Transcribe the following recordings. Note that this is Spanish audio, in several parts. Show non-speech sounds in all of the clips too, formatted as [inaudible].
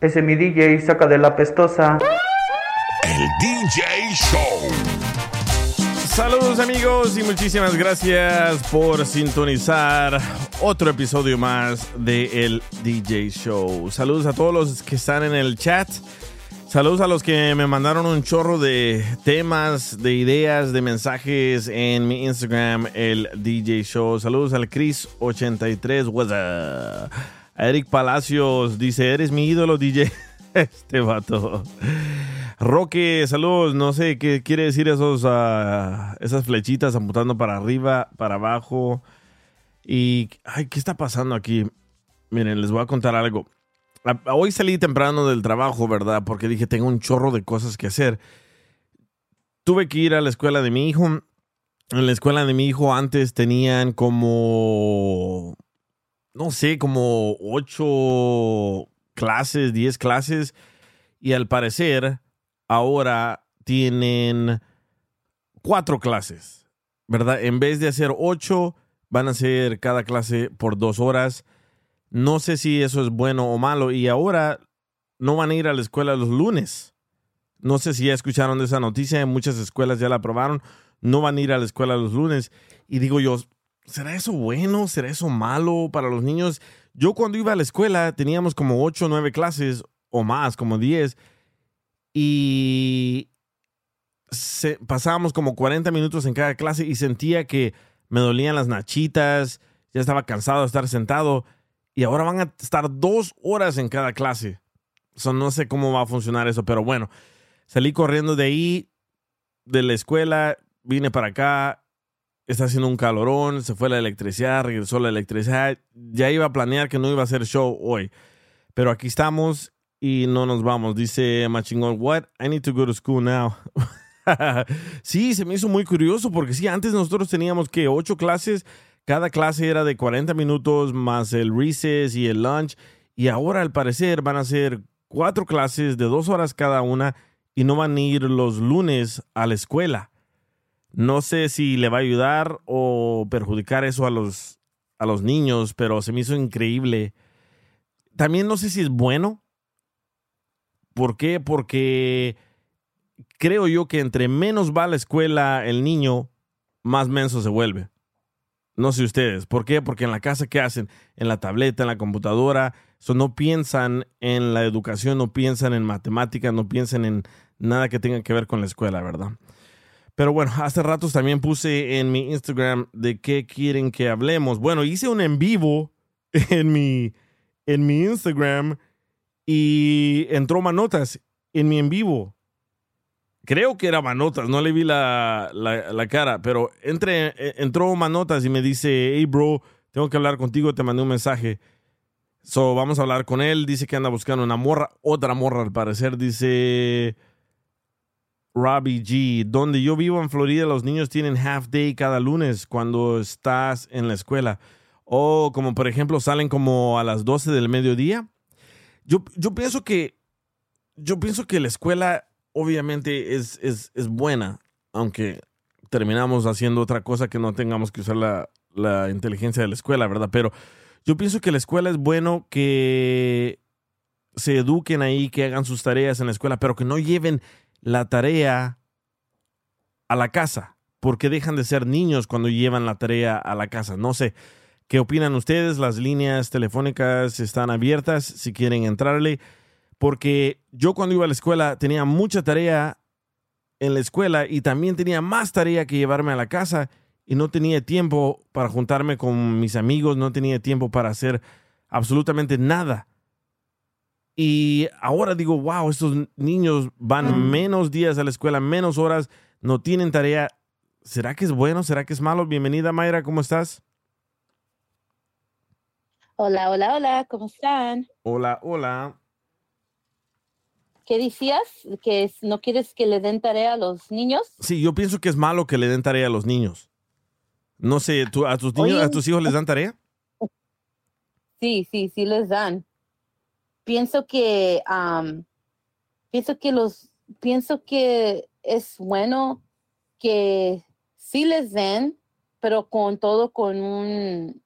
Ese mi DJ saca de la pestosa. El DJ Show. Saludos amigos y muchísimas gracias por sintonizar otro episodio más de El DJ Show. Saludos a todos los que están en el chat. Saludos a los que me mandaron un chorro de temas, de ideas, de mensajes en mi Instagram, el DJ Show. Saludos al Chris83. What's up? Eric Palacios dice, eres mi ídolo, DJ. [laughs] Este vato. Roque, saludos. No sé qué quiere decir esos, ah, esas flechitas apuntando para arriba, para abajo. Y, ay, ¿qué está pasando aquí? Miren, les voy a contar algo. Hoy salí temprano del trabajo, ¿verdad? Porque dije, tengo un chorro de cosas que hacer. Tuve que ir a la escuela de mi hijo. En la escuela de mi hijo antes tenían como no sé, como ocho clases, diez clases, y al parecer ahora tienen cuatro clases, ¿verdad? En vez de hacer ocho, van a hacer cada clase por dos horas. No sé si eso es bueno o malo, y ahora no van a ir a la escuela los lunes. No sé si ya escucharon de esa noticia, muchas escuelas ya la aprobaron, no van a ir a la escuela los lunes. Y digo yo, ¿será eso bueno? ¿Será eso malo para los niños? Yo cuando iba a la escuela teníamos como 8 o 9 clases o más, como 10. Y pasábamos como 40 minutos en cada clase y sentía que me dolían las nachitas, ya estaba cansado de estar sentado. Y ahora van a estar dos horas en cada clase. no sé cómo va a funcionar eso, pero bueno, salí corriendo de ahí, de la escuela, vine para acá está haciendo un calorón, se fue la electricidad, regresó la electricidad. Ya iba a planear que no iba a hacer show hoy. Pero aquí estamos y no nos vamos. Dice Machingón, what? I need to go to school now. [laughs] sí, se me hizo muy curioso porque sí, antes nosotros teníamos que ocho clases, cada clase era de 40 minutos más el recess y el lunch. Y ahora al parecer van a ser cuatro clases de dos horas cada una y no van a ir los lunes a la escuela. No sé si le va a ayudar o perjudicar eso a los, a los niños, pero se me hizo increíble. También no sé si es bueno. ¿Por qué? Porque creo yo que entre menos va a la escuela el niño, más menso se vuelve. No sé ustedes. ¿Por qué? Porque en la casa, ¿qué hacen? En la tableta, en la computadora. no piensan en la educación, no piensan en matemáticas, no piensan en nada que tenga que ver con la escuela, ¿verdad? Pero bueno, hace ratos también puse en mi Instagram de qué quieren que hablemos. Bueno, hice un en vivo [laughs] en mi, en mi Instagram y entró Manotas en mi en vivo. Creo que era Manotas, no le vi la, la, cara, pero entre, entró Manotas y me dice, hey bro, tengo que hablar contigo, te mandé un mensaje. So, vamos a hablar con él. Dice que anda buscando una morra, otra morra al parecer. Dice, Robbie G. Donde yo vivo en Florida, los niños tienen half day cada lunes cuando estás en la escuela. O como por ejemplo salen como a las 12 del mediodía. Yo, yo pienso que yo pienso que la escuela obviamente es, es, es, buena, aunque terminamos haciendo otra cosa que no tengamos que usar la, la inteligencia de la escuela, ¿verdad? Pero yo pienso que la escuela es bueno que se eduquen ahí, que hagan sus tareas en la escuela, pero que no lleven la tarea a la casa. porque dejan de ser niños cuando llevan la tarea a la casa? No sé. ¿Qué opinan ustedes? Las líneas telefónicas están abiertas si quieren entrarle. Porque yo cuando iba a la escuela tenía mucha tarea en la escuela y también tenía más tarea que llevarme a la casa y no tenía tiempo para juntarme con mis amigos, no tenía tiempo para hacer absolutamente nada. Y ahora digo, wow, estos niños van menos días a la escuela, menos horas, no tienen tarea. ¿Será que es bueno? ¿Será que es malo? Bienvenida, Mayra, ¿cómo estás? Hola, hola, hola, ¿cómo están? Hola, hola. ¿Qué decías? ¿Que no quieres que le den tarea a los niños? Sí, yo pienso que es malo que le den tarea a los niños. No sé, ¿tú, ¿a tus niños, Oye. a tus hijos les dan tarea? Sí, sí, sí les dan. Pienso que, am, pienso que los, pienso que es bueno que sí les den, pero con todo con un,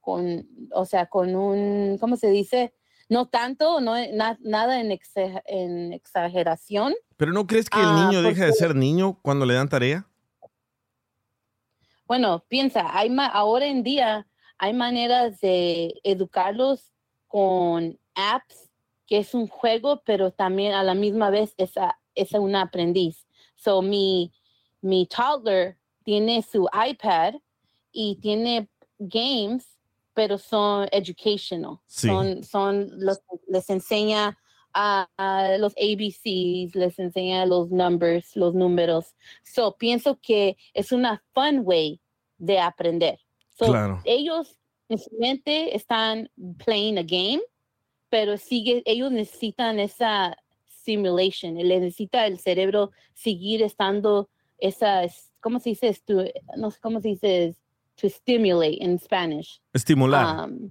con, o sea, con un, ¿cómo se dice? No tanto, no na- nada en, exa- en exageración. ¿Pero no crees que el Ah, niño deja de ser niño cuando le dan tarea? Bueno, piensa, hay ma- ahora en día hay maneras de educarlos con apps, que es un juego, pero también a la misma vez es, a- es un aprendiz. So, mi, mi toddler tiene su iPad y tiene games, pero son educational. Sí. Son, son los, les enseña a, a los ABCs, les enseña los numbers, los números. So, pienso que es una fun way de aprender. So, Claro. Ellos en su mente están playing a game, pero sigue, ellos necesitan esa simulation, le necesita el cerebro seguir estando esa, es- ¿cómo se dice? Estu- no sé cómo se dice, to stimulate en Spanish. Estimular. Um,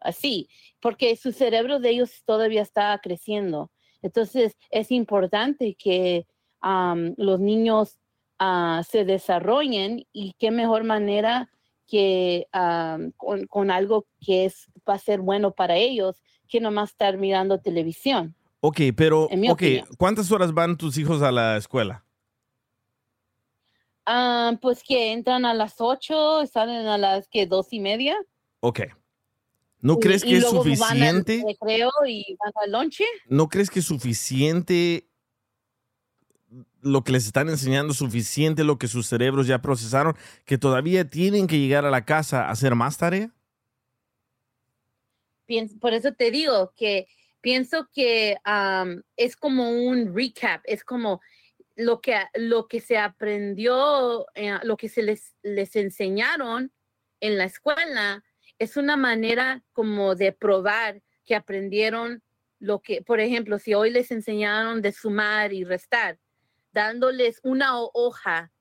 así, porque su cerebro de ellos todavía está creciendo. Entonces, es importante que um, los niños ah, se desarrollen y qué mejor manera que um, con, con algo que es, va a ser bueno para ellos que nomás estar mirando televisión. ok, pero. ¿cuántas horas van tus hijos a la escuela? Ah, pues que entran a las 8 y salen a las que dos y media. Ok. ¿No crees y que es luego van al suficiente? recreo y van al lonche. ¿No crees que es suficiente lo que les están enseñando, suficiente lo que sus cerebros ya procesaron, que todavía tienen que llegar a la casa a hacer más tarea? Por eso te digo que pienso que es como un recap, es como lo que, lo que se aprendió, eh, lo que se les, les enseñaron en la escuela, es una manera como de probar que aprendieron lo que, por ejemplo, si hoy les enseñaron de sumar y restar, dándoles una ho- hoja,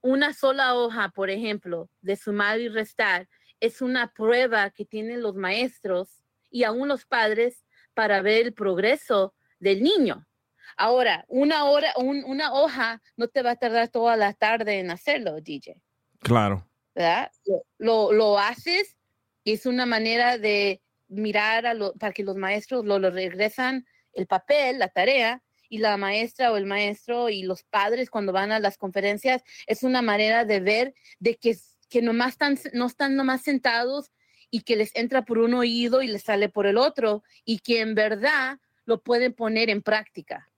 una sola hoja, por ejemplo, de sumar y restar, es una prueba que tienen los maestros y aún los padres para ver el progreso del niño. Ahora, una hora, un- una hoja no te va a tardar toda la tarde en hacerlo, DJ. Claro. ¿verdad? Lo, lo, lo haces y es una manera de mirar a lo, para que los maestros lo, lo regresan el papel, la tarea, y la maestra o el maestro y los padres cuando van a las conferencias, es una manera de ver de que, que nomás están, no están nomás sentados y que les entra por un oído y les sale por el otro, y que en verdad lo pueden poner en práctica.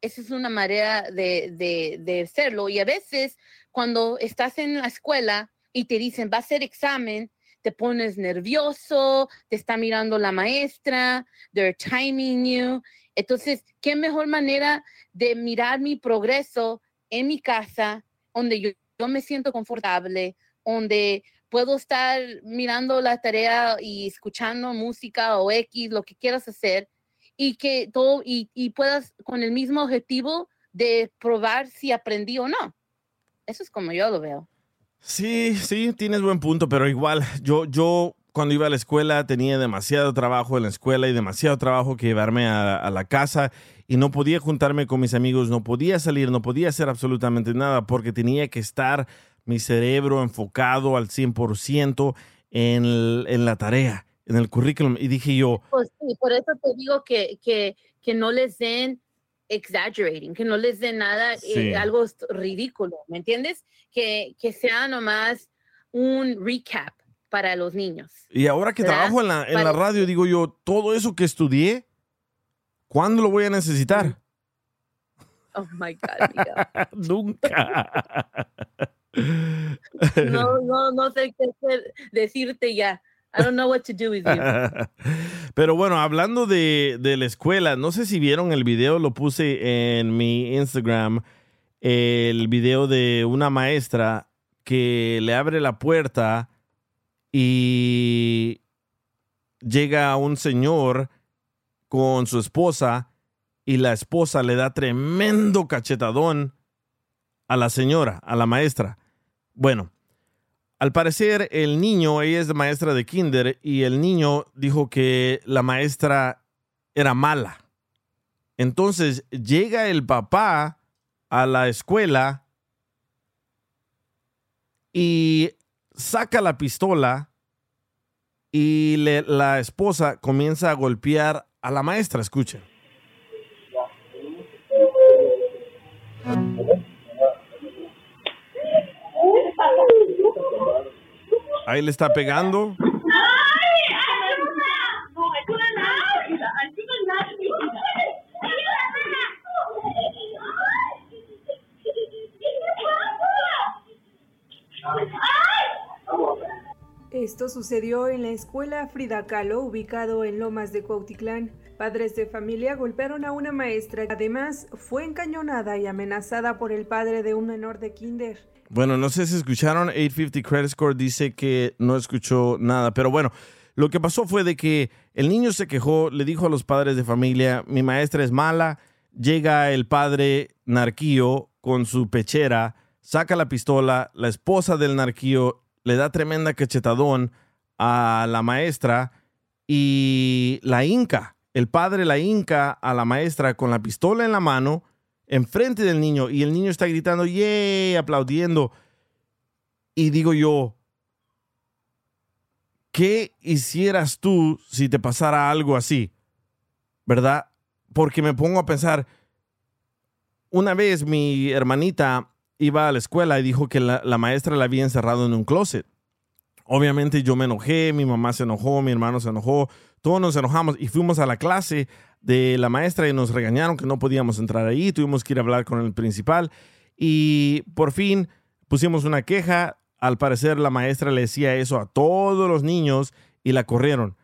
Esa es una manera de, de, de hacerlo. Y a veces cuando estás en la escuela y te dicen, va a ser examen, te pones nervioso, te está mirando la maestra, they're timing you. Entonces, ¿qué mejor manera de mirar mi progreso en mi casa, donde yo, me siento confortable, donde puedo estar mirando la tarea y escuchando música o X, lo que quieras hacer, y que todo, y, y puedas con el mismo objetivo de probar si aprendí o no. Eso es como yo lo veo. Sí, sí, tienes buen punto, pero igual, yo, yo cuando iba a la escuela tenía demasiado trabajo en la escuela y demasiado trabajo que llevarme a, a la casa y no podía juntarme con mis amigos, no podía salir, no podía hacer absolutamente nada porque tenía que estar mi cerebro enfocado al 100% en, el- en la tarea, en el currículum. Y dije yo, Pues sí, por eso te digo que, que, que no les den exaggerating, que no les den nada, eh, Sí. algo ridículo, ¿me entiendes? Que, que sea nomás un recap para los niños. Y ahora que ¿Verdad? trabajo en la, en la radio, digo yo, todo eso que estudié, ¿cuándo lo voy a necesitar? [laughs] Oh my God. [laughs] Nunca. No, no, no sé qué qué decirte ya. I don't know what to do with you. [laughs] Pero bueno, hablando de, de la escuela, no sé si vieron el video, lo puse en mi Instagram, el video de una maestra que le abre la puerta y llega un señor con su esposa y la esposa le da tremendo cachetadón a la señora, a la maestra. Bueno, al parecer el niño, ella es maestra de kinder y el niño dijo que la maestra era mala. Entonces llega el papá a la escuela y saca la pistola y le- la esposa comienza a golpear a la maestra. Escuchen. Ahí le está pegando. Esto sucedió en la escuela Frida Kahlo, ubicado en Lomas de Cuautitlán. Padres de familia golpearon a una maestra. Además, fue encañonada y amenazada por el padre de un menor de kinder. Bueno, no sé si escucharon, 850 Credit Score dice que no escuchó nada, pero bueno, lo que pasó fue de que el niño se quejó, le dijo a los padres de familia, mi maestra es mala, llega el padre narquío con su pechera, saca la pistola, la esposa del narquío le da tremenda cachetadón a la maestra y la inca, el padre la inca a la maestra con la pistola en la mano, enfrente del niño y el niño está gritando, ¡yay! aplaudiendo. Y digo yo, ¿qué hicieras tú si te pasara algo así? ¿Verdad? Porque me pongo a pensar, una vez mi hermanita iba a la escuela y dijo que la, maestra la había encerrado en un closet. Obviamente yo me enojé, mi mamá se enojó, mi hermano se enojó, todos nos enojamos y fuimos a la clase de la maestra y nos regañaron que no podíamos entrar ahí, tuvimos que ir a hablar con el principal y por fin pusimos una queja, al parecer la maestra le decía eso a todos los niños y la corrieron.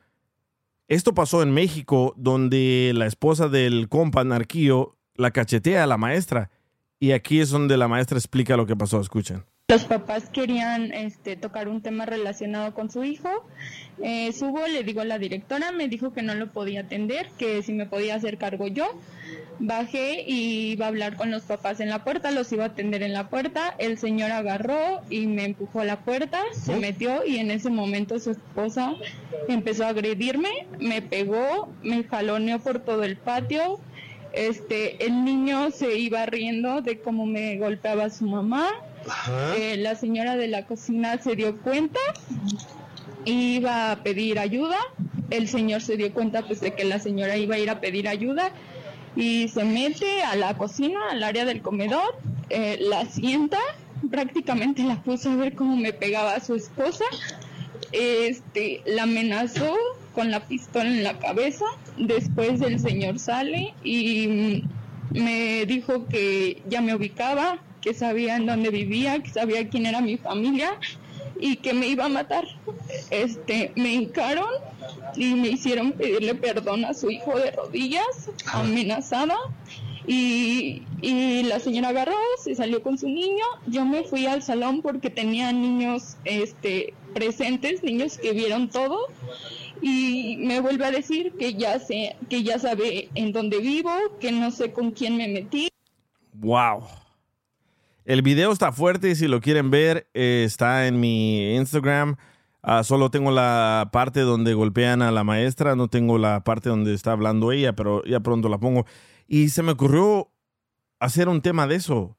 Esto pasó en México donde la esposa del compa Narquío la cachetea a la maestra y aquí es donde la maestra explica lo que pasó, escuchen. Los papás querían este, tocar un tema relacionado con su hijo. Eh, subo, le digo a la directora, me dijo que no lo podía atender, que si me podía hacer cargo yo. Bajé y iba a hablar con los papás en la puerta, los iba a atender en la puerta. El señor agarró y me empujó a la puerta, se metió y en ese momento su esposa empezó a agredirme, me pegó, me jaloneó por todo el patio. Este, el niño se iba riendo de cómo me golpeaba su mamá. Eh, la señora de la cocina se dio cuenta, iba a pedir ayuda. El señor se dio cuenta pues de que la señora iba a ir a pedir ayuda y se mete a la cocina, al área del comedor, eh, la sienta, prácticamente la puso a ver cómo me pegaba a su esposa. Este, la amenazó con la pistola en la cabeza. Después el señor sale y me dijo que ya me ubicaba, que sabía en dónde vivía, que sabía quién era mi familia y que me iba a matar. Este, me hincaron y me hicieron pedirle perdón a su hijo de rodillas, amenazada. Y, y la señora agarró, se salió con su niño. Yo me fui al salón porque tenía niños este, presentes, niños que vieron todo. Y me vuelve a decir que ya sé, que ya sabe en dónde vivo, que no sé con quién me metí. Wow. El video está fuerte y si lo quieren ver, eh, está en mi Instagram. Ah, solo tengo la parte donde golpean a la maestra, no tengo la parte donde está hablando ella, pero ya pronto la pongo. Y se me ocurrió hacer un tema de eso.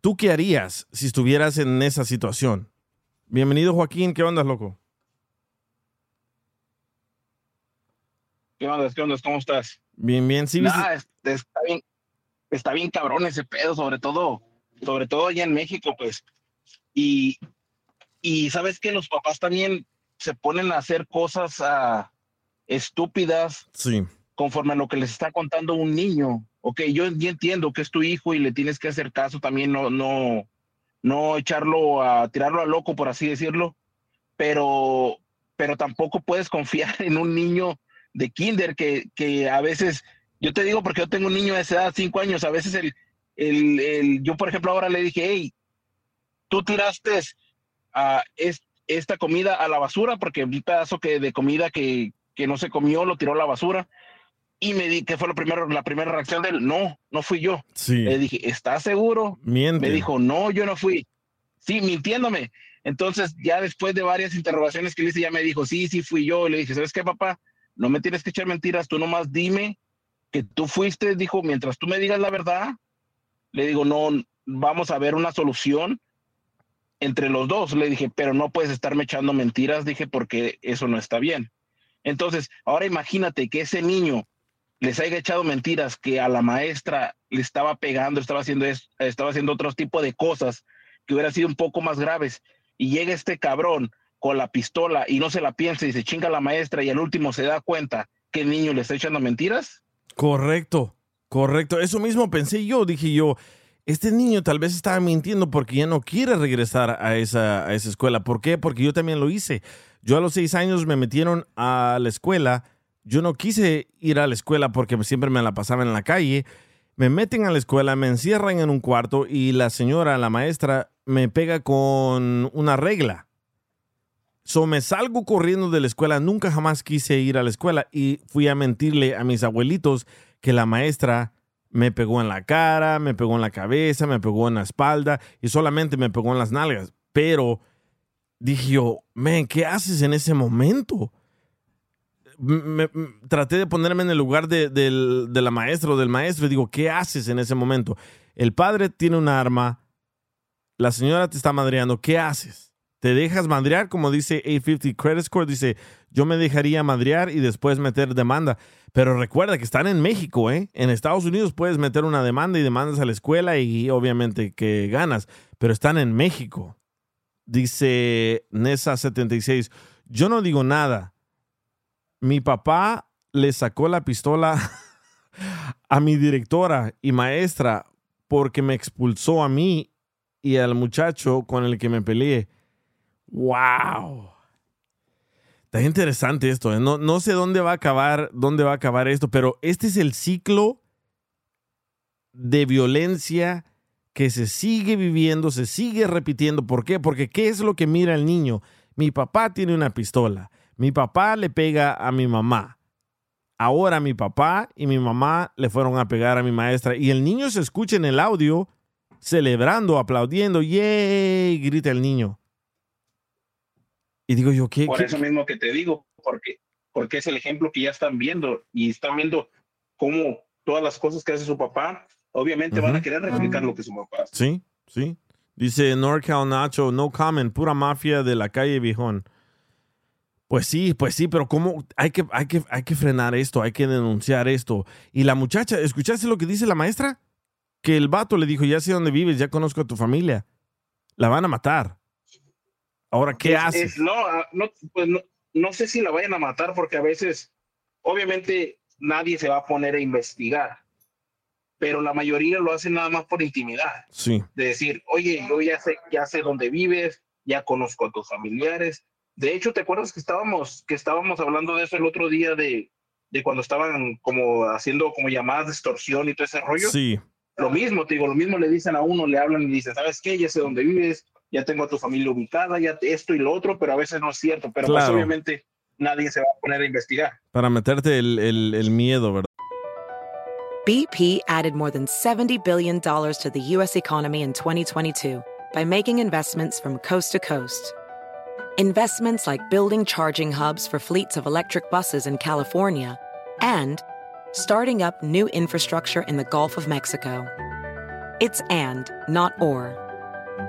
¿Tú qué harías si estuvieras en esa situación? Bienvenido Joaquín, ¿qué onda, loco? ¿Qué onda? ¿Qué onda? ¿Cómo estás? Bien, bien, sí. Nah, es- está bien, está bien cabrón ese pedo, sobre todo, sobre todo allá en México, pues. Y, Y sabes que los papás también se ponen a hacer cosas ah, estúpidas Sí. conforme a lo que les está contando un niño. Ok, yo, yo entiendo que es tu hijo y le tienes que hacer caso también, no, no, no echarlo a tirarlo a loco, por así decirlo, pero, pero tampoco puedes confiar [laughs] en un niño de kinder que, que a veces, yo te digo porque yo tengo un niño de esa edad, cinco años, a veces el, el, el- yo por ejemplo ahora le dije, hey, tú tiraste a esta comida a la basura porque un pedazo que, de comida que, que no se comió lo tiró a la basura y me di que fue lo primero, la primera reacción de él, no, no fui yo. Sí. Le dije, ¿estás seguro? Miente. Me dijo, no, yo no fui. Sí, mintiéndome. Entonces, ya después de varias interrogaciones que le hice, ya me dijo, sí, sí fui yo. Le dije, ¿sabes qué, papá? No me tienes que echar mentiras, tú nomás dime que tú fuiste. Dijo, mientras tú me digas la verdad, le digo, no, vamos a ver una solución entre los dos. Le dije, pero no puedes estarme echando mentiras, dije, porque eso no está bien. Entonces, ahora imagínate que ese niño les haya echado mentiras, que a la maestra le estaba pegando, estaba haciendo, es- estaba haciendo otro tipo de cosas que hubieran sido un poco más graves. Y llega este cabrón con la pistola y no se la piensa y se chinga la maestra y al último se da cuenta que el niño le está echando mentiras. Correcto, correcto. Eso mismo pensé yo. Dije yo, este niño tal vez estaba mintiendo porque ya no quiere regresar a esa, a esa escuela. ¿Por qué? Porque yo también lo hice. Yo a los seis años me metieron a la escuela. Yo no quise ir a la escuela porque siempre me la pasaba en la calle. Me meten a la escuela, me encierran en un cuarto y la señora, la maestra, me pega con una regla. So me salgo corriendo de la escuela, nunca jamás quise ir a la escuela y fui a mentirle a mis abuelitos que la maestra me pegó en la cara, me pegó en la cabeza, me pegó en la espalda y solamente me pegó en las nalgas. Pero dije yo, men, ¿qué haces en ese momento? Me- traté de ponerme en el lugar de, de la maestra o del maestro y digo, ¿qué haces en ese momento? El padre tiene un arma, la señora te está madreando, ¿qué haces? ¿Te dejas madrear? Como dice 850 Credit Score, dice, yo me dejaría madrear y después meter demanda. Pero recuerda que están en México, ¿eh? En Estados Unidos puedes meter una demanda y demandas a la escuela y obviamente que ganas, pero están en México. Dice Nessa76, yo no digo nada. Mi papá le sacó la pistola [laughs] a mi directora y maestra porque me expulsó a mí y al muchacho con el que me peleé. ¡Wow! Está interesante esto. ¿eh? No, no sé dónde va a acabar, dónde va a acabar esto, pero este es el ciclo de violencia que se sigue viviendo, se sigue repitiendo. ¿Por qué? Porque ¿qué es lo que mira el niño? Mi papá tiene una pistola. Mi papá le pega a mi mamá. Ahora mi papá y mi mamá le fueron a pegar a mi maestra. Y el niño se escucha en el audio celebrando, aplaudiendo. ¡Yay! Grita el niño. Y digo yo, ¿qué? Por qué- eso mismo que te digo, porque, porque es el ejemplo que ya están viendo y están viendo cómo todas las cosas que hace su papá, obviamente van a querer replicar lo que su papá hace. Sí, sí. Dice NorCal Nacho, no comment, pura mafia de la calle viejón. Pues sí, pues sí, pero ¿cómo? Hay que, hay, que, hay que frenar esto, hay que denunciar esto. Y la muchacha, ¿escuchaste lo que dice la maestra? Que el vato le dijo, ya sé dónde vives, ya conozco a tu familia. La van a matar. Ahora, ¿qué es- no, no, pues no, no sé si la vayan a matar porque a veces, obviamente, nadie se va a poner a investigar, pero la mayoría lo hacen nada más por intimidad, Sí, de decir, oye, yo ya sé, ya sé dónde vives, ya conozco a tus familiares. De hecho, ¿te acuerdas que estábamos, que estábamos hablando de eso el otro día de, de cuando estaban como haciendo como llamadas de extorsión y todo ese rollo? sí. Lo mismo, te digo, lo mismo le dicen a uno, le hablan y dicen, ¿sabes qué? Ya sé dónde vives, ya tengo a tu familia ubicada, ya esto y lo otro, pero a veces no es cierto. Pero pues obviamente nadie se va a poner a investigar. Para meterte el, el- el miedo, ¿verdad? BP added more than $70 billion to the U.S. economy in 2022 by making investments from coast to coast. Investments like building charging hubs for fleets of electric buses in California and starting up new infrastructure in the Gulf of Mexico. It's and, not or.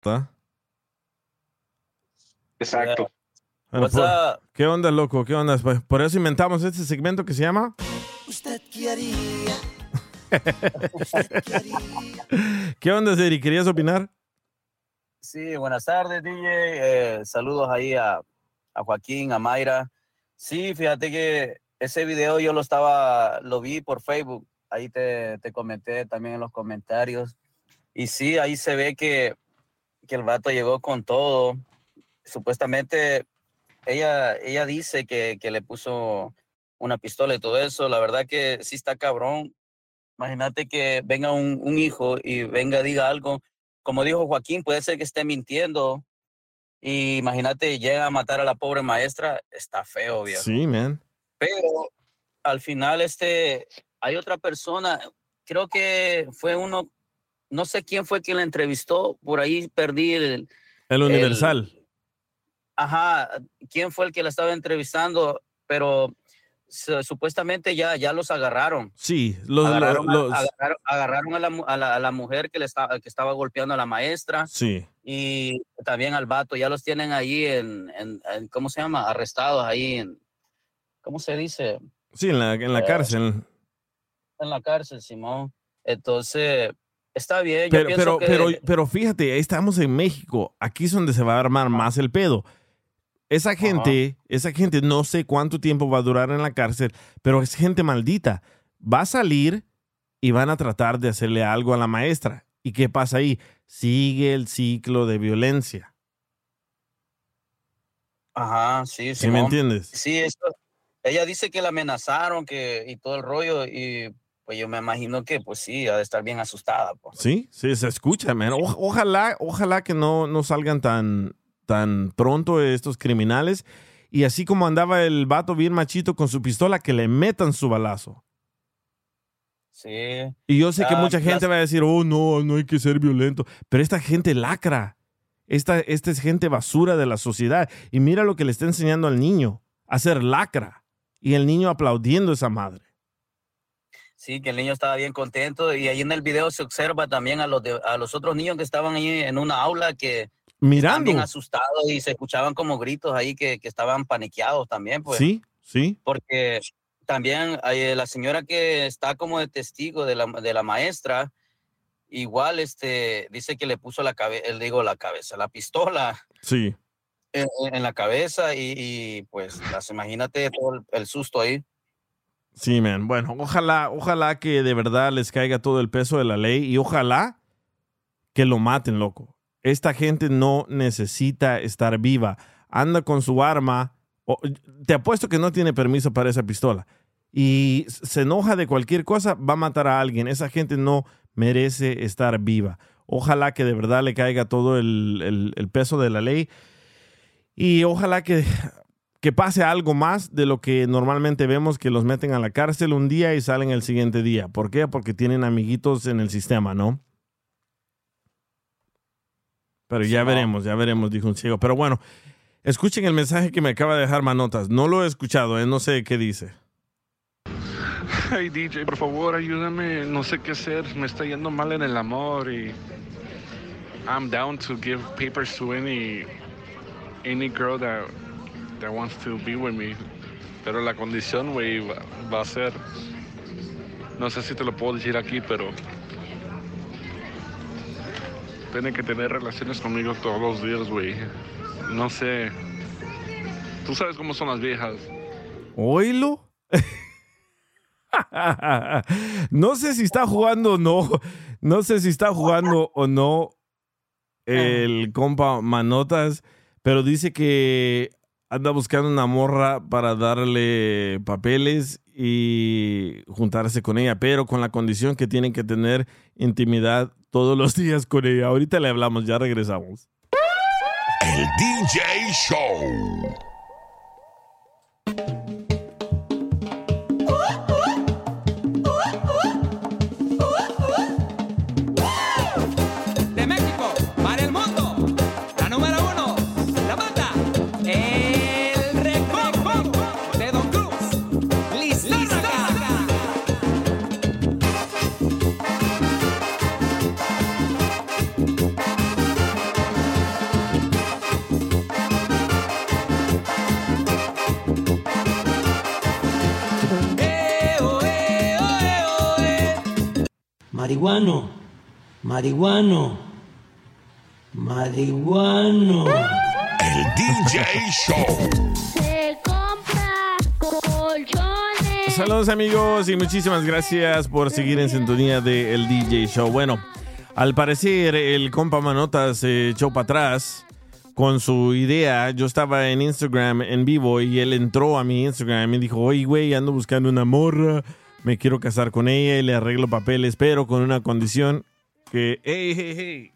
¿Está? Exacto. Bueno, What's por- up? ¿Qué onda, loco? ¿Qué onda? Pues por eso inventamos este segmento que se llama... ¿Usted qué haría? [laughs] ¿Qué onda, Seri? ¿Querías opinar? Sí, buenas tardes, DJ. Eh, saludos ahí a, a Joaquín, a Mayra. Sí, fíjate que ese video yo lo estaba, lo vi por Facebook. Ahí te, te comenté también en los comentarios. Y sí, ahí se ve que, que el vato llegó con todo. Supuestamente ella, ella dice que, que le puso una pistola y todo eso. La verdad que sí está cabrón. Imagínate que venga un, un hijo y venga, diga algo como dijo Joaquín, puede ser que esté mintiendo. Y imagínate, llega a matar a la pobre maestra, está feo, viejo. Sí, man. Pero al final, este, hay otra persona, creo que fue uno, no sé quién fue quien la entrevistó, por ahí perdí el. El Universal. ajá, quién fue el que la estaba entrevistando, pero su- supuestamente ya, ya los agarraron. Sí, los... agarraron, a- agarraron, agarraron a, la, a la- a la mujer que, le estaba, que estaba golpeando a la maestra Sí. y también al vato. Ya los tienen ahí en, en- en- ¿cómo se llama? Arrestados ahí en, ¿cómo se dice? Sí, en la, en la Eh, cárcel. En la cárcel, Simón. Entonces, está bien. Yo Pero, pero, que, pero, pero fíjate, estamos en México. Aquí es donde se va a armar más el pedo. Esa gente, esa gente no sé cuánto tiempo va a durar en la cárcel, pero es gente maldita. Va a salir y van a tratar de hacerle algo a la maestra. ¿Y qué pasa ahí? Sigue el ciclo de violencia. Ajá, sí, ¿Sí me Simón. entiendes? Sí, eso, ella dice que la amenazaron que, y todo el rollo y pues yo me imagino que pues sí, ha de estar bien asustada. Pues. Sí, sí, se escucha, man. O- ojalá, ojalá que no, no salgan tan, tan pronto estos criminales. Y así como andaba el vato bien machito con su pistola, que le metan su balazo. Sí. Y yo sé que Ah, mucha gente va a decir, oh, no, no hay que ser violento. Pero esta gente lacra. Esta, esta es gente basura de la sociedad. Y mira lo que le está enseñando al niño, a ser lacra. Y el niño aplaudiendo a esa madre. Sí, que el niño estaba bien contento y ahí en el video se observa también a los, de- a los otros niños que estaban ahí en una aula que estaban Mirando. bien asustados y se escuchaban como gritos ahí que, que estaban paniqueados también, pues. Sí, sí. Porque también hay, la señora que está como de testigo de la, de la maestra, igual este, dice que le puso la cabeza, digo la cabeza, la pistola Sí. en, en la cabeza y, y, pues las, imagínate todo el, el susto ahí. Sí, man. Bueno, ojalá, ojalá que de verdad les caiga todo el peso de la ley y ojalá que lo maten, loco. Esta gente no necesita estar viva. Anda con su arma. o- te apuesto que no tiene permiso para esa pistola. Y se enoja de cualquier cosa, va a matar a alguien. Esa gente no merece estar viva. Ojalá que de verdad le caiga todo el- el peso de la ley. Y ojalá que que pase algo más de lo que normalmente vemos que los meten a la cárcel un día y salen el siguiente día. ¿Por qué? Porque tienen amiguitos en el sistema, ¿no? Pero ya veremos, ya veremos, dijo un ciego. Pero bueno, escuchen el mensaje que me acaba de dejar Manotas. No lo he escuchado, ¿eh? no sé qué dice. Ay, DJ, por favor, ayúdame. No sé qué hacer. Me está yendo mal en el amor y. I'm down to give papers to any any girl that that wants to be with me. Pero la condición, güey, va, a ser. No sé si te lo puedo decir aquí, pero. Tiene que tener relaciones conmigo todos los días, güey. No sé. Tú sabes cómo son las viejas. ¿Oílo? no sé si está jugando o no. No sé si está jugando o no el compa Manotas, pero dice que anda buscando una morra para darle papeles y juntarse con ella, pero con la condición que tienen que tener intimidad todos los días con ella. Ahorita le hablamos, ya regresamos. El DJ Show. Marihuano, marihuano, marihuano. El DJ Show. Se compra colchones. Saludos amigos y muchísimas gracias por seguir en sintonía de El DJ Show. Bueno, al parecer el compa Manota se echó para atrás con su idea. Yo estaba en Instagram en vivo y él entró a mi Instagram y me dijo, oye güey, ando buscando una morra, me quiero casar con ella y le arreglo papeles, pero con una condición que, hey, hey, hey,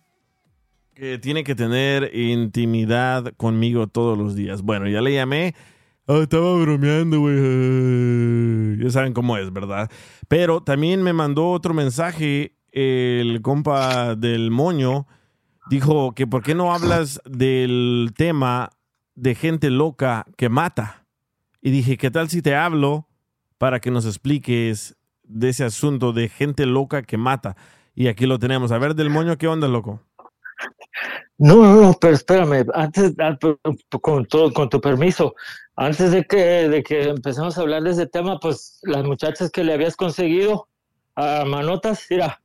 que tiene que tener intimidad conmigo todos los días. Bueno, ya le llamé. Ah, estaba bromeando, güey. [laughs] Ya saben cómo es, ¿verdad? Pero también me mandó otro mensaje el compa del moño. Dijo que por qué no hablas del tema de gente loca que mata. Y dije, ¿qué tal si te hablo para que nos expliques de ese asunto de gente loca que mata? Y aquí lo tenemos. A ver, del moño, ¿qué onda, loco? No, no, no, pero espérame, antes, ah, con, todo, con tu permiso, antes de que, de que empecemos a hablar de ese tema, pues las muchachas que le habías conseguido a Manotas, mira,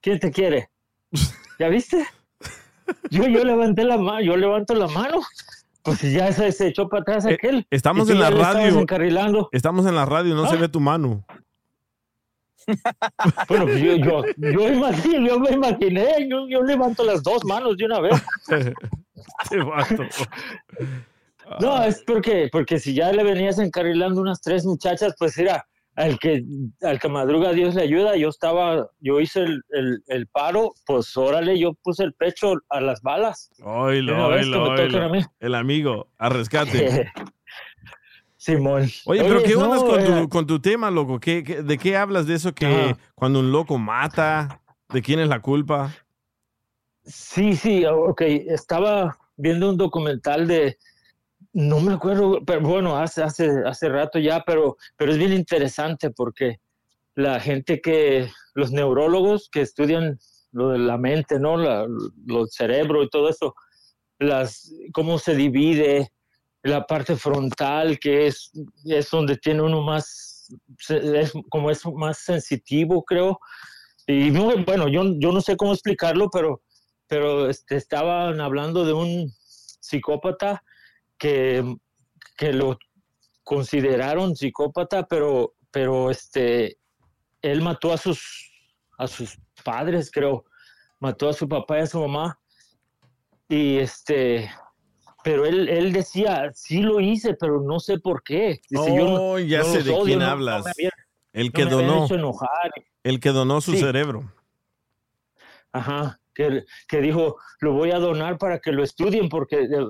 ¿quién te quiere? [laughs] ¿Ya viste? Yo, yo levanté la mano, yo levanto la mano, pues si ya se, se echó para atrás aquel. Eh, Estamos y tú en la radio. encarrilando. Estamos en la radio, no se Ah. ve tu mano. [laughs] Bueno, pues yo, yo, yo, imagino- yo me imaginé, yo, yo levanto las dos manos de una vez. [laughs] No, es porque, porque si ya le venías encarrilando unas tres muchachas, pues era al que, al que madruga Dios le ayuda. Yo estaba, yo hice el, el, el paro, pues órale, yo puse el pecho a las balas. Oilo, oilo. El amigo, a rescate. [laughs] Simón. Oye, pero ¿qué no, onda con, eh, tu, con tu tema, loco? ¿Qué, qué- de qué hablas de eso que Ajá. cuando un loco mata? ¿De quién es la culpa? Sí, sí, ok. Estaba viendo un documental de, no me acuerdo, pero bueno, hace, hace, hace rato ya, pero, pero es bien interesante porque la gente que, los neurólogos que estudian lo de la mente, ¿no? La, lo cerebro y todo eso, las, cómo se divide, la parte frontal, que es, es donde tiene uno más, es, como es más sensitivo, creo. Y no, bueno, yo, yo no sé cómo explicarlo, pero, pero este, estaban hablando de un psicópata que, que lo consideraron psicópata, pero, pero este, él mató a sus, a sus padres, creo, mató a su papá y a su mamá. Y este, pero él, él decía, sí lo hice, pero no sé por qué. Dice, yo no- ya no sé de odio, quién no- hablas. el que donó. El que donó su Sí. cerebro. Ajá, que, dijo, lo voy a donar para que lo estudien porque, eh,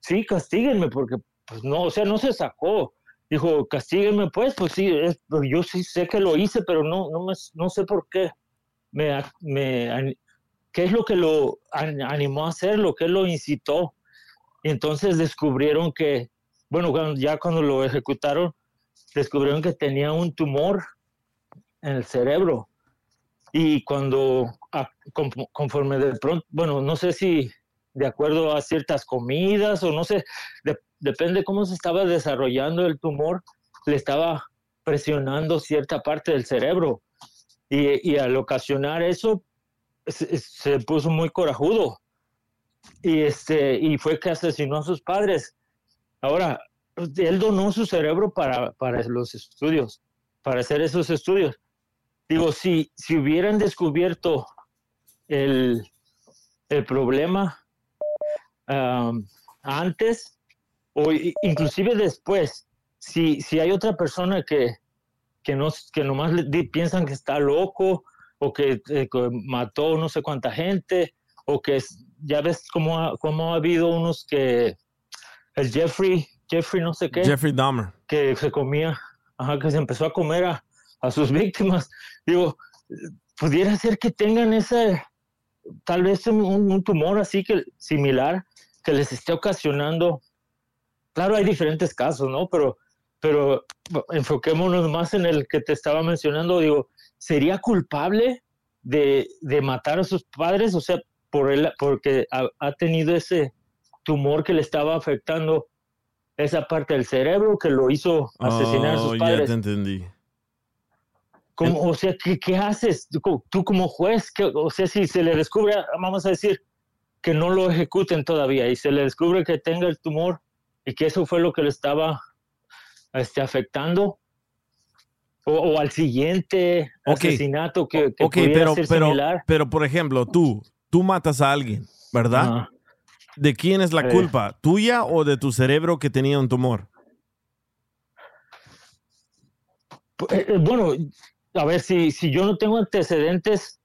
sí, castíguenme porque, pues no, o sea, no se sacó. Dijo, castíguenme pues, pues sí, es- pues, yo sí sé que lo hice, pero no, no, me, no sé por qué. Me, me, ¿Qué es lo que lo an- animó a hacerlo? ¿Qué lo incitó? Y entonces descubrieron que, bueno, ya cuando lo ejecutaron, descubrieron que tenía un tumor en el cerebro. Y cuando, a- con- conforme de pronto, bueno, no sé si de acuerdo a ciertas comidas o no sé, de- depende cómo se estaba desarrollando el tumor, le estaba presionando cierta parte del cerebro. Y, al ocasionar eso, se, se puso muy corajudo. Y, este, y fue que asesinó a sus padres. Ahora, él donó su cerebro para, para los estudios, para hacer esos estudios. Digo, si, si hubieran descubierto el, el problema antes o inclusive después, si, si hay otra persona que, que, no, que nomás le di- piensan que está loco o que, eh, que mató no sé cuánta gente, o que ya ves cómo ha, cómo ha habido unos que, el Jeffrey, Jeffrey no sé qué, Jeffrey Dahmer. que se comía, ajá, que se empezó a comer a, a sus víctimas. Digo, pudiera ser que tengan ese, tal vez un, un tumor así que similar que les esté ocasionando. Claro, hay diferentes casos, ¿no? Pero, pero enfoquémonos más en el que te estaba mencionando. Digo, ¿sería culpable de, de matar a sus padres? O sea, por él, porque ha, ha tenido ese tumor que le estaba afectando esa parte del cerebro que lo hizo asesinar a Oh, sus ya padres. te entendí. ¿Cómo- o sea, ¿qué, qué haces tú, co- tú como juez? ¿Qué- o sea, si se le descubre, vamos a decir, que no lo ejecuten todavía y se le descubre que tenga el tumor y que eso fue lo que le estaba este, afectando, o, o al siguiente Ok. asesinato que, que Ok, pudiera pero, ser pero, similar. pero por ejemplo, tú, tú matas a alguien, ¿verdad? Ajá. ¿De quién es la Eh. culpa? ¿Tuya o de tu cerebro que tenía un tumor? Eh, eh, bueno, a ver, si, si yo no tengo antecedentes,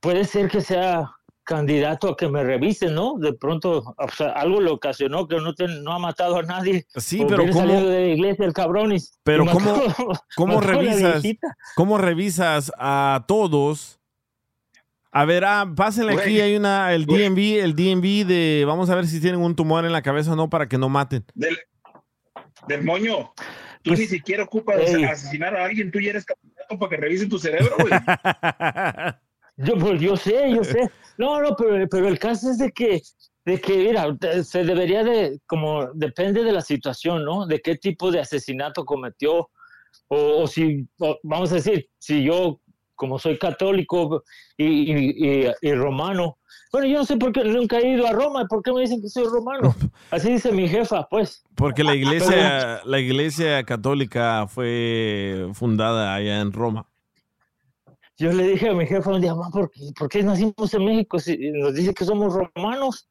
puede ser que sea candidato a que me revisen, ¿no? De pronto, o sea, algo le ocasionó que no, te- no ha matado a nadie. Sí, O pero ¿cómo- saliendo de la iglesia el cabrón y- Pero y [laughs] ¿cómo, mató- cómo mató revisas? ¿Cómo revisas a todos? A ver, ah, pásenle aquí, hay una, el DMV, el DMV de, vamos a ver si tienen un tumor en la cabeza o no para que no maten. Del, del moño. Tú Pues, ni siquiera ocupas ey. asesinar a alguien, tú ya eres para que revisen tu cerebro, güey. [laughs] Yo, pues, yo sé, yo sé. No, no, pero, pero el caso es de que, de que, mira, se debería de, como, depende de la situación, ¿no? De qué tipo de asesinato cometió. O, o si, o, vamos a decir, si yo, como soy católico y, y- y- y romano, bueno, yo no sé por qué nunca he ido a Roma, ¿por qué me dicen que soy romano? [laughs] Así dice mi jefa, pues. Porque la iglesia, la iglesia católica fue fundada allá en Roma. Yo le dije a mi jefa un día, "Ma, ¿por qué, por qué nacimos en México si nos dice que somos romanos?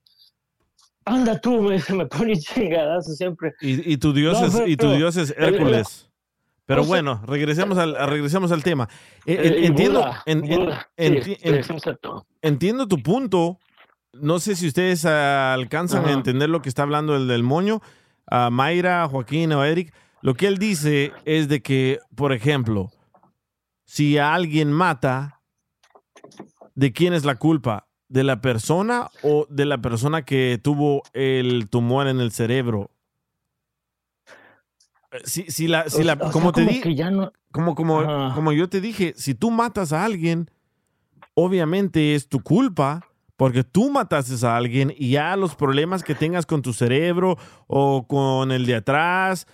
Anda tú, me, me pone chingadazo siempre. Y, y tu Dios No, es, pero- y tu Dios es Hércules. Pero o sea- bueno, regresemos al, regresemos al tema. Entiendo, tu punto. No sé si ustedes alcanzan a entender lo que está hablando el del moño. A Mayra, Joaquín o Eric. Lo que él dice es de que, por ejemplo, si a alguien mata, ¿de quién es la culpa? ¿De la persona o de la persona que tuvo el tumor en el cerebro? Eh, Si, si la, si O la, sea- o como te como di, no- como, como, yo te dije, si tú matas a alguien, obviamente es tu culpa, porque tú mataste a alguien y ya los problemas que tengas con tu cerebro o con el de atrás,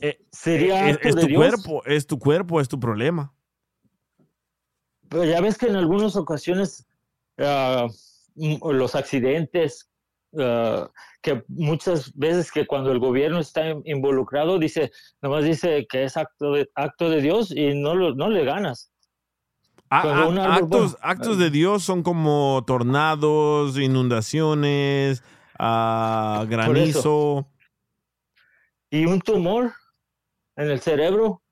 eh, Sería es, acto es tu Dios. cuerpo, es tu cuerpo, es tu problema. Pero ya ves que en algunas ocasiones ah, m- los accidentes, ah, que muchas veces que cuando el gobierno está in- involucrado, dice, nomás dice que es acto de, acto de Dios y no, lo, no le ganas. A- a- actos, actos de Dios son como tornados, inundaciones, ah, granizo. Y un tumor en el cerebro,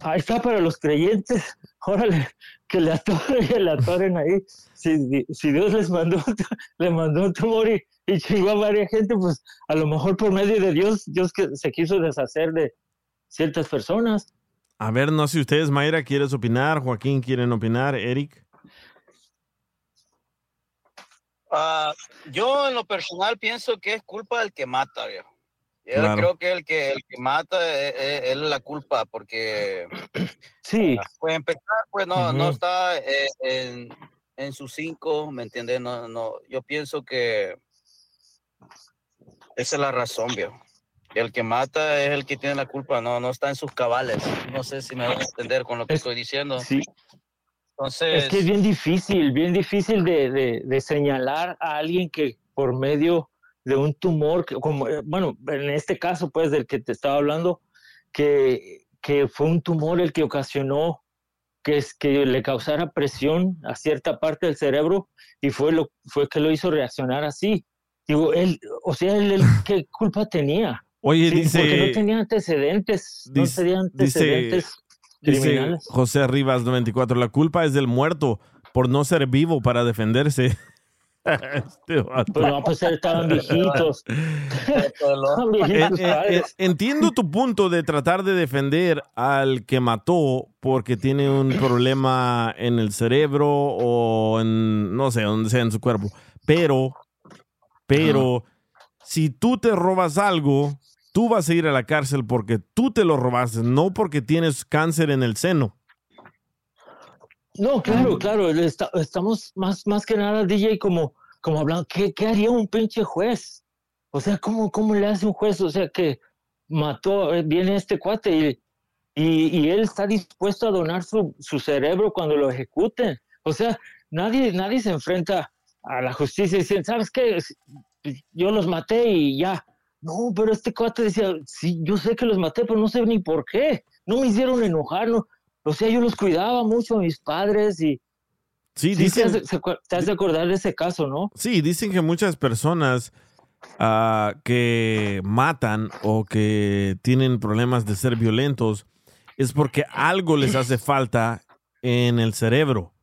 ahí está para los creyentes. [laughs] Órale, que le atoren, que le atoren ahí. Si, si Dios les mandó, [laughs] le mandó un tumor y, y chingó a varias gente, pues a lo mejor por medio de Dios, Dios que se quiso deshacer de ciertas personas. A ver, no sé si ustedes, Mayra, quieres opinar, Joaquín, quieren opinar, Eric. Ah, yo en lo personal pienso que es culpa del que mata, viejo. Yo Claro. creo que el que el que mata es, es- es la culpa porque [clears throat] Sí. pues empezar pues no no está eh, en, en sus cinco, ¿me entiendes? No no, yo pienso que esa es la razón, viejo. El que mata es el que tiene la culpa, no no está en sus cabales. No sé si me van a entender con lo que estoy diciendo. Sí. Entonces, Es que es bien difícil, bien difícil de, de- de señalar a alguien que por medio de un tumor, que como, eh, bueno, en este caso, pues, del que te estaba hablando, que, que fue un tumor el que ocasionó que, es, que le causara presión a cierta parte del cerebro y fue, lo, fue que lo hizo reaccionar así. Digo, él, o sea, él, él, ¿qué culpa tenía? Oye, Sí, dice, Porque no tenía antecedentes, no tenía antecedentes. Dice criminales. José Rivas 94, la culpa es del muerto por no ser vivo para defenderse. [laughs] Este vato. Pues no, pues estaban viejitos. [laughs] En- en- padres. entiendo tu punto de tratar de defender al que mató porque tiene un problema en el cerebro o en, no sé, donde sea en su cuerpo. Pero, pero, si tú te robas algo, tú vas a ir a la cárcel porque tú te lo robaste, no porque tienes cáncer en el seno. No, claro, claro. esta- estamos más, más que nada, DJ, como, como hablando, ¿qué, qué haría un pinche juez? O sea, ¿cómo, ¿cómo le hace un juez? O sea, que mató, eh, viene este cuate y, y, y él está dispuesto a donar su, su cerebro cuando lo ejecuten. O sea, nadie, nadie se enfrenta a la justicia y dicen, ¿sabes qué? Yo los maté y ya. No, pero este cuate decía, sí, yo sé que los maté, pero no sé ni por qué. No me hicieron enojar, no. O sea, yo los cuidaba mucho a mis padres y... Sí, te dicen- has de- te has de acordar de ese caso, ¿no? Sí, dicen que muchas personas ah, que matan o que tienen problemas de ser violentos es porque algo les hace falta en el cerebro.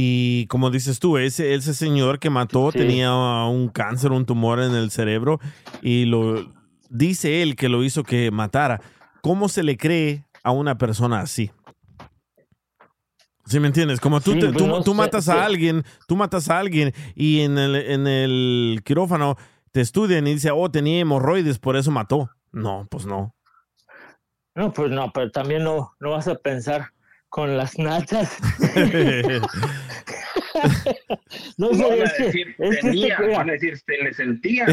Y como dices tú, ese, ese señor que mató Sí. tenía un cáncer, un tumor en el cerebro y lo dice él que lo hizo que matara. ¿Cómo se le cree a una persona así? ¿Sí me entiendes? Como tú, Sí, te- pues tú, tú matas a alguien, tú matas a alguien y en el, en el quirófano te estudian y dice, oh, tenía hemorroides, por eso mató. No, pues no. No, pues no, pero también no, no vas a pensar con las nachas. [laughs] no, No van a es que, decir es que tenía, mira. van a decir se le sentía.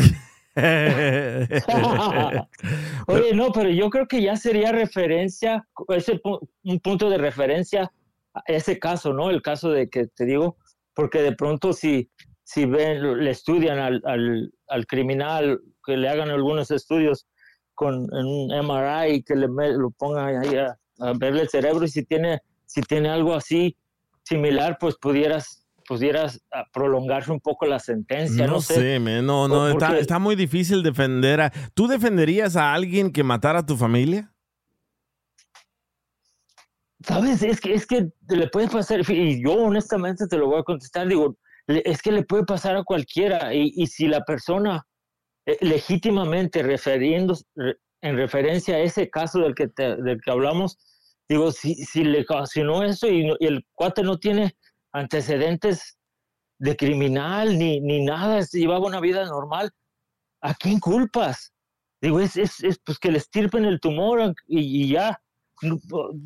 [laughs] Oye, no, pero yo creo que ya sería referencia, ese pu- un punto de referencia a ese caso, ¿no? El caso de que te digo, porque de pronto si, si ven, le estudian al, al, al criminal, que le hagan algunos estudios con en un MRI, que le lo pongan ahí a, a verle el cerebro y si tiene, si tiene algo así similar, pues pudieras pudieras ah, prolongarse un poco la sentencia, no, No sé. sé, man, no, no, está, está muy difícil defender a... ¿Tú defenderías a alguien que matara a tu familia? ¿Sabes? Es que, es que le puede pasar, y yo honestamente te lo voy a contestar, digo, es que le puede pasar a cualquiera, y, y si la persona eh, legítimamente refiriendo, re- en referencia a ese caso del que, te- del que hablamos, digo, si, si le ocasionó eso y, y el cuate no tiene antecedentes de criminal ni, ni nada, llevaba una vida normal, ¿a quién culpas? Digo, es, es, es pues que le estirpen el tumor y, y ya. No,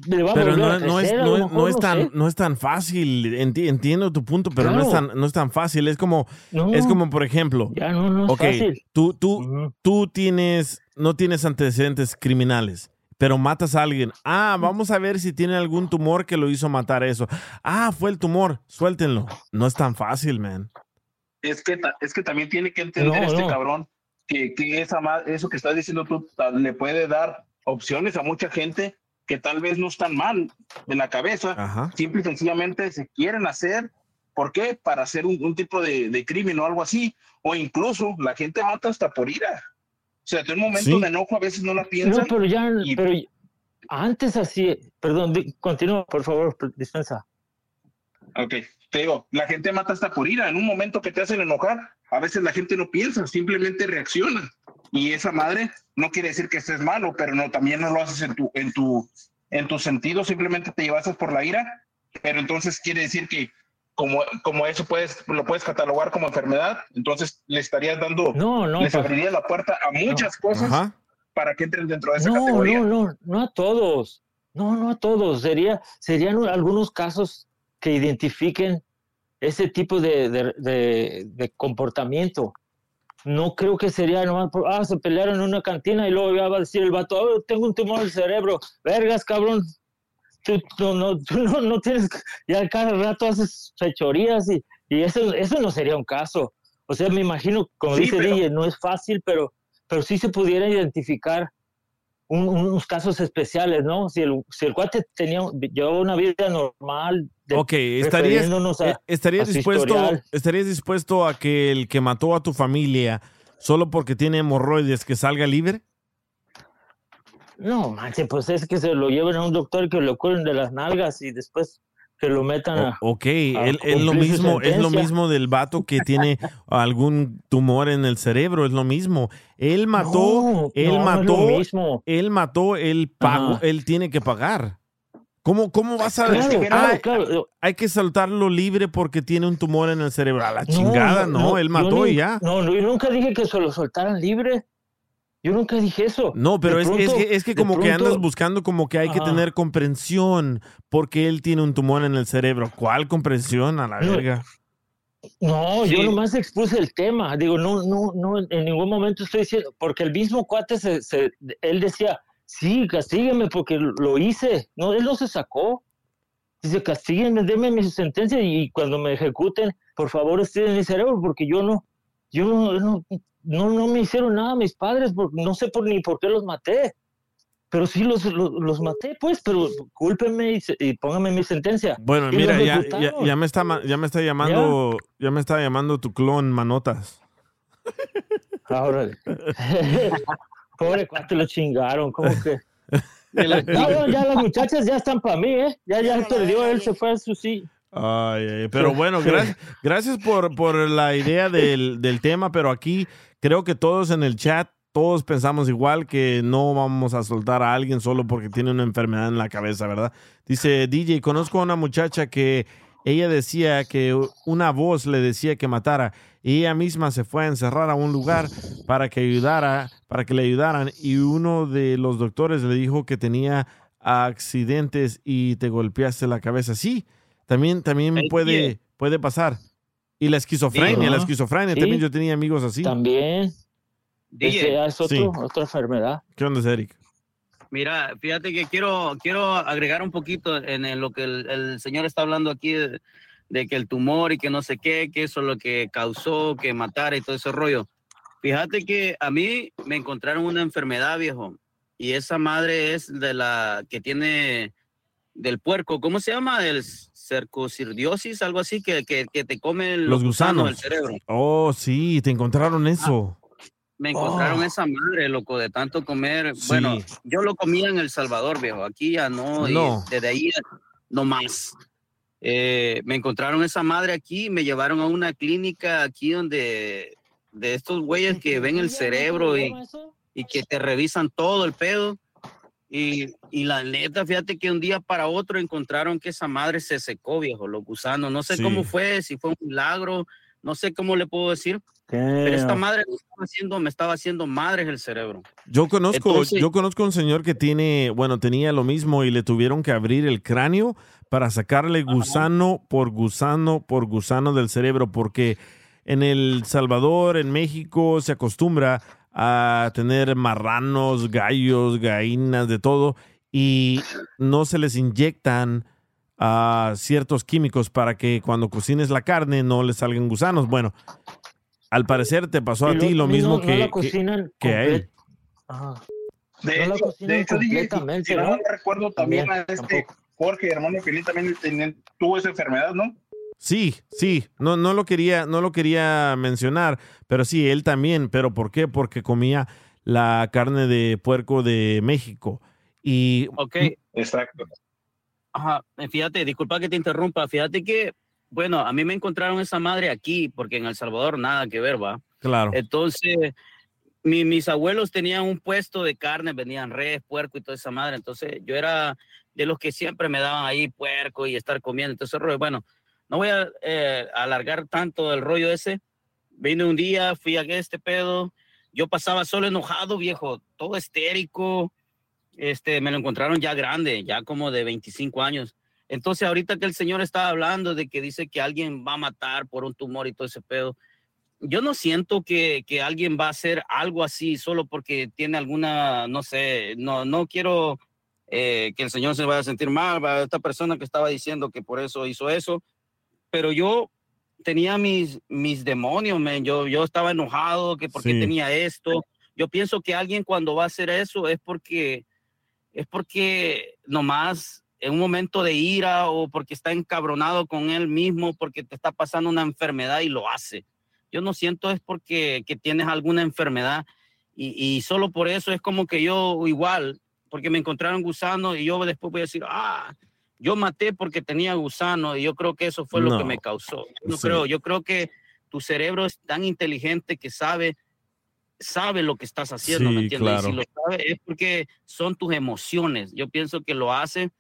le va a Pero no, a no es, no no tan, sé. no es tan fácil. Enti- entiendo tu punto, pero no, es tan, no es tan fácil. Es como, No. es como por ejemplo. Ya no, no es ok, fácil. Tú, tú, tú tienes, no tienes antecedentes criminales, pero matas a alguien. Ah, vamos a ver si tiene algún tumor que lo hizo matar eso. Ah, fue el tumor, suéltenlo. No es tan fácil, man. Es que, es que también tiene que entender No, este no. cabrón que, que esa, eso que estás diciendo tú le puede dar opciones a mucha gente que tal vez no están mal de la cabeza, Ajá. simple y sencillamente se quieren hacer. ¿Por qué? Para hacer un, un tipo de, de crimen o algo así. O incluso la gente mata hasta por ira. O sea, en un momento Sí. de enojo a veces no la piensan. No, pero ya, pero antes así, perdón, continúa, por favor, dispensa. Ok, te digo, la gente mata hasta por ira. En un momento que te hacen enojar, a veces la gente no piensa, simplemente reacciona. Y esa madre no quiere decir que estés malo, pero no, también no lo haces en tu, en tu, en tu sentido, simplemente te llevas por la ira. Pero entonces quiere decir que como, como eso puedes, lo puedes catalogar como enfermedad, entonces le estarías dando, No, no, les pues- abriría la puerta a muchas cosas Ajá. para que entren dentro de esa No, categoría. no, no, no a todos. No, no a todos. Sería, serían un- algunos casos que identifiquen ese tipo de, de- de- de comportamiento. No creo que sería nomás, por, ah, se pelearon en una cantina y luego ya va a decir el vato, "Oh, tengo un tumor en el cerebro. Vergas, cabrón. Tú, tú no, tú no, no tienes, ya cada rato haces fechorías y, y eso, eso no sería un caso. O sea, me imagino, como Sí, dice pero- DJ, no es fácil, pero, pero sí se pudiera identificar un- unos casos especiales, ¿no? Si el, si el cuate tenía, llevaba una vida normal. de- Ok, ¿estarías, a- eh, estarías, a dispuesto, historial. ¿estarías dispuesto a que el que mató a tu familia solo porque tiene hemorroides que salga libre? No, manche, pues es que se lo lleven a un doctor que lo curen de las nalgas y después que lo metan a... O- ok, a él- es lo mismo, es lo mismo del vato que tiene algún tumor en el cerebro, es lo mismo. Él mató, No, él no, mató, mismo. él mató, él pagó, él tiene que pagar. ¿Cómo, cómo vas a Claro, claro, claro. Hay que soltarlo libre porque tiene un tumor en el cerebro. A la chingada, no, él mató y ya. No, yo nunca dije que se lo soltaran libre. Yo nunca dije eso. No, pero es, es que, es que como que andas buscando como que hay que Ajá. tener comprensión porque él tiene un tumor en el cerebro. ¿Cuál comprensión a la No. verga? No, Sí. yo nomás expuse el tema. Digo, no, no, no, en ningún momento estoy diciendo, porque el mismo cuate, se, se- él decía, sí, castígueme porque lo hice. No, él no se sacó. Dice, castíguenme, denme mi sentencia y cuando me ejecuten, por favor, estén mi cerebro porque yo no, yo no, no, no, no me hicieron nada mis padres, porque no sé por, ni por qué los maté. Pero sí los, los, los maté, pues, pero cúlpenme y, se- y pónganme mi sentencia. Bueno, Y mira, ya, ya, ya me está ma- ya me está llamando, ya me está llamando tu clon Manotas. Ahora. [laughs] Pobre cuate, lo chingaron, ¿cómo que? [laughs] No, no, ya las muchachas ya están para mí, ¿eh? Ya, ya perdió, él se fue a su sí. Ay, ay, pero bueno, gracias, gracias por, por la idea del, del tema, pero aquí creo que todos en el chat, todos pensamos igual que no vamos a soltar a alguien solo porque tiene una enfermedad en la cabeza, ¿verdad? Dice DJ, conozco a una muchacha que ella decía que una voz le decía que matara y ella misma se fue a encerrar a un lugar para que ayudara, para que le ayudaran y uno de los doctores le dijo que tenía accidentes y te golpeaste la cabeza. Sí, también, también Ay, puede, puede pasar. Y la esquizofrenia, Sí. la esquizofrenia, Sí. también yo tenía amigos así. También. Ese es otro, Sí. otra enfermedad. ¿Qué onda, es Eric? Mira, fíjate que quiero, quiero agregar un poquito en el- lo que el, el señor está hablando aquí de, de que el tumor y que no sé qué, que eso es lo que causó que matara y todo ese rollo. Fíjate que a mí me encontraron una enfermedad, viejo, y esa madre es de la que tiene del puerco, ¿cómo se llama? El cercociriosis, algo así, que, que, que te comen Los gusanos. del cerebro. Oh, sí, te encontraron eso. Me encontraron Oh. esa madre, loco, de tanto comer. Bueno, yo lo comía en El Salvador, viejo. Aquí ya no. y No. desde ahí no más. Eh, me encontraron esa madre aquí, me llevaron a una clínica aquí donde de estos güeyes que ven el cerebro y, y que te revisan todo el pedo. Y, y la neta, fíjate que un día para otro encontraron que esa madre se secó, viejo, los gusanos. No sé Sí. cómo fue, si fue un milagro, no sé cómo le puedo decir. Pero esta madre me estaba haciendo, me estaba haciendo madres el cerebro. Yo conozco, Entonces- yo conozco un señor que tiene, bueno, tenía lo mismo y le tuvieron que abrir el cráneo para sacarle gusano por gusano por gusano del cerebro, porque en El Salvador, en México, se acostumbra a tener marranos, gallos, gallinas, de todo, y no se les inyectan a ciertos químicos para que cuando cocines la carne no le salgan gusanos. Bueno, al parecer te pasó a ti lo no- mismo no que, la que- que a él. Ajá. De No hecho, de hecho DJ, si- si no ¿no? recuerdo, también, También, a este Jorge, hermano Feliz, también tenía- tuvo esa enfermedad, ¿no? Sí, sí, no, no lo quería, no lo quería mencionar, pero sí, él también. ¿Pero por qué? Porque comía la carne de puerco de México. Y Ok. Exacto. Ajá, eh, fíjate, disculpa que te interrumpa, fíjate que, bueno, a mí me encontraron esa madre aquí, porque en El Salvador nada que ver, va. claro, Entonces, mi- mis abuelos tenían un puesto de carne, vendían res, puerco y toda esa madre. Entonces, yo era de los que siempre me daban ahí puerco y estar comiendo. Entonces, bueno, no voy a eh, alargar tanto el rollo ese. Vine un día, fui a este pedo. Yo pasaba solo enojado, viejo, todo estérico. Este, me lo encontraron ya grande, ya como de 25 años. Entonces, ahorita que el señor estaba hablando de que dice que alguien va a matar por un tumor y todo ese pedo, yo no siento que, que alguien va a hacer algo así solo porque tiene alguna, no sé, no, no quiero eh, que el Señor se vaya a sentir mal, esta persona que estaba diciendo que por eso hizo eso, pero yo tenía mis, mis demonios, man. Yo, yo estaba enojado, que porque Sí. tenía esto. Yo pienso que alguien cuando va a hacer eso es porque, es porque nomás en un momento de ira o porque está encabronado con él mismo, porque te está pasando una enfermedad y lo hace. Yo no siento es porque que tienes alguna enfermedad y, y solo por eso es como que yo igual, porque me encontraron gusano y yo después voy a decir, ah, yo maté porque tenía gusano y yo creo que eso fue lo que me causó. No Sí. creo, yo creo que tu cerebro es tan inteligente que sabe sabe lo que estás haciendo, ¿me Sí, entiendes? Y si claro. lo sabe es porque son tus emociones. Yo pienso que lo hace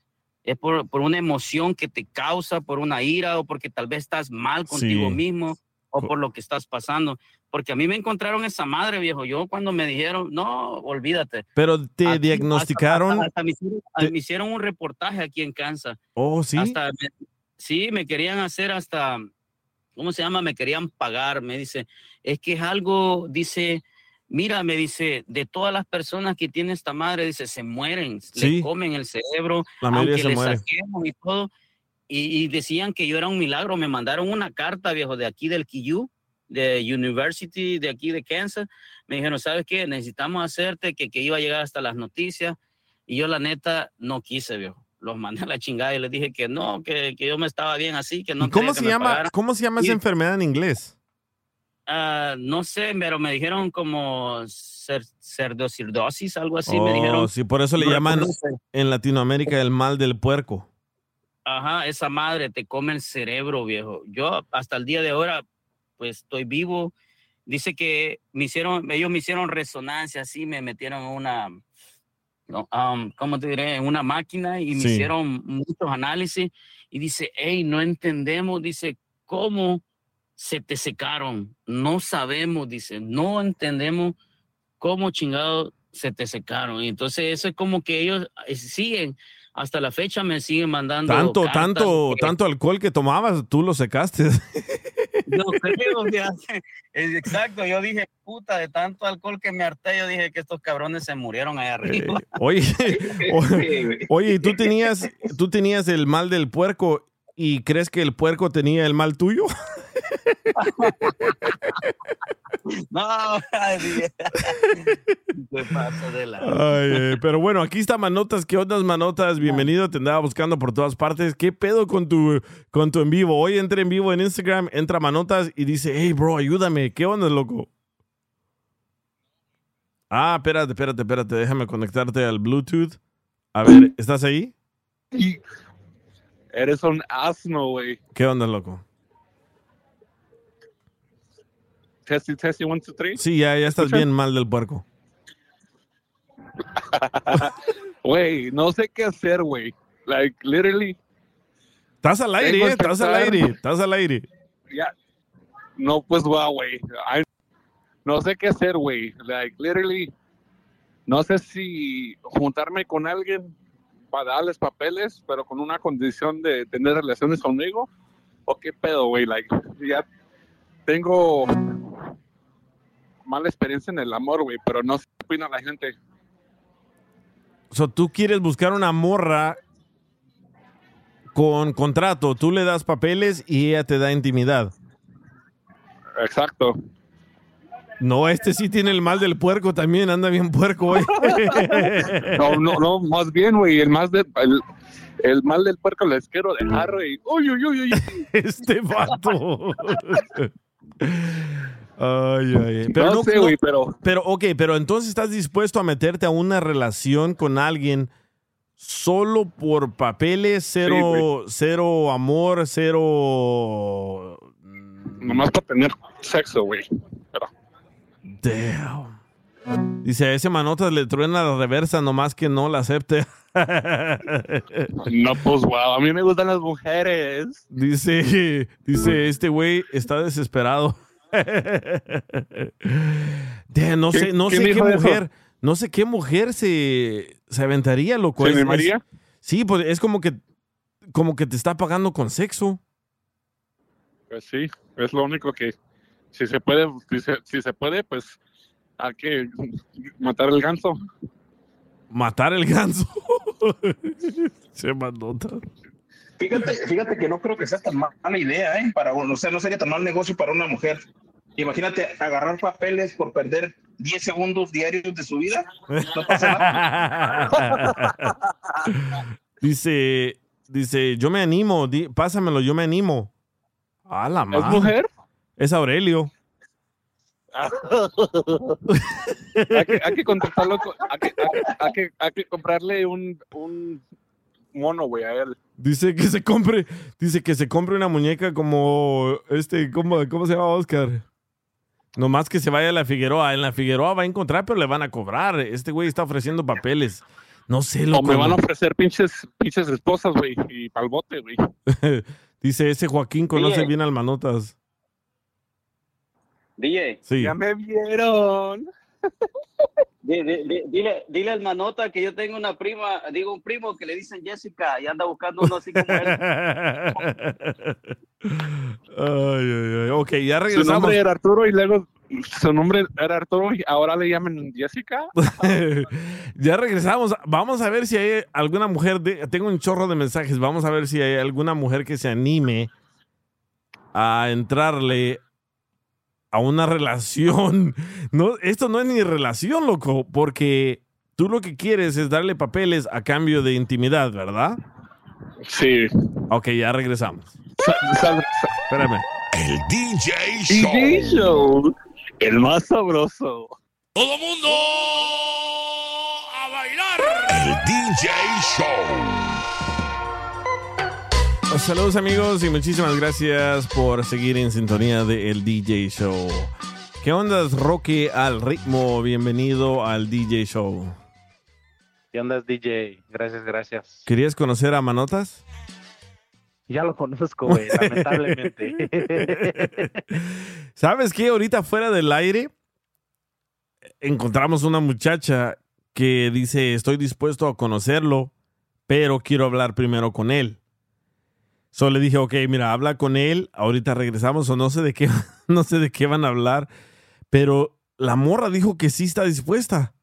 es por, por una emoción que te causa, por una ira o porque tal vez estás mal contigo Sí. mismo o por lo que estás pasando. Porque a mí me encontraron esa madre, viejo. Yo cuando me dijeron, no, olvídate. Pero te Aquí, diagnosticaron. Hasta, hasta me, hicieron, me hicieron un reportaje aquí en Kansas. Oh, sí. Hasta sí, me querían hacer hasta, ¿cómo se llama? Me querían pagar. Me dice, es que es algo, dice, mira, me dice, de todas las personas que tiene esta madre, dice, se mueren, Sí. le comen el cerebro, La aunque se le saquemos y todo. Y, y decían que yo era un milagro. Me mandaron una carta, viejo, de aquí del QU, de University, de aquí de Kansas. Me dijeron, ¿sabes qué? Necesitamos hacerte que, que iba a llegar hasta las noticias. Y yo, la neta, no quise, viejo. Los mandé a la chingada y les dije que no, que, que yo me estaba bien así, que no ¿Y ¿Cómo que se me llama? pagaran. ¿Cómo se llama Y, esa enfermedad en inglés? ah, no sé, pero me dijeron como cer- cerdosis, algo así. me Oh, dijeron. sí, por eso le No llaman en Latinoamérica el mal del puerco. Ajá, esa madre te come el cerebro, viejo. Yo hasta el día de ahora, pues estoy vivo. Dice que me hicieron, ellos me hicieron resonancia, así me metieron en una, no, um, ¿cómo te diré? En una máquina y me Sí. hicieron muchos análisis y dice, hey, no entendemos, dice, ¿cómo se te secaron? No sabemos, dice, no entendemos cómo chingado se te secaron. Y entonces eso es como que ellos eh, siguen, hasta la fecha me siguen mandando. Tanto, tanto, que- tanto alcohol que tomabas, tú lo secaste. [laughs] Yo creo, fíjate. Es exacto, yo dije, puta, de tanto alcohol que me harté, yo dije que estos cabrones se murieron ahí arriba. Oye, [laughs] [laughs] o- oye, ¿y tú tenías, tú tenías el mal del puerco y crees que el puerco tenía el mal tuyo? [laughs] [laughs] No, ¿qué pasa de la... Ay, eh, pero bueno, aquí está Manotas. ¿Qué ondas, Manotas? Bienvenido. Te andaba buscando por todas partes. ¿Qué pedo con tu, con tu en vivo? Hoy entré en vivo en Instagram, entra Manotas y dice, hey, bro, ayúdame. ¿Qué onda, loco? Ah, espérate, espérate, espérate. Déjame conectarte al Bluetooth. A ver, ¿estás ahí? Eres un asno, güey. ¿Qué onda, loco? Testy, testy, one, two, three. Sí, ya, ya estás bien mal del puerco. [laughs] Güey, no sé qué hacer, güey. Like, literally. Estás al aire, eh, estás al aire, estás al aire. Ya. No, pues, va, güey. I- No sé qué hacer, güey. Like, literally. No sé si juntarme con alguien para darles papeles, pero con una condición de tener relaciones conmigo. ¿O qué pedo, güey? Like, ya tengo mala experiencia en el amor, güey, pero no sé qué opina la gente. O sea, tú quieres buscar una morra con contrato, tú le das papeles y ella te da intimidad. Exacto. No, este sí tiene el mal del puerco también, anda bien puerco hoy. [laughs] No, no, no, más bien, güey, el más del el, el mal del puerco les quiero dejar, güey. Uy, uy, uy, uy. [laughs] Este vato. Ay, ay, ay. Pero No no, sé, no- güey, pero- Pero, ok, pero entonces estás dispuesto a meterte a una relación con alguien solo por papeles, cero, cero amor, cero. Nomás para tener sexo, güey. Pero Damn. Dice, a ese manotas le truena la reversa, nomás que no la acepte. no, pues, wow, a mí me gustan las mujeres. Dice, dice, este güey está desesperado. No sé, ¿Quién- no sé qué eso? mujer, no sé qué mujer se, se aventaría, loco. ¿Se animaría? sí, pues es como que, como que te está pagando con sexo. Pues sí, es lo único que, si se puede, si se, si se puede, pues hay que matar el ganso. Matar el ganso. [laughs] se mandota. Fíjate, fíjate que no creo que sea tan mala idea, ¿eh? Para uno, o sea, no sería tan mal negocio para una mujer. Imagínate agarrar papeles por perder 10 segundos diarios de su vida. No pasa nada. [laughs] Dice, dice, yo me animo, di- pásamelo, yo me animo. A la madre. mujer? Es Aurelio. [laughs] hay, que, hay que hay que, hay que- hay que- hay que comprarle un, un mono, güey, a él. Dice que se compre, dice que se compre una muñeca como este, ¿cómo, cómo se llama Oscar? Nomás que se vaya a la Figueroa. En la Figueroa va a encontrar, pero le van a cobrar. Este güey está ofreciendo papeles. No sé, O loco. me van a ofrecer pinches, pinches esposas, güey, y pa'l bote, güey. [laughs] Dice, ese Joaquín conoce bien al manotas. DJ, Sí. Ya me vieron. Di- di- di- dile, dile al manota que yo tengo una prima, digo un primo que le dicen Jessica y anda buscando uno así como él. [laughs] Ay, ay, ay. Ok, ya Su regresamos. nombre era Arturo y luego su nombre era Arturo y ahora le llaman Jessica. [laughs] ya regresamos. Vamos a ver si hay alguna mujer. De, tengo un chorro de mensajes. Vamos a ver si hay alguna mujer que se anime a entrarle a una relación. [laughs] No, esto no es ni relación, loco, porque tú lo que quieres es darle papeles a cambio de intimidad, ¿verdad? Sí. Ok, ya regresamos. Sal- Espérame. El DJ Show. DJ Show, el más sabroso. Todo mundo a bailar. El DJ Show. Pues, Saludos amigos y muchísimas gracias por seguir en sintonía de El DJ Show. ¿Qué onda, Roque al ritmo? Bienvenido al DJ Show. ¿Qué onda, DJ? Gracias, gracias. ¿Querías conocer a Manotas? Ya lo conozco, güey, [laughs] lamentablemente. [laughs] ¿Sabes qué? Ahorita fuera del aire encontramos una muchacha que dice, estoy dispuesto a conocerlo, pero quiero hablar primero con él. Solo le dije, ok, mira, habla con él, ahorita regresamos o no sé de qué, [laughs] no sé de qué van a hablar, pero la morra dijo que sí está dispuesta.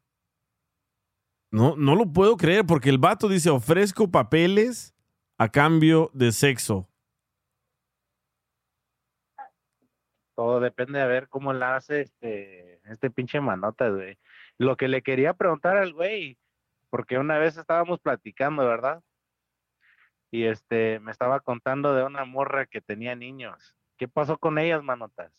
No, no lo puedo creer porque el vato dice, ofrezco papeles a cambio de sexo. Todo depende de ver cómo la hace este, este pinche manota, güey. Lo que le quería preguntar al güey, porque una vez estábamos platicando, ¿verdad? Y este, me estaba contando de una morra que tenía niños. ¿Qué pasó con ellas, manotas?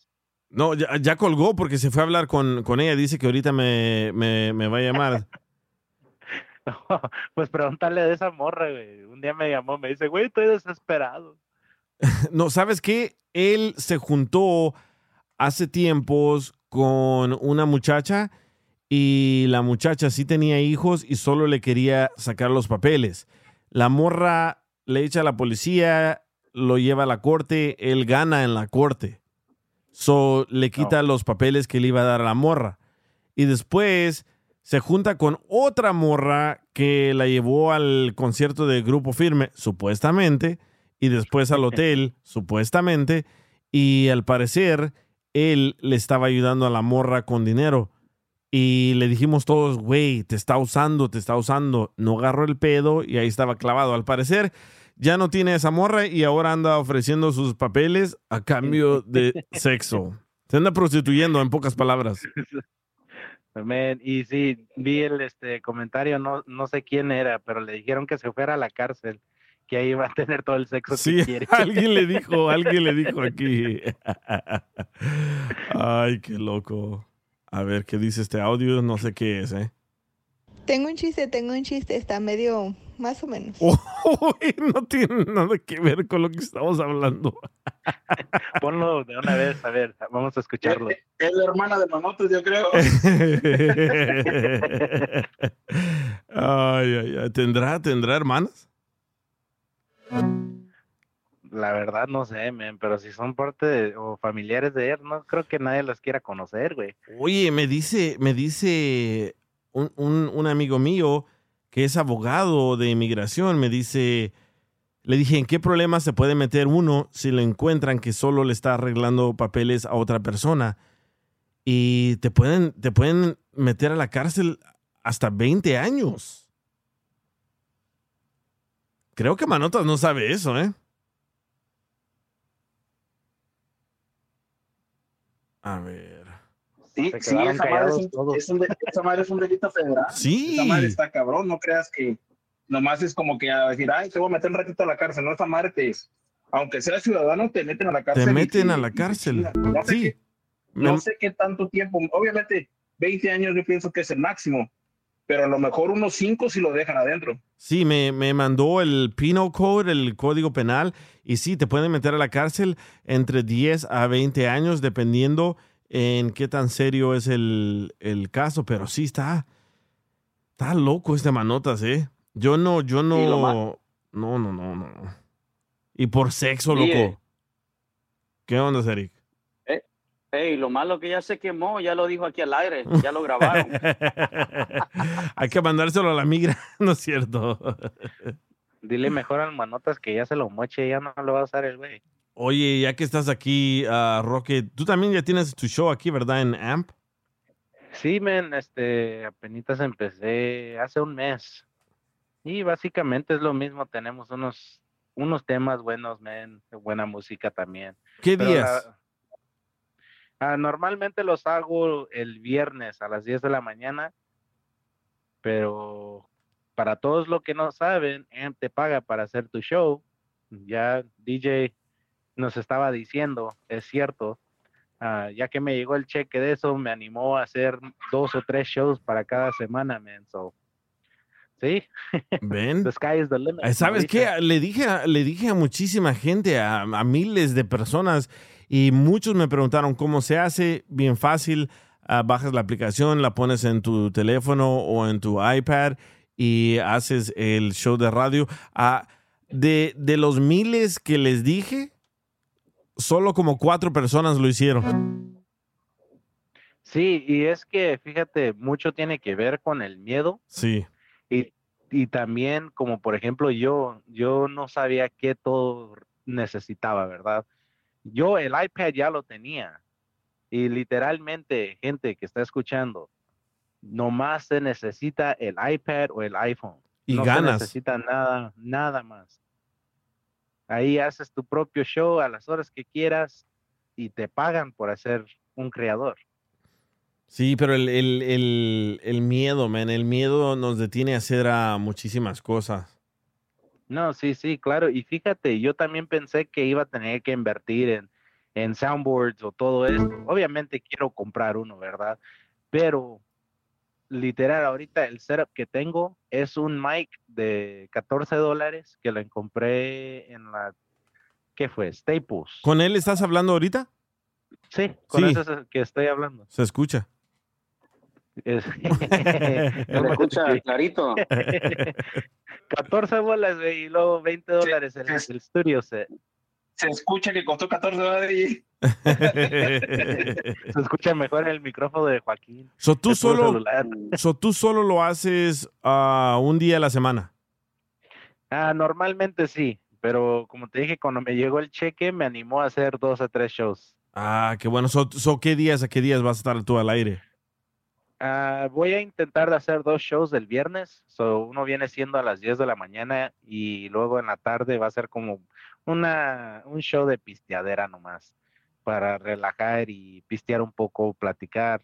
No, ya, ya colgó porque se fue a hablar con, con ella. Dice que ahorita me, me, me va a llamar. [laughs] pues pregúntale de esa morra, güey. Un día me llamó, me dice, güey, estoy desesperado. [laughs] No, ¿sabes qué? Él se juntó hace tiempos con una muchacha y la muchacha sí tenía hijos y solo le quería sacar los papeles. La morra le echa a la policía, lo lleva a la corte, él gana en la corte. So le quita los papeles que le iba a dar a la morra. Y después se junta con otra morra que la llevó al concierto de Grupo Firme, supuestamente, y después al hotel, [laughs] supuestamente, y al parecer él le estaba ayudando a la morra con dinero. Y le dijimos todos, güey, te está usando, te está usando. No agarró el pedo y ahí estaba clavado. Al parecer ya no tiene esa morra y ahora anda ofreciendo sus papeles a cambio de sexo. Se anda prostituyendo, en pocas palabras. Men, y sí, vi el este comentario, no, no sé quién era, pero le dijeron que se fuera a la cárcel, que ahí va a tener todo el sexo Sí, que quiere. [laughs] alguien le dijo, alguien le dijo aquí. [laughs] Ay, qué loco. A ver, ¿qué dice este audio? No sé qué es, ¿eh? Tengo un chiste, tengo un chiste, está medio más o menos. [laughs] Uy, no tiene nada que ver con lo que estamos hablando. [laughs] Ponlo de una vez, a ver, vamos a escucharlo. Es la hermana de Manotas, yo creo. [laughs] Ay, ay, ay. ¿Tendrá, tendrá hermanas? La verdad no sé, men, pero si son parte de, o familiares de él, no creo que nadie las quiera conocer, güey. Oye, me dice, me dice un, un- amigo mío que es abogado de inmigración, me dice, le dije, ¿en qué problema se puede meter uno si le encuentran que solo le está arreglando papeles a otra persona? Y te pueden, te pueden meter a la cárcel hasta 20 años. Creo que Manotas no sabe eso, ¿eh? A ver. Sí, Se sí, esa madre, es un, es un esa madre es un delito federal. Sí. Esa madre está cabrón, no creas que nomás es como que a decir, ay, te voy a meter un ratito a la cárcel. No, esa madre te, aunque seas ciudadano, te meten a la cárcel. Te y- meten y- a la y- cárcel. no sé Sí. qué- no Me- sé qué tanto tiempo, obviamente 20 años yo pienso que es el máximo, pero a lo mejor unos 5 si lo dejan adentro. Sí, me, me mandó el Penal Code, el código penal, y sí, te pueden meter a la cárcel entre 10 a 20 años, dependiendo en qué tan serio es el, el caso, pero sí está, está loco este manotas, ¿eh? Yo no, yo no, Sí, no, no, no, no, no. Y por sexo, Sí, loco. eh. ¿Qué onda, Eric? Eh, ey, lo malo que ya se quemó, ya lo dijo aquí al aire, ya lo grabaron. [laughs] Hay que mandárselo a la migra, [laughs] ¿no es cierto? Dile mejor al manotas que ya se lo moche, ya no lo va a usar el güey. Oye, ya que estás aquí, ah, Roque, tú también ya tienes tu show aquí, ¿verdad? En AMP. Sí, men, este, apenas empecé hace un mes. Y básicamente es lo mismo, tenemos unos, unos temas buenos, men, buena música también. ¿Qué Pero días? Ah, normalmente los hago el viernes a las 10 de la mañana, pero para todos los que no saben, AMP te paga para hacer tu show. Ya DJ nos estaba diciendo, es cierto, ah, ya que me llegó el cheque de eso, me animó a hacer dos o tres shows para cada semana, man. So, sí, ¿Ven? [laughs] the sky is the limit. Eh, ¿Sabes qué? Le dije, a- le dije a muchísima gente, a, a miles de personas, y muchos me preguntaron cómo se hace. Bien fácil. ah, bajas la aplicación, la pones en tu teléfono o en tu iPad y haces el show de radio. Ah, de, de los miles que les dije, solo como cuatro personas lo hicieron. Sí, y es que, fíjate, mucho tiene que ver con el miedo. Sí. Y, y también, como por ejemplo, yo, yo no sabía qué todo necesitaba, ¿verdad? Yo el iPad ya lo tenía. Y literalmente, gente que está escuchando, nomás se necesita el iPad o el iPhone. Y no ganas. se necesita nada, nada más. Ahí haces tu propio show a las horas que quieras y te pagan por hacer un creador. Sí, pero el, el- el- el miedo, man, el miedo nos detiene a hacer ah, muchísimas cosas. No, sí, sí, claro. Y fíjate, yo también pensé que iba a tener que invertir en, en soundboards o todo esto. Obviamente quiero comprar uno, ¿verdad? Pero literal, ahorita el setup que tengo es un mic de 14 dólares que lo compré en la, ¿qué fue? Staples. ¿Con él estás hablando ahorita? Sí, con Sí. eso es el que estoy hablando. Se escucha. Es- [laughs] Se escucha clarito. [laughs] 14 bolas, güey, y luego 20 dólares el, el studio set. Se escucha que costó 14 dólares. [laughs] Se escucha mejor el micrófono de Joaquín. So, tú, solo, celular. so, tú solo lo haces ah, un día a la semana. Ah, normalmente sí, pero como te dije, cuando me llegó el cheque me animó a hacer dos o tres shows. Ah, qué bueno. So, so, ¿Qué días a qué días vas a estar tú al aire? Ah, voy a intentar de hacer dos shows el viernes. So, uno viene siendo a las 10 de la mañana y luego en la tarde va a ser como una, un show de pisteadera nomás para relajar y pistear un poco, platicar.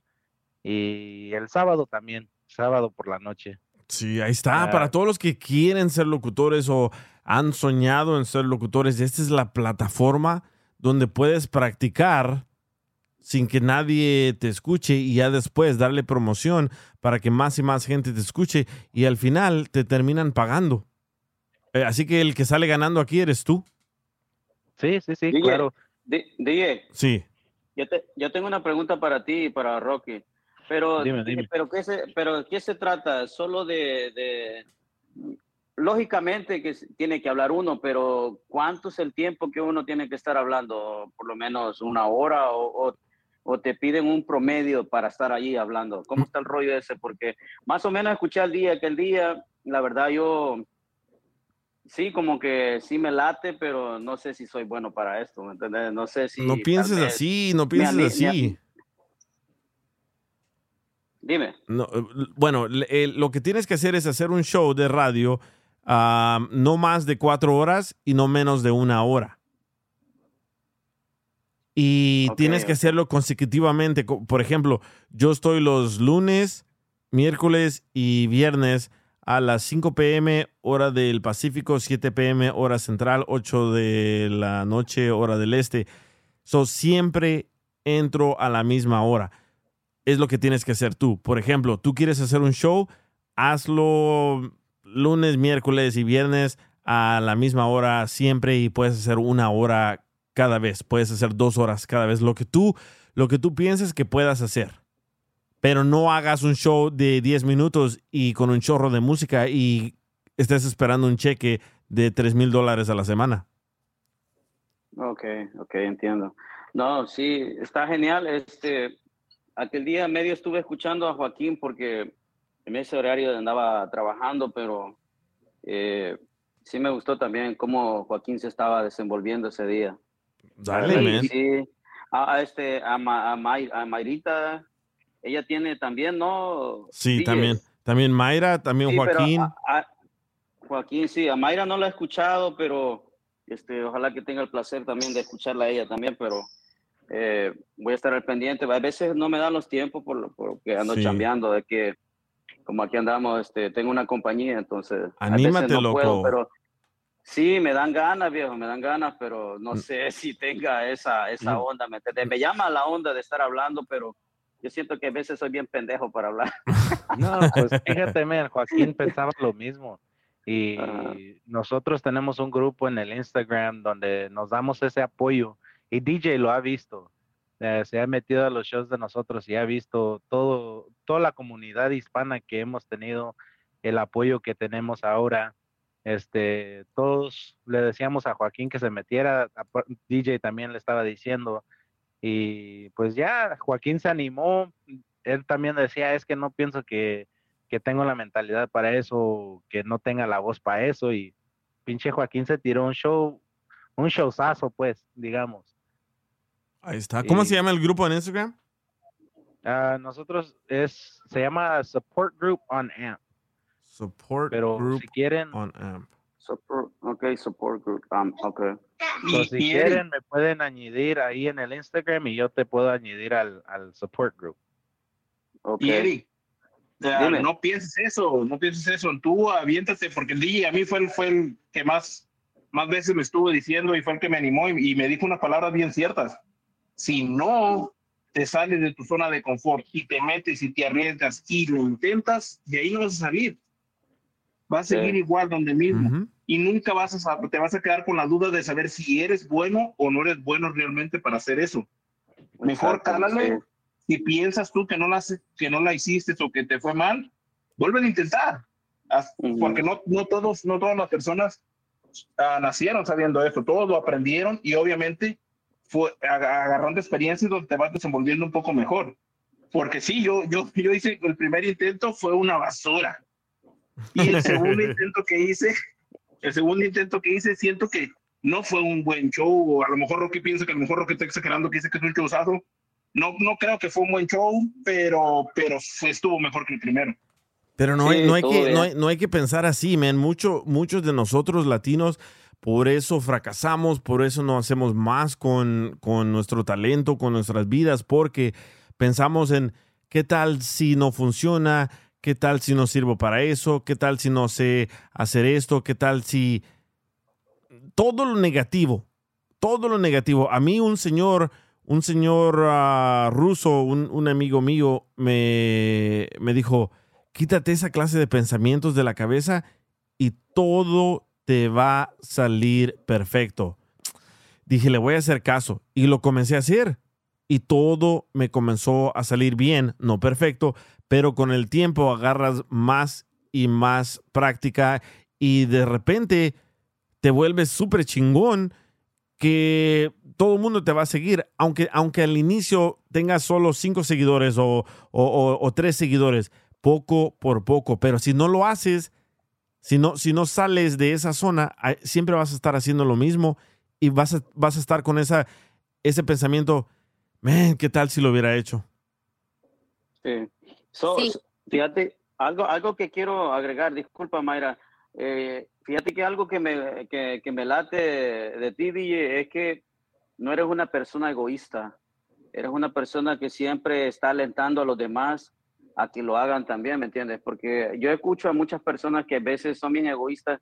Y el sábado también, sábado por la noche. Sí, ahí está. Ah. Para todos los que quieren ser locutores o han soñado en ser locutores, esta es la plataforma donde puedes practicar sin que nadie te escuche y ya después darle promoción para que más y más gente te escuche y al final te terminan pagando. Eh, así que el que sale ganando aquí eres tú. Sí, sí, sí, DJ, claro. DJ, Sí. yo, te- yo tengo una pregunta para ti y para Rocky. Pero, Dime, dime. pero ¿qué se, pero ¿qué se trata? Solo de, de- lógicamente que tiene que hablar uno, pero ¿cuánto es el tiempo que uno tiene que estar hablando? Por lo menos una hora o, o- o te piden un promedio para estar allí hablando. ¿Cómo está el rollo ese? Porque más o menos escuché al día que el día, la verdad yo sí como que sí me late, pero no sé si soy bueno para esto, ¿me entiendes? No sé si no pienses así, no pienses me así. Dime. No, eh, bueno, eh, lo que tienes que hacer es hacer un show de radio ah, no más de cuatro horas y no menos de una hora. Y tienes que hacerlo consecutivamente. Co- Por ejemplo, yo estoy los lunes, miércoles y viernes a las 5 pm hora del Pacífico, 7 pm hora central, 8 de la noche hora del este. So, siempre entro a la misma hora. Es lo que tienes que hacer tú. Por ejemplo, tú quieres hacer un show, hazlo lunes, miércoles y viernes a la misma hora siempre y puedes hacer una hora cada vez, puedes hacer dos horas cada vez, lo que tú, lo que tú pienses que puedas hacer. Pero no hagas un show de 10 minutos y con un chorro de música y estés esperando un cheque de 3 mil dólares a la semana. Ok, ok, entiendo. No, sí, está genial. Este, aquel día medio estuve escuchando a Joaquín porque en ese horario andaba trabajando, pero eh, sí me gustó también cómo Joaquín se estaba desenvolviendo ese día. Dale, Sí, man. sí. A, a este, a, Ma- a Mayrita, ella tiene también, ¿no? Sí, DJs. también. También Mayra, también Sí, Joaquín. a- a- Joaquín, sí, a Mayra no la he escuchado, pero este, ojalá que tenga el placer también de escucharla a ella también, pero eh, voy a estar al pendiente. A veces no me dan los tiempos por, porque ando Sí. chambeando, de que como aquí andamos, este, tengo una compañía, entonces Anímate, no puedo, loco. pero sí, me dan ganas, viejo, me dan ganas, pero no sé [laughs] si tenga esa, esa Mm. onda, ¿me entiendes? Me llama la onda de estar hablando, pero yo siento que a veces soy bien pendejo para hablar. [laughs] No, pues fíjate, man, Joaquín pensaba lo mismo. Y nosotros tenemos un grupo en el Instagram donde nos damos ese apoyo. Y DJ lo ha visto. Eh, se ha metido a los shows de nosotros y ha visto todo, toda la comunidad hispana que hemos tenido, el apoyo que tenemos ahora. Este, todos le decíamos a Joaquín que se metiera, a- DJ también le estaba diciendo, y pues ya Joaquín se animó, él también decía, es que no pienso que, que tengo la mentalidad para eso, que no tenga la voz para eso, y pinche Joaquín se tiró un show, un showzazo pues, digamos. Ahí está. ¿Cómo Y- se llama el grupo en Instagram? Ah, nosotros es, se llama Support Group on AMP. Support Pero Group si quieren, on AMP. Support, ok, support group, um, ok. so, si quieren me pueden añadir ahí en el Instagram y yo te puedo añadir al, al Support Group. Y Eric, Dime. no pienses eso, no pienses eso. Tú aviéntate, porque el DJ a mí fue el, fue el que más, más veces me estuvo diciendo y fue el que me animó y, y me dijo unas palabras bien ciertas. Si no te sales de tu zona de confort y te metes y te arriesgas y lo intentas, de ahí no vas a salir. Vas a Sí. seguir igual donde mismo. Y nunca vas a te vas a quedar con la duda de saber si eres bueno o no eres bueno realmente para hacer eso. Mejor cálale. Si piensas tú que no, la, que no la hiciste o que te fue mal, vuelve a intentar. Porque no, no, todos, no todas las personas ah, nacieron sabiendo esto, todos lo aprendieron y obviamente fue ag- agarrando experiencias donde te vas desenvolviendo un poco mejor. Porque sí, yo, yo, yo hice el primer intento fue una basura. Y el segundo [laughs] intento que hice, el segundo intento que hice, siento que no fue un buen show, o a lo mejor Rocky piensa que a lo mejor Rocky está exagerando, que dice que es un showzazo. No, no creo que fue un buen show, pero, pero fue- estuvo mejor que el primero. Pero no, hay, no, hay que, bien. no, hay, no hay que pensar así, man. Mucho, muchos de nosotros latinos, por eso fracasamos, por eso no hacemos más con, con nuestro talento, con nuestras vidas, porque pensamos en qué tal si no funciona, qué tal si no sirvo para eso, qué tal si no sé hacer esto, qué tal si... Todo lo negativo, todo lo negativo. A mí un señor, un señor ah, ruso, un, un amigo mío, me, me dijo, quítate esa clase de pensamientos de la cabeza y todo te va a salir perfecto. Dije, le voy a hacer caso y lo comencé a hacer y todo me comenzó a salir bien, no perfecto, pero con el tiempo agarras más y más práctica y de repente te vuelves súper chingón que todo el mundo te va a seguir, aunque, aunque al inicio tengas solo cinco seguidores o, o- tres seguidores, poco por poco, pero si no lo haces, si no, si no sales de esa zona, siempre vas a estar haciendo lo mismo y vas a, vas a estar con esa, ese pensamiento, man, ¿qué tal si lo hubiera hecho? Sí. So, so, Fíjate, algo, algo que quiero agregar, disculpa Mayra, eh, fíjate que algo que me, que, que me late de ti, DJ, es que no eres una persona egoísta, eres una persona que siempre está alentando a los demás a que lo hagan también, ¿me entiendes? Porque yo escucho a muchas personas que a veces son bien egoístas,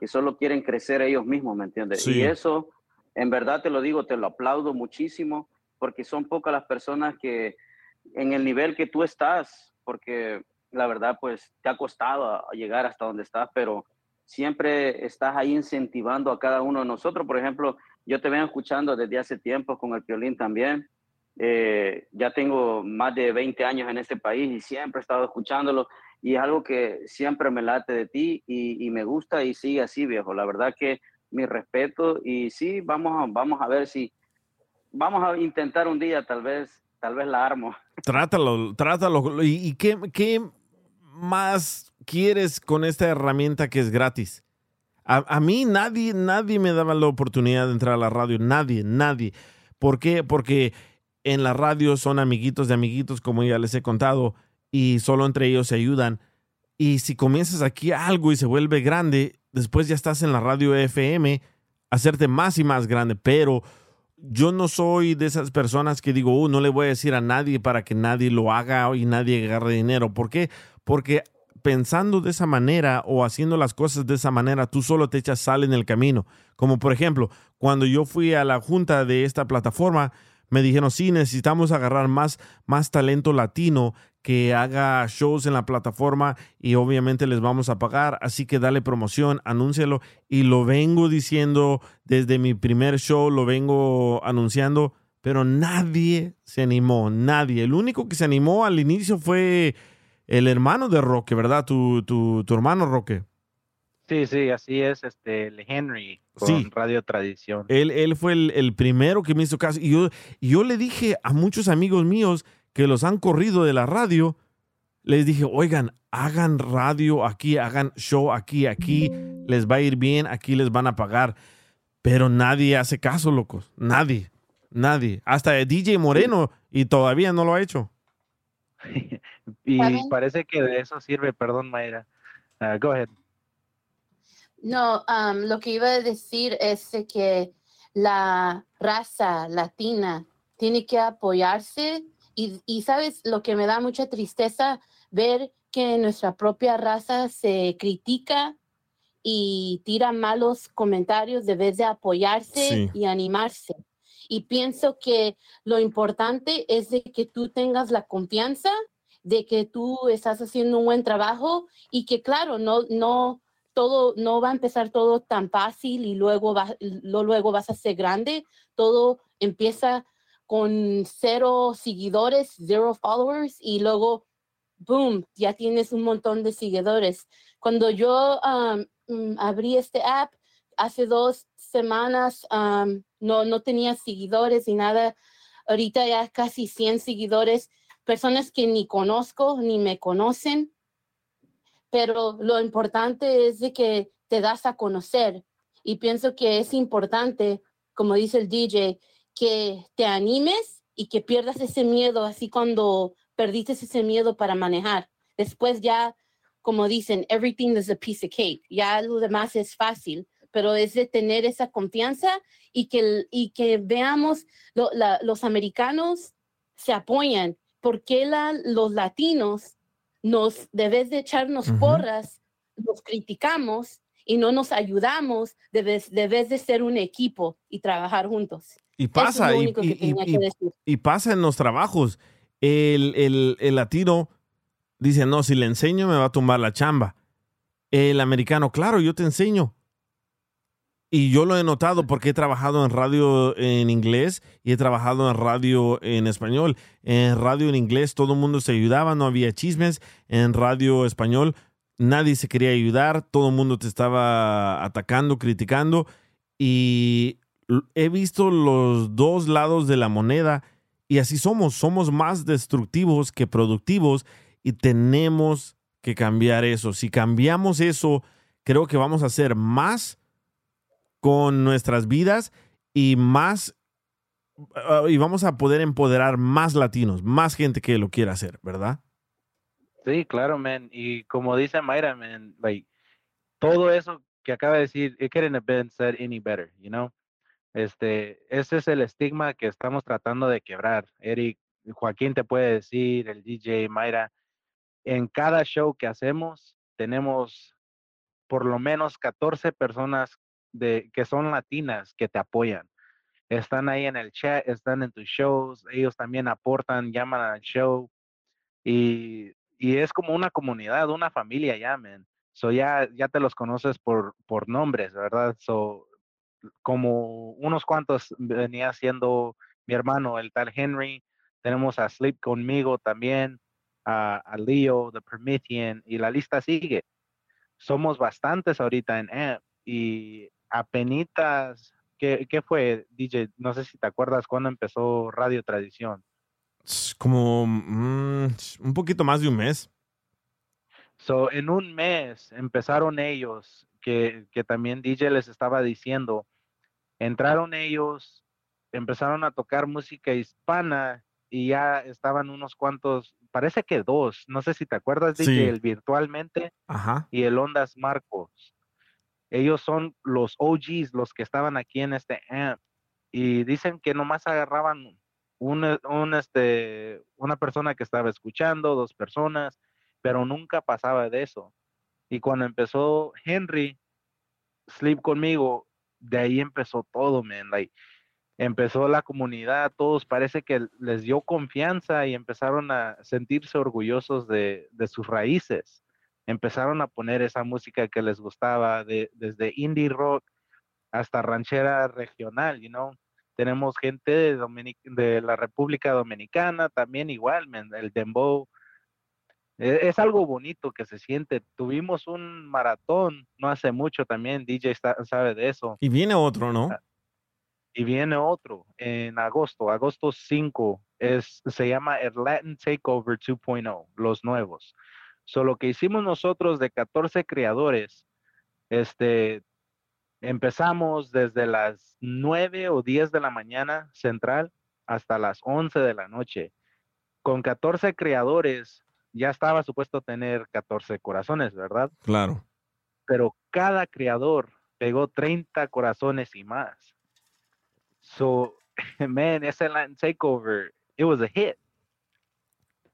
que solo quieren crecer ellos mismos, ¿me entiendes? Sí. Y eso, en verdad te lo digo, te lo aplaudo muchísimo, porque son pocas las personas que en el nivel que tú estás, porque la verdad, pues te ha costado llegar hasta donde estás, pero siempre estás ahí incentivando a cada uno de nosotros. Por ejemplo, yo te vengo escuchando desde hace tiempo con el violín también. Eh, ya tengo más de 20 años en este país y siempre he estado escuchándolo y es algo que siempre me late de ti y, y me gusta y sigue así, viejo. La verdad que mi respeto y sí, vamos a, vamos a ver si, vamos a intentar un día, tal vez, tal vez la armo. [laughs] Trátalo, trátalo. ¿Y, qué, más quieres con esta herramienta que es gratis? A, a mí nadie, nadie me daba la oportunidad de entrar a la radio. Nadie, nadie. ¿Por qué? Porque en la radio son amiguitos de amiguitos, como ya les he contado, y solo entre ellos se ayudan. Y si comienzas aquí algo y se vuelve grande, después ya estás en la radio FM, hacerte más y más grande. Pero yo no soy de esas personas que digo, "Uh, no le voy a decir a nadie para que nadie lo haga y nadie agarre dinero. ¿Por qué? Porque pensando de esa manera o haciendo las cosas de esa manera, tú solo te echas sal en el camino. Como por ejemplo, cuando yo fui a la junta de esta plataforma, me dijeron, sí, necesitamos agarrar más, más talento latino que haga shows en la plataforma y obviamente les vamos a pagar, así que dale promoción, anúncialo y lo vengo diciendo desde mi primer show, lo vengo anunciando, pero nadie se animó, nadie. El único que se animó al inicio fue el hermano de Roque, ¿verdad? Tu, tu, tu hermano Roque. Sí, sí, así es, este, el Henry con Sí. Radio Tradición. Él, él fue el, el primero que me hizo caso. Y yo, y yo le dije a muchos amigos míos que los han corrido de la radio, les dije, oigan, hagan radio aquí, hagan show aquí, aquí, les va a ir bien, aquí les van a pagar. Pero nadie hace caso, locos. Nadie, nadie. Hasta DJ Moreno y todavía no lo ha hecho. [laughs] Y parece que de eso sirve, perdón, Mayra. Ah, go ahead. No, am, lo que iba a decir es que la raza latina tiene que apoyarse y, y sabes lo que me da mucha tristeza ver que nuestra propia raza se critica y tira malos comentarios de vez de apoyarse Sí. y animarse. Y pienso que lo importante es de que tú tengas la confianza de que tú estás haciendo un buen trabajo y que claro, no, no, todo, no va a empezar todo tan fácil y luego, va, lo, luego vas a ser grande. Todo empieza con cero seguidores, zero followers y luego, boom, ya tienes un montón de seguidores. Cuando yo mm, abrí este app hace dos semanas, no, no tenía seguidores y nada. Ahorita ya casi 100 seguidores, personas que ni conozco ni me conocen pero lo importante es de que te das a conocer y pienso que es importante, como dice el DJ, que te animes y que pierdas ese miedo, así cuando perdiste ese miedo para manejar. Después ya, como dicen, everything is a piece of cake, ya lo demás es fácil, pero es de tener esa confianza y que, y que veamos, lo- la- los americanos se apoyan, porque la, los latinos nos, de vez de echarnos porras, nos criticamos y no nos ayudamos, de vez, de vez de ser un equipo y trabajar juntos. Y pasa, y, y- y- pasa en los trabajos. El, el- el latino dice, no, si le enseño me va a tumbar la chamba. El americano, claro, yo te enseño. Y yo lo he notado porque he trabajado en radio en inglés y he trabajado en radio en español. En radio en inglés todo el mundo se ayudaba, no había chismes. En radio español nadie se quería ayudar, todo el mundo te estaba atacando, criticando. Y he visto los dos lados de la moneda y así somos, somos más destructivos que productivos y tenemos que cambiar eso. Si cambiamos eso, creo que vamos a hacer más con nuestras vidas y más ah, y vamos a poder empoderar más latinos, más gente que lo quiera hacer, ¿verdad? Sí, claro, man. Y como dice Mayra, man, like, todo eso que acaba de decir, it couldn't have been said any better, you know? Este, ese es el estigma que estamos tratando de quebrar. Eric, Joaquín te puede decir, el DJ, Mayra, en cada show que hacemos tenemos por lo menos 14 personas de, que son latinas que te apoyan. están ahí en el chat, están en tus shows, ellos también aportan, llaman al show y, y es como una comunidad, una familia ya, man. So ya, ya te los conoces por, por nombres, ¿verdad? So, como unos cuantos venía siendo mi hermano, el tal Henry, tenemos a Sleep conmigo también, a, a Leo, The Promethean, y la lista sigue. Somos bastantes ahorita en AMP y apenitas, ¿qué, ¿qué fue, DJ? No sé si te acuerdas cuándo empezó Radio Tradición. Como mm, un poquito más de un mes. So, en un mes empezaron ellos, que, que también DJ les estaba diciendo, entraron ellos, empezaron a tocar música hispana y ya estaban unos cuantos, parece que dos, no sé si te acuerdas, DJ, Sí. el virtualmente y el Ondas Marcos. Ellos son los OGs, los que estaban aquí en este amp. Y dicen que nomás agarraban un, un, este, una persona que estaba escuchando, dos personas, pero nunca pasaba de eso. Y cuando empezó Henry, Sleep conmigo, de ahí empezó todo, man. Like, empezó la comunidad, todos parece que les dio confianza y empezaron a sentirse orgullosos de, de sus raíces. Empezaron a poner esa música que les gustaba, de, desde indie rock hasta ranchera regional, you know. Tenemos gente de, Dominic- de la República Dominicana, también igual, man, el dembow. E- Es algo bonito que se siente. Tuvimos un maratón no hace mucho también, DJ está- sabe de eso. Y viene otro, ¿no? Y viene otro en agosto, agosto 5, es, se llama el Latin Takeover 2.0, los nuevos. So, lo que hicimos nosotros de 14 creadores, este, empezamos desde las 9 o 10 de la mañana central hasta las 11 de la noche. Con 14 creadores, ya estaba supuesto tener 14 corazones, ¿verdad? Claro. pero cada creador pegó 30 corazones y más. So, [laughs] man, ese Latin Takeover, it was a hit.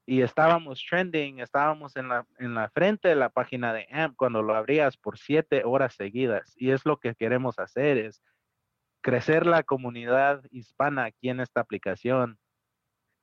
Y estábamos trending, estábamos en la, en la frente de la página de AMP cuando lo abrías por siete horas seguidas. Y es lo que queremos hacer, es crecer la comunidad hispana aquí en esta aplicación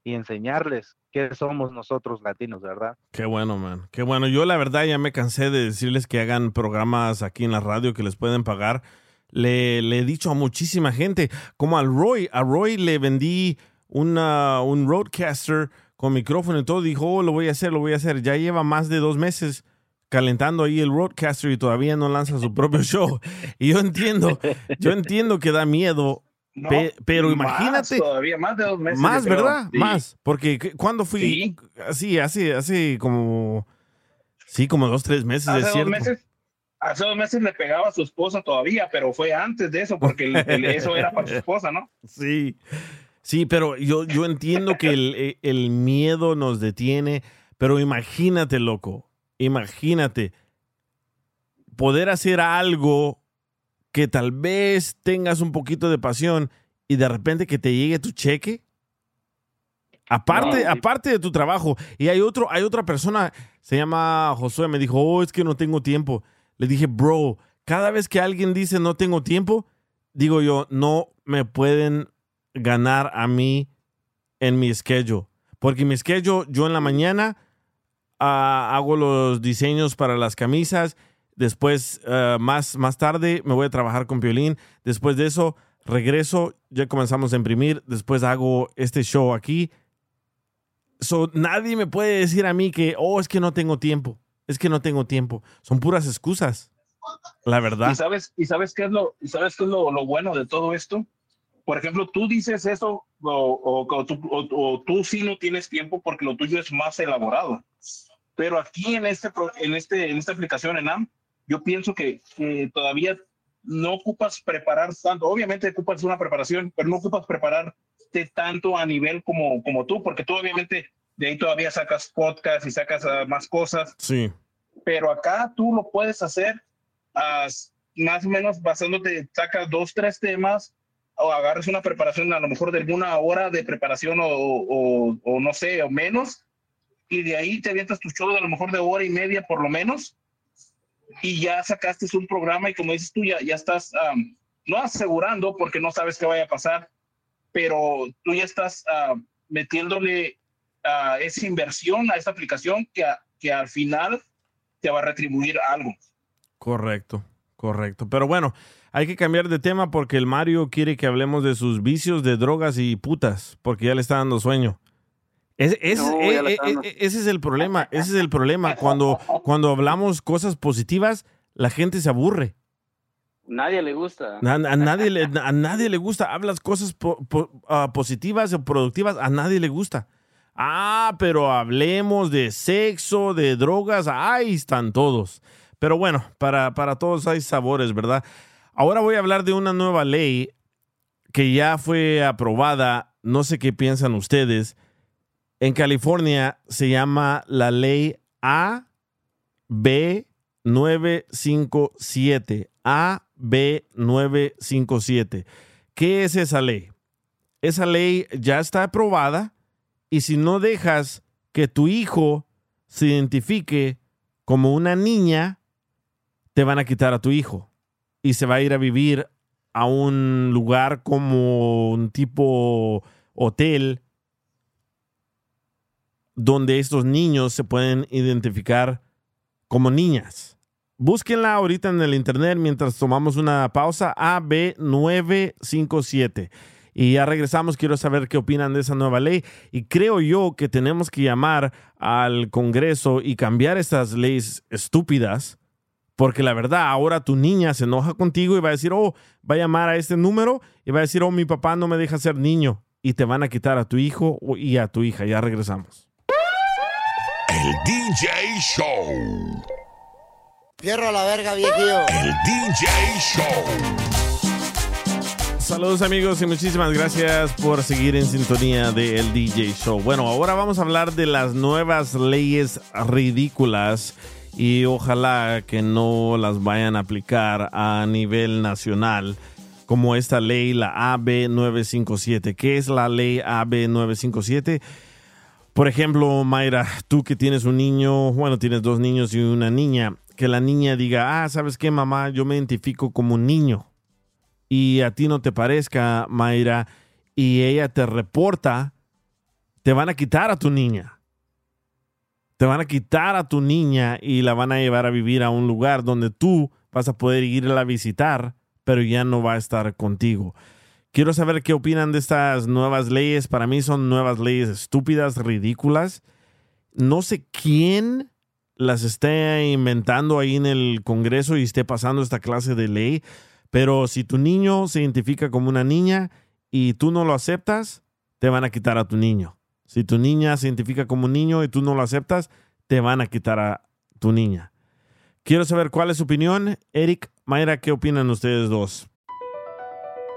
y enseñarles qué somos nosotros latinos, ¿verdad? Qué bueno, man. Qué bueno. Yo la verdad ya me cansé de decirles que hagan programas aquí en la radio que les pueden pagar. Le, he dicho a muchísima gente, como al Roy. A Roy le vendí una, un roadcaster con micrófono y todo. Dijo, oh, lo voy a hacer, lo voy a hacer. Ya lleva más de dos meses calentando ahí el roadcaster y todavía no lanza su propio [laughs] show. Y yo entiendo, yo entiendo que da miedo. No, pe- pero más imagínate, todavía, más de dos meses. más. ¿verdad? Sí. Más. Porque ¿qué- cuando fui, así, hace, hace como, sí, como dos, tres meses, Hace es dos cierto. meses, hace dos meses le pegaba a su esposa todavía, pero fue antes de eso, porque el- [laughs] el- eso era para su esposa, ¿no? Sí, sí, pero yo, yo entiendo que el, eh, el miedo nos detiene, pero imagínate, loco, imagínate poder hacer algo que tal vez tengas un poquito de pasión y de repente que te llegue tu cheque. Aparte, aparte de tu trabajo. Y hay otro, hay otra persona, se llama Josué, me dijo, oh, es que no tengo tiempo. Le dije, bro, cada vez que alguien dice no tengo tiempo, digo yo, no me pueden ganar a mí en mi schedule. Porque mi schedule, yo en la mañana ah, hago los diseños para las camisas. Después, ah, más, más tarde, me voy a trabajar con Piolín. Después de eso, regreso, ya comenzamos a imprimir. Después hago este show aquí. So, nadie me puede decir a mí que, oh, es que no tengo tiempo. Es que no tengo tiempo. Son puras excusas. La verdad. ¿Y sabes, y sabes qué es lo, y sabes qué es lo, lo bueno de todo esto? Por ejemplo, tú dices eso o, o- tú, o- sí no tienes tiempo porque lo tuyo es más elaborado. Pero aquí en, este, en, este, en esta aplicación en AM, yo pienso que, que todavía no ocupas preparar tanto. Obviamente ocupas una preparación, pero no ocupas prepararte tanto a nivel como, como tú, porque tú obviamente de ahí todavía sacas podcast y sacas ah, más cosas Sí. pero acá tú lo puedes hacer más o menos basándote, sacas dos, tres temas o agarras una preparación a lo mejor de alguna hora de preparación o, o- o no sé, o menos, y de ahí te avientas tu show de a lo mejor de hora y media por lo menos, y ya sacaste un programa y como dices tú, ya, ya estás am, no asegurando porque no sabes qué vaya a pasar, pero tú ya estás ah, metiéndole ah, esa inversión a esta aplicación que, que al final te va a retribuir algo. Correcto, correcto. Pero bueno, hay que cambiar de tema porque el Mario quiere que hablemos de sus vicios de drogas y putas, porque ya le está dando sueño. Es- No, eh, eh, está dando. eh, ese es el problema, ese es el problema. [laughs] Cuando, cuando hablamos cosas positivas, la gente se aburre. Nadie le gusta. A, a nadie, le, [laughs] a nadie le gusta. Hablas cosas po- po- ah, positivas o productivas, a nadie le gusta. Ah, pero hablemos de sexo, de drogas, ahí están todos. Pero bueno, para, para todos hay sabores, ¿verdad? Ahora voy a hablar de una nueva ley que ya fue aprobada, no sé qué piensan ustedes. En California se llama la ley AB957. AB957. ¿Qué es esa ley? Esa ley ya está aprobada y si no dejas que tu hijo se identifique como una niña, te van a quitar a tu hijo y se va a ir a vivir a un lugar como un tipo hotel donde estos niños se pueden identificar como niñas. Búsquenla ahorita en el internet mientras tomamos una pausa AB957. Y ya regresamos, quiero saber qué opinan de esa nueva ley. Y creo yo que tenemos que llamar al Congreso y cambiar estas leyes estúpidas. Porque la verdad, ahora tu niña se enoja contigo y va a decir, oh, va a llamar a este número y va a decir, oh, mi papá no me deja ser niño. Y te van a quitar a tu hijo y a tu hija. Ya regresamos. El DJ Show. Fierro a la verga, viejillo. El DJ Show. Saludos amigos y muchísimas gracias por seguir en sintonía de El DJ Show. Bueno, ahora vamos a hablar de las nuevas leyes ridículas y ojalá que no las vayan a aplicar a nivel nacional como esta ley, la AB957. ¿Qué es la ley AB957? Por ejemplo, Mayra, tú que tienes un niño, bueno, tienes dos niños y una niña, que la niña diga, ah, ¿sabes qué, mamá? Yo me identifico como un niño. Y a ti no te parezca, Mayra, y ella te reporta, te van a quitar a tu niña. Te van a quitar a tu niña y la van a llevar a vivir a un lugar donde tú vas a poder irla a visitar, pero ya no va a estar contigo. Quiero saber qué opinan de estas nuevas leyes. Para mí son nuevas leyes estúpidas, ridículas. No sé quién las esté inventando ahí en el Congreso y esté pasando esta clase de ley, pero si tu niño se identifica como una niña y tú no lo aceptas, te van a quitar a tu niño. Si tu niña se identifica como un niño y tú no lo aceptas, te van a quitar a tu niña. Quiero saber cuál es su opinión. Eric, Mayra, ¿qué opinan ustedes dos?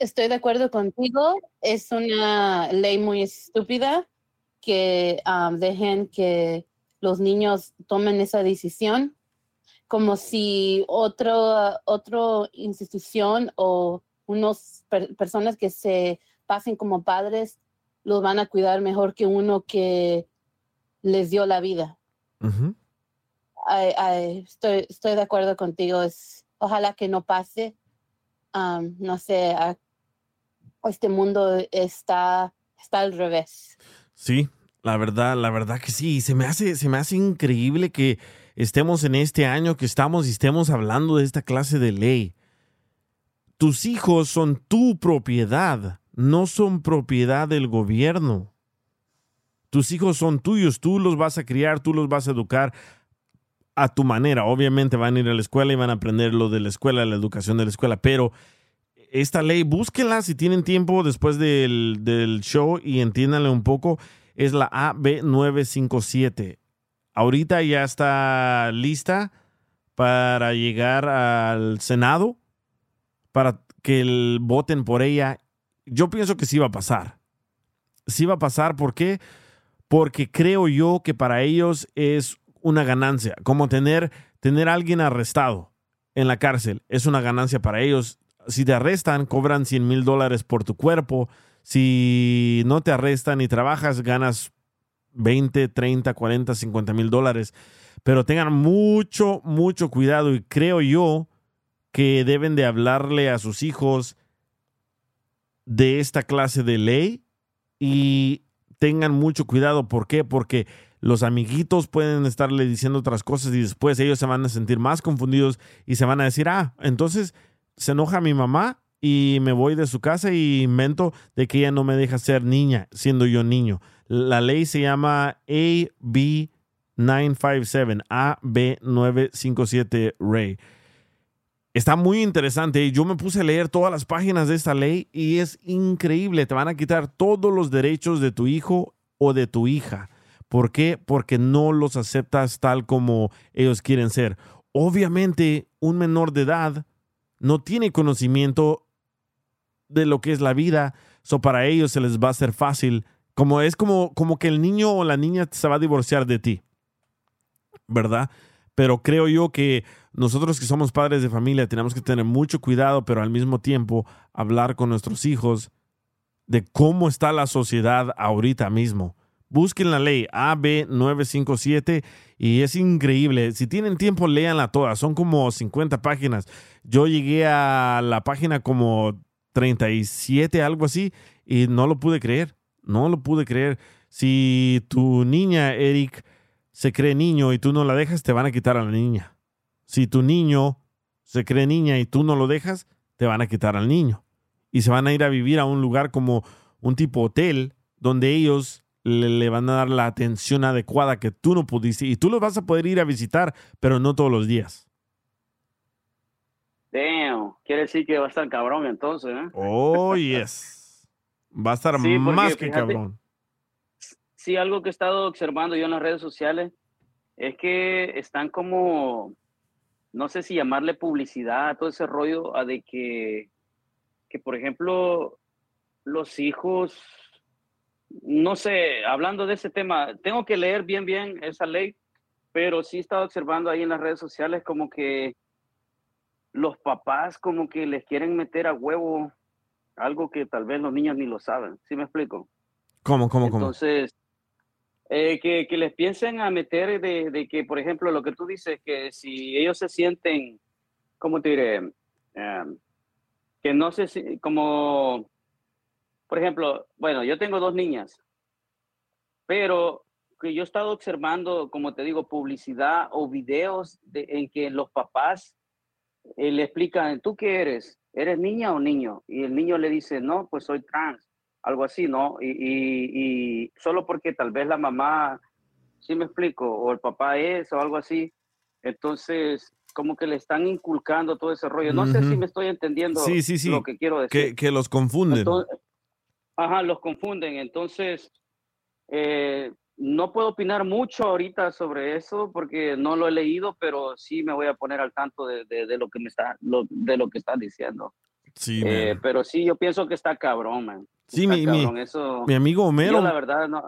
Estoy de acuerdo contigo. Es una ley muy estúpida que um, dejen que los niños tomen esa decisión, como si otro, otro institución o unos per- personas que se pasen como padres los van a cuidar mejor que uno que les dio la vida. Estoy, estoy de acuerdo contigo. Es, ojalá que no pase. Um, no sé, a- este mundo está, está al revés. Sí, la verdad, la verdad que sí. Se me hace, se me hace increíble que estemos en este año que estamos y estemos hablando de esta clase de ley. tus hijos son tu propiedad, no son propiedad del gobierno. Tus hijos son tuyos, tú los vas a criar, tú los vas a educar a tu manera. Obviamente van a ir a la escuela y van a aprender lo de la escuela, la educación de la escuela, pero esta ley, búsquenla si tienen tiempo después del, del show y entiéndanle un poco. Es la AB957. Ahorita ya está lista para llegar al Senado, para que el, voten por ella. Yo pienso que sí va a pasar. Sí va a pasar, ¿por qué? Porque creo yo que para ellos es una ganancia, como tener, tener a alguien arrestado en la cárcel, es una ganancia para ellos. Si te arrestan, cobran 100 mil dólares por tu cuerpo. Si no te arrestan y trabajas, ganas 20, 30, 40, 50 mil dólares. Pero tengan mucho, mucho cuidado y creo yo que deben de hablarle a sus hijos de esta clase de ley y tengan mucho cuidado. ¿Por qué? Porque los amiguitos pueden estarle diciendo otras cosas y después ellos se van a sentir más confundidos y se van a decir, ah, entonces se enoja mi mamá y me voy de su casa y invento de que ella no me deja ser niña, siendo yo niño. La ley se llama AB 957, AB957 Ray. Está muy interesante. Yo me puse a leer todas las páginas de esta ley y es increíble. Te van a quitar todos los derechos de tu hijo o de tu hija. ¿Por qué? Porque no los aceptas tal como ellos quieren ser. Obviamente, un menor de edad no tiene conocimiento de lo que es la vida, so para ellos se les va a hacer fácil. Como es como, como que el niño o la niña se va a divorciar de ti, ¿verdad? Pero creo yo que nosotros que somos padres de familia tenemos que tener mucho cuidado, pero al mismo tiempo hablar con nuestros hijos de cómo está la sociedad ahorita mismo. Busquen la ley AB957 y es increíble. Si tienen tiempo, léanla toda. Son como 50 páginas. Yo llegué a la página como 37, algo así, y no lo pude creer. No lo pude creer. Si tu niña, Eric, se cree niño y tú no la dejas, te van a quitar a la niña. Si tu niño se cree niña y tú no lo dejas, te van a quitar al niño. Y se van a ir a vivir a un lugar como un tipo hotel, donde ellos le, le, van a dar la atención adecuada que tú no pudiste. Y tú los vas a poder ir a visitar, pero no todos los días. Damn, quiere decir que va a estar cabrón entonces, ¿eh? Oh, yes. Va a estar Sí, más que fíjate- cabrón. Sí, algo que he estado observando yo en las redes sociales es que están como, no sé si llamarle publicidad, todo ese rollo a de que, que por ejemplo, los hijos, no sé, hablando de ese tema, tengo que leer bien, bien esa ley, pero sí he estado observando ahí en las redes sociales como que los papás como que les quieren meter a huevo algo que tal vez los niños ni lo saben, ¿sí me explico? ¿Cómo, cómo, cómo? Entonces, eh, que, que les piensen a meter de, de que, por ejemplo, lo que tú dices, que si ellos se sienten, ¿cómo te diré? Em, que no sé si, como, por ejemplo, bueno, yo tengo dos niñas, pero que yo he estado observando, como te digo, publicidad o videos de, en que los papás eh, le explican, ¿tú qué eres? ¿Eres niña o niño? Y el niño le dice, no, pues soy trans, algo así, ¿no? Y, y- y solo porque tal vez la mamá, sí me explico, o el papá es o algo así, entonces como que le están inculcando todo ese rollo. No sé si me estoy entendiendo Sí, sí, sí. lo que quiero decir. Que, que los confunden. Entonces, ajá, los confunden. Entonces, eh, no puedo opinar mucho ahorita sobre eso porque no lo he leído, pero sí me voy a poner al tanto de, de- de lo que me está, lo- de lo que están diciendo. Sí, Eh, pero sí, yo pienso que está cabrón, man. Sí, eso- mi amigo Homero- Yo la verdad no.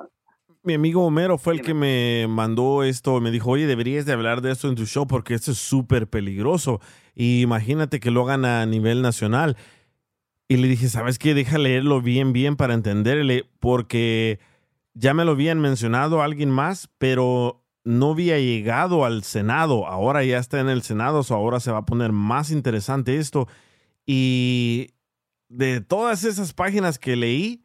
Mi amigo Homero fue el que me mandó esto. Me dijo, oye, deberías de hablar de esto en tu show porque esto es súper peligroso. Y imagínate que lo hagan a nivel nacional. Y le dije, ¿sabes qué? Deja leerlo bien, bien para entenderle, porque ya me lo habían mencionado alguien más, pero no había llegado al Senado. Ahora ya está en el Senado, so ahora se va a poner más interesante esto. Y de todas esas páginas que leí,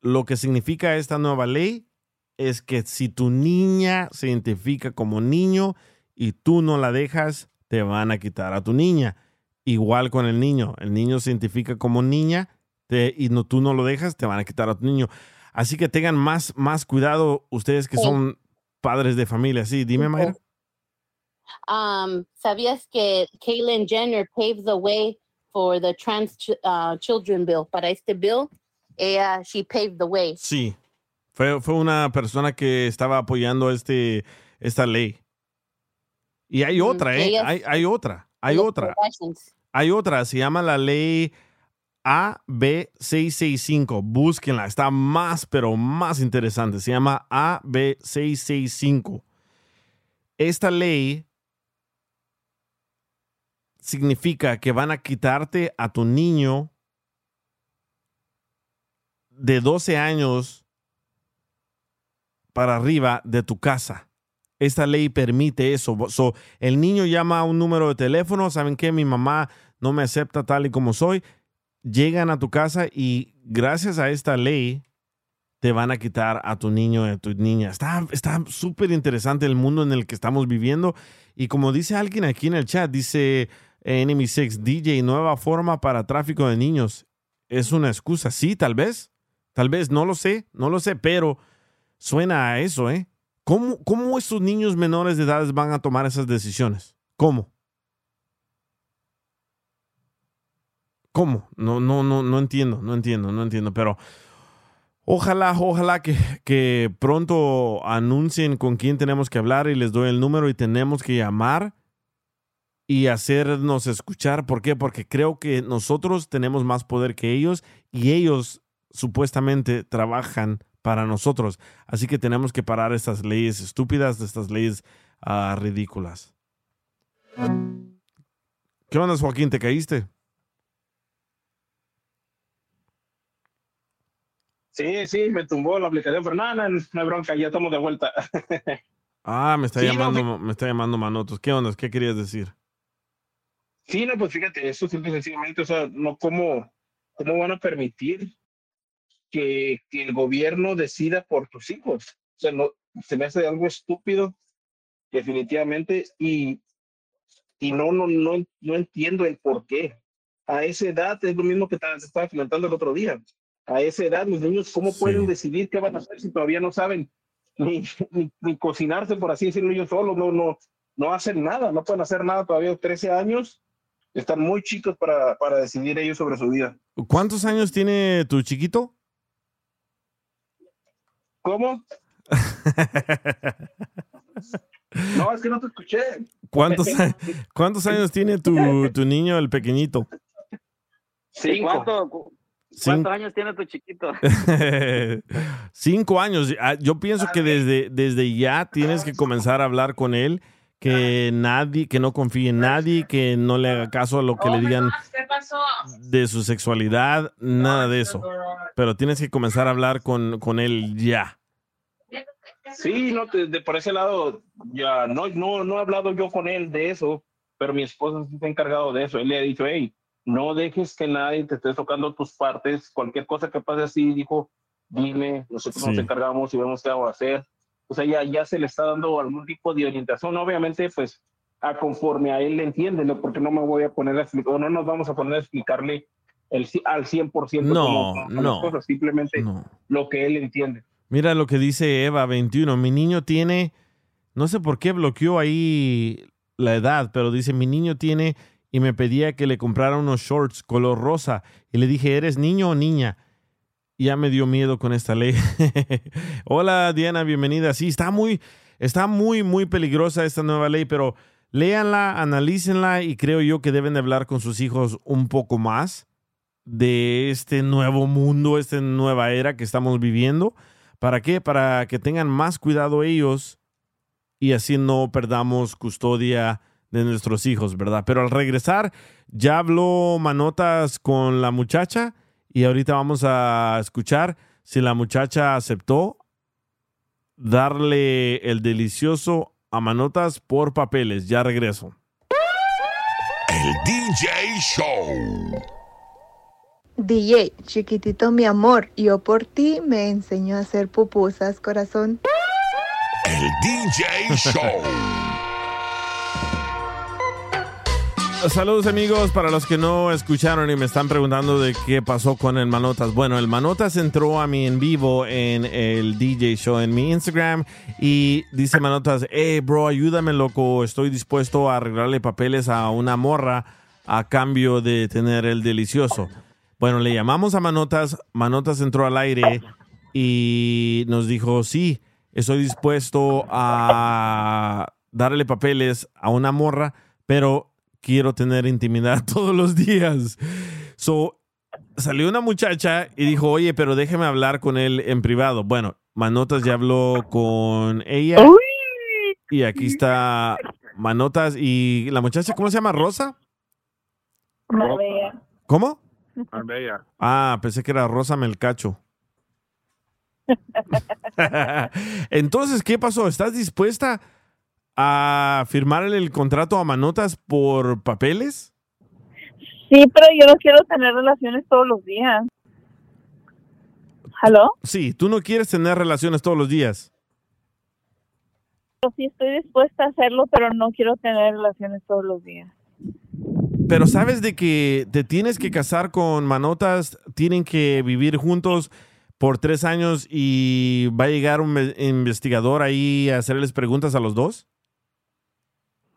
lo que significa esta nueva ley es que si tu niña se identifica como niño y tú no la dejas, te van a quitar a tu niña. Igual con el niño. El niño se identifica como niña te- y no, tú no lo dejas, te van a quitar a tu niño. Así que tengan más, más cuidado ustedes que Sí. son padres de familia. Sí, dime, Mayra. Um, ¿Sabías que Caitlyn Jenner paved the way for the trans ch- uh, children bill? Para este bill, ella, she paved the way. Sí. Fue, fue una persona que estaba apoyando este, esta ley. Y hay otra, ¿eh? ella- Hay, hay otra. Hay Los otra. Hay otra, se llama la ley AB665. Búsquenla, está más, pero más interesante. Se llama AB665. Esta ley significa que van a quitarte a tu niño de 12 años para arriba de tu casa. Esta ley permite eso. So, el niño llama a un número de teléfono, ¿saben qué? Mi mamá no me acepta tal y como soy. Llegan a tu casa y gracias a esta ley te van a quitar a tu niño y a tu niña. Está súper interesante el mundo en el que estamos viviendo. Y como dice alguien aquí en el chat, dice Enemy 6, DJ, nueva forma para tráfico de niños. ¿Es una excusa? Sí, tal vez. Tal vez, no lo sé, no lo sé, pero suena a eso, ¿eh? ¿Cómo, cómo estos niños menores de edad van a tomar esas decisiones? ¿Cómo? ¿Cómo? No, no, no, no entiendo, no entiendo, no entiendo, pero ojalá, ojalá que, que pronto anuncien con quién tenemos que hablar y les doy el número y tenemos que llamar y hacernos escuchar. ¿Por qué? Porque creo que nosotros tenemos más poder que ellos y ellos supuestamente trabajan para nosotros. Así que tenemos que parar estas leyes estúpidas, estas leyes ah, ridículas. ¿Qué onda, Joaquín? ¿Te caíste? Sí, sí, me tumbó la aplicación, pero nada, no, hay bronca, ya estamos de vuelta. [laughs] Ah, me está Sí, no, llamando, me está llamando Manotos. ¿Qué onda? ¿Qué querías decir? Sí, no, pues fíjate, eso simple y sencillamente, o sea, no cómo, cómo van a permitir que, que el gobierno decida por tus hijos. O sea, no, se me hace algo estúpido, definitivamente, y, y no, no, no, no entiendo el por qué. A esa edad es lo mismo que te estaba comentando el otro día. A esa edad, los niños, ¿cómo pueden decidir qué van a hacer si todavía no saben ni, ni, ni cocinarse, por así decirlo, ellos solos? No, no, no hacen nada, no pueden hacer nada todavía, 13 años, están muy chicos para, para decidir ellos sobre su vida. ¿Cuántos años tiene tu chiquito? ¿Cómo? [laughs] No, es que no te escuché. ¿Cuántos, [laughs] cuántos años tiene tu, tu niño, el pequeñito? Sí, ¿Cuánto, cu- Cinco. ¿Cuántos años tiene tu chiquito? [laughs] Cinco años. Ah, Yo pienso que desde, desde ya tienes que comenzar a hablar con él, que nadie, que no confíe en nadie, que no le haga caso a lo que le digan ¿Qué pasó? de su sexualidad, nada de eso. Pero tienes que comenzar a hablar con, con él ya. Sí, no, de, de por ese lado, ya no, no, no he hablado yo con él de eso, pero mi esposa se ha encargado de eso. Él le ha dicho, hey, no dejes que nadie te esté tocando tus partes, cualquier cosa que pase así, dijo, dime, nosotros nos encargamos y vemos qué vamos a hacer. O sea, ya, ya se le está dando algún tipo de orientación, obviamente, pues, a conforme a él le entiende, ¿no? porque no me voy a poner a explicar, o no nos vamos a poner a explicarle el, al 100% No, las no, cosas, simplemente lo que él entiende. Mira lo que dice Eva 21. Mi niño tiene, no sé por qué bloqueó ahí la edad, pero dice, mi niño tiene y me pedía que le comprara unos shorts color rosa. Y le dije, ¿eres niño o niña? Ya me dio miedo con esta ley. [laughs] Hola Diana, bienvenida. Sí, está muy, está muy, muy peligrosa esta nueva ley, pero léanla, analícenla y creo yo que deben de hablar con sus hijos un poco más de este nuevo mundo, esta nueva era que estamos viviendo. ¿Para qué? Para que tengan más cuidado ellos y así no perdamos custodia de nuestros hijos, ¿verdad? Pero al regresar, ya habló Manotas con la muchacha y ahorita vamos a escuchar si la muchacha aceptó darle el delicioso a Manotas por papeles. Ya regreso. El DJ Show. DJ, chiquitito mi amor, yo por ti me enseño a hacer pupusas, corazón. El DJ Show. [laughs] saludos amigos para los que no escucharon y me están preguntando de qué pasó con el Manotas. Bueno, el Manotas entró a mí en vivo en el DJ Show en mi Instagram y dice Manotas, hey bro, ayúdame loco, estoy dispuesto a arreglarle papeles a una morra a cambio de tener el delicioso. Bueno, le llamamos a Manotas, Manotas entró al aire y nos dijo, sí, estoy dispuesto a darle papeles a una morra, pero quiero tener intimidad [laughs] todos los días. So, salió una muchacha y dijo, oye, pero déjeme hablar con él en privado. Bueno, Manotas ya habló con ella. Y aquí está Manotas y la muchacha, ¿cómo se llama? ¿Rosa? Marbella. ¿Cómo? Marbella. Ah, pensé que era Rosa Melcacho. [laughs] [laughs] Entonces, ¿qué pasó? ¿Estás dispuesta a firmarle el contrato a Manotas por papeles? Sí, pero yo no quiero tener relaciones todos los días. ¿Aló? Sí, tú no quieres tener relaciones todos los días. Yo sí estoy dispuesta a hacerlo, pero no quiero tener relaciones todos los días. Pero sabes de que te tienes que casar con Manotas, tienen que vivir juntos por tres años y va a llegar un investigador ahí a hacerles preguntas a los dos.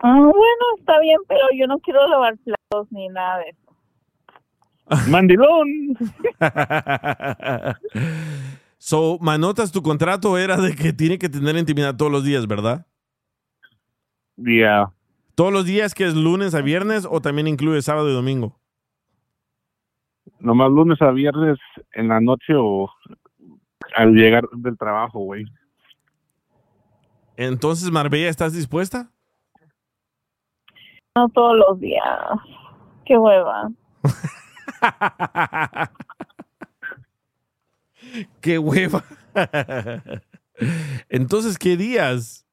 Ah, bueno, está bien, pero yo no quiero lavar platos ni nada de eso. [laughs] Mandilón. [laughs] so, Manotas, tu contrato era de que tiene que tener intimidad todos los días, ¿verdad? Yeah. ¿Todos los días que es lunes a viernes o también incluye sábado y domingo? Nomás lunes a viernes en la noche o al llegar del trabajo, güey. Entonces, Marbella, ¿estás dispuesta? No todos los días. Qué hueva. [laughs] ¡Qué hueva! [laughs] Entonces, ¿qué días?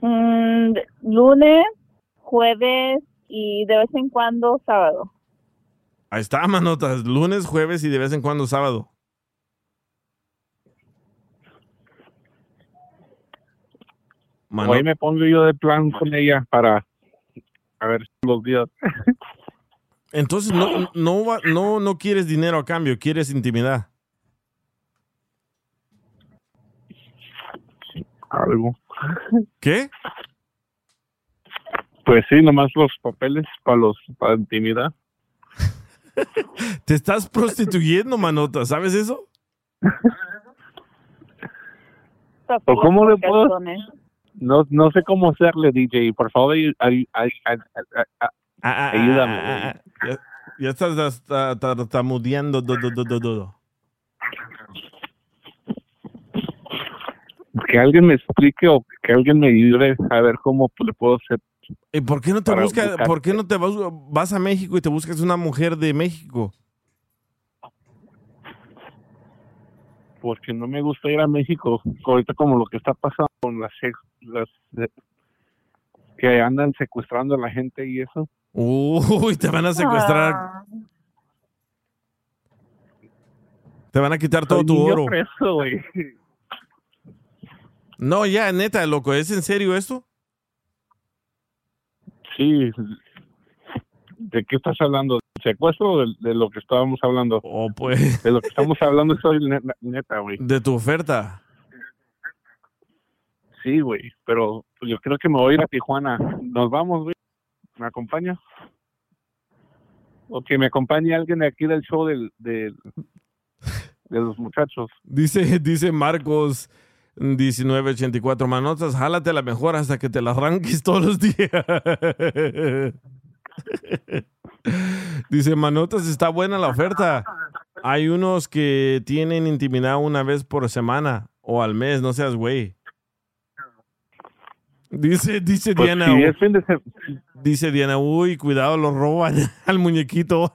Mm, lunes, jueves y de vez en cuando sábado. Ahí está, Manotas. Lunes, jueves y de vez en cuando sábado. Mano- Hoy me pongo yo de plan con ella para a ver los días. Entonces, no, no, va- no, no quieres dinero a cambio, quieres intimidad. Algo. ¿Qué? Pues sí, nomás los papeles para los para intimidad. [laughs] Te estás prostituyendo, Manota, ¿sabes eso? ¿O cómo le puedo? No, no sé cómo hacerle, DJ. Por favor, ay- ay- ay- ay- ay- ay- ayúdame. ah, ah, ah. Ya, ya estás tartamudeando. do. Que alguien me explique o que alguien me ayude a ver cómo le puedo hacer. ¿Y por qué no te buscas, por qué no te vas, vas a México y te buscas una mujer de México? Porque no me gusta ir a México. Ahorita como lo que está pasando con las, ex- las eh, que andan secuestrando a la gente y eso. Uy, te van a secuestrar. Ah, Te van a quitar todo Soy tu oro. preso. No, ya, neta, loco, ¿es en serio esto? Sí. ¿De qué estás hablando? ¿De secuestro o de, de lo que estábamos hablando? Oh, pues. De lo que estamos hablando [laughs] neta, neta, güey. De tu oferta. Sí, güey. Pero yo creo que me voy a ir a Tijuana. Nos vamos, güey. ¿Me acompaña? O que me acompañe alguien de aquí del show del, de los muchachos. Dice, [laughs] dice Marcos 1984, manotas, jálate la mejor hasta que te la arranques todos los días. [laughs] Dice, manotas, está buena la oferta. Hay unos que tienen intimidad una vez por semana o al mes, no seas güey. Dice, dice Pues Diana. si es fin de se- Dice Diana, uy, cuidado, lo roban [laughs] al muñequito.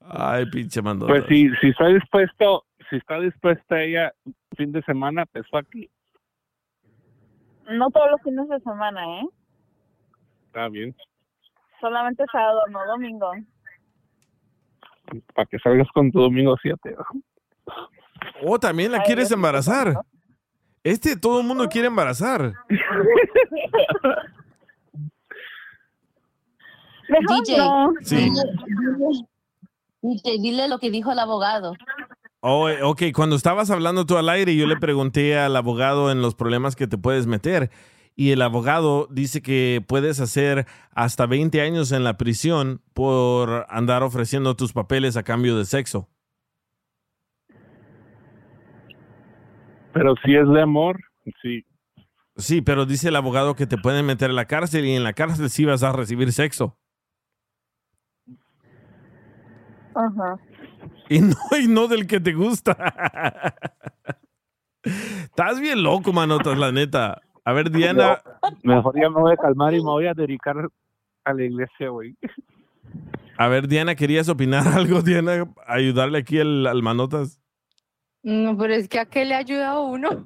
Ay, pinche mandota. Pues si, si está dispuesto, si está dispuesta ella fin de semana, pues aquí. No todos los fines de semana, ¿eh? Está bien. Solamente sábado, no domingo. Para que salgas con tu domingo 7. Oh, también la quieres embarazar. Este todo el mundo quiere embarazar. [laughs] DJ, Sí. DJ, dile lo que dijo el abogado. Oh, eh, ok, cuando estabas hablando tú al aire, yo le pregunté al abogado en los problemas que te puedes meter. Y el abogado dice que puedes hacer hasta 20 años en la prisión por andar ofreciendo tus papeles a cambio de sexo. Pero si es de amor, sí. Sí, pero dice el abogado que te pueden meter en la cárcel y en la cárcel sí vas a recibir sexo. Ajá. Y no, y no del que te gusta. Estás bien loco, manotas, la neta. A ver, Diana. Mejor ya me voy a calmar y me voy a dedicar a la iglesia, güey. A ver, Diana, ¿querías opinar [laughs] algo, Diana? Ayudarle aquí al, al manotas. No, pero es que a qué le ayuda a uno.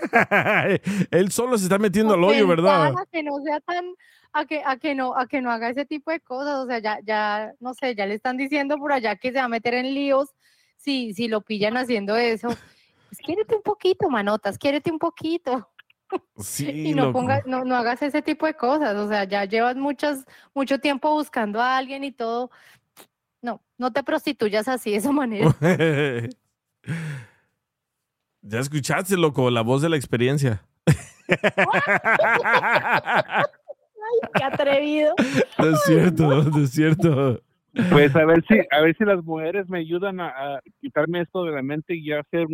[laughs] Él solo se está metiendo al hoyo, ¿verdad? A que no sea tan, a que, a que no, a que no haga ese tipo de cosas. O sea, ya, ya, no sé, ya le están diciendo por allá que se va a meter en líos si, si lo pillan haciendo eso. Pues quiérete un poquito, manotas, quiérete un poquito. Sí, [laughs] y no loco. pongas, no, no hagas ese tipo de cosas. O sea, ya llevas muchas, mucho tiempo buscando a alguien y todo. No, no te prostituyas así de esa manera. [laughs] ya escuchaste, loco, la voz de la experiencia. Ay, qué atrevido. No es cierto, no es cierto. Pues a ver si, a ver si las mujeres me ayudan a, a quitarme esto de la mente y ya ser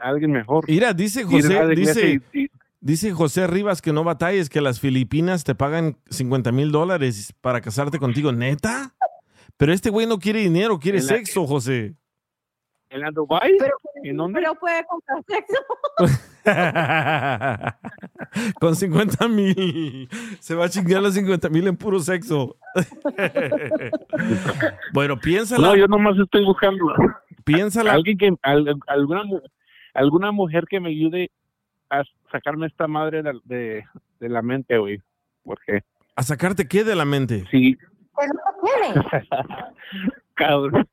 alguien mejor. Mira, dice a José, dice, y- y- dice José Rivas que no batalles, que las Filipinas te pagan 50 mil dólares para casarte contigo. ¿Neta? Pero este güey no quiere dinero, quiere sexo, José. ¿En la Dubai? Pero, ¿En dónde? pero puede comprar sexo. [laughs] Con 50 mil. Se va a chingar los 50 mil en puro sexo. [laughs] bueno, piénsala. No, yo nomás estoy buscando. Piénsala. Alguien que, al- alguna, alguna mujer que me ayude a sacarme esta madre de, de, de la mente, güey. Porque ¿A sacarte qué de la mente? sí, Pues no quiere. [laughs] cabrón.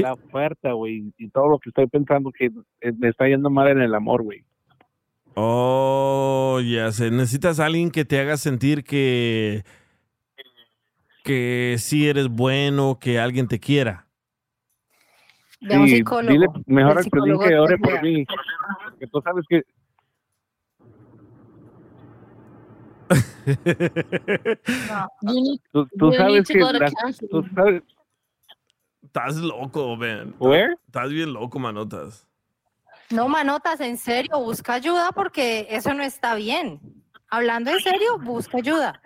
La oferta, güey, y todo lo que estoy pensando que eh, me está yendo mal en el amor, güey. Oh, ya sé. Necesitas a alguien que te haga sentir que. que sí eres bueno, que alguien te quiera. A un Sí, psicólogo. dile mejor El al psicólogo que ore por mí. Que tú sabes que [laughs] tú, tú you sabes need to que las- tú sabes Estás loco, man. Where? Estás bien loco, manotas. No, manotas, en serio, busca ayuda porque eso no está bien. Hablando en serio, busca ayuda.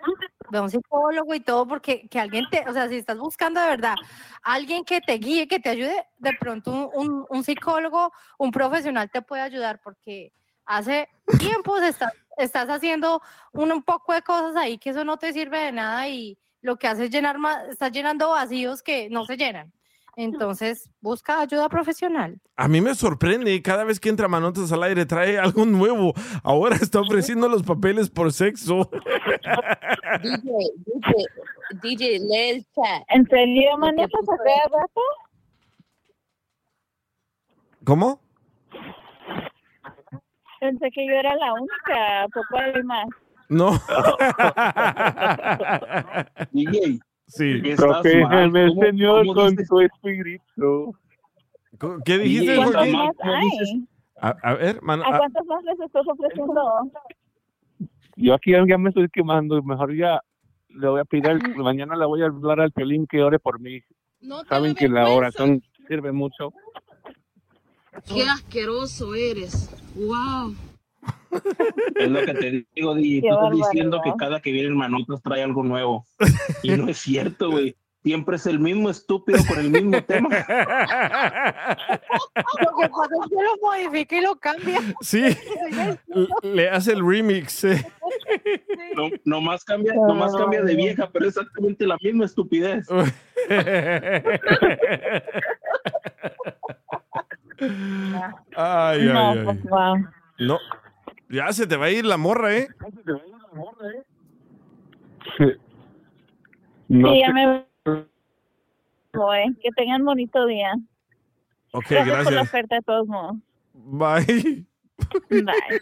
Ve a un psicólogo y todo, porque que alguien te, o sea, si estás buscando de verdad alguien que te guíe, que te ayude, de pronto un, un- un psicólogo, un profesional te puede ayudar, porque hace tiempos estás, estás haciendo un, un poco de cosas ahí que eso no te sirve de nada y lo que hace es llenar más, estás llenando vacíos que no se llenan. Entonces, busca ayuda profesional. A mí me sorprende, cada vez que entra Manotas al aire trae algo nuevo. Ahora está ofreciendo los papeles por sexo. [laughs] [laughs] DJ, DJ, DJ, lee el chat. ¿En serio, manejas a cada rato? ¿Cómo? Pensé que yo era la única, ¿a poco hay más? No. [laughs] DJ. Sí. Protégeme, Señor, con tu espíritu. ¿Qué dijiste, ¿Cuántos Joaquín? más hay? A, a ver, mano, ¿A a- cuántos más les estás ofreciendo? Yo aquí ya me estoy quemando. Mejor ya le voy a pedir, mañana le voy a hablar al Piolín que ore por mí. Saben que la oración sirve mucho. Qué asqueroso eres. Wow. Es lo que te digo, DJ. Qué Tú estás diciendo que cada que viene el Manotas trae algo nuevo. Y no es cierto, güey. Siempre es el mismo estúpido con el mismo tema. Lo que pasa es que lo modifica y lo cambia. Sí, [laughs] le hace el remix. eh. No, nomás cambia, nomás cambia de vieja, pero es exactamente la misma estupidez. [laughs] Ay, No, ay, pues, ay. wow. No. Ya se te va a ir la morra, ¿eh? No sí, ya me voy. Que tengan bonito día. Ok, Gracias por la gracias. oferta de todos modos. Bye. Bye.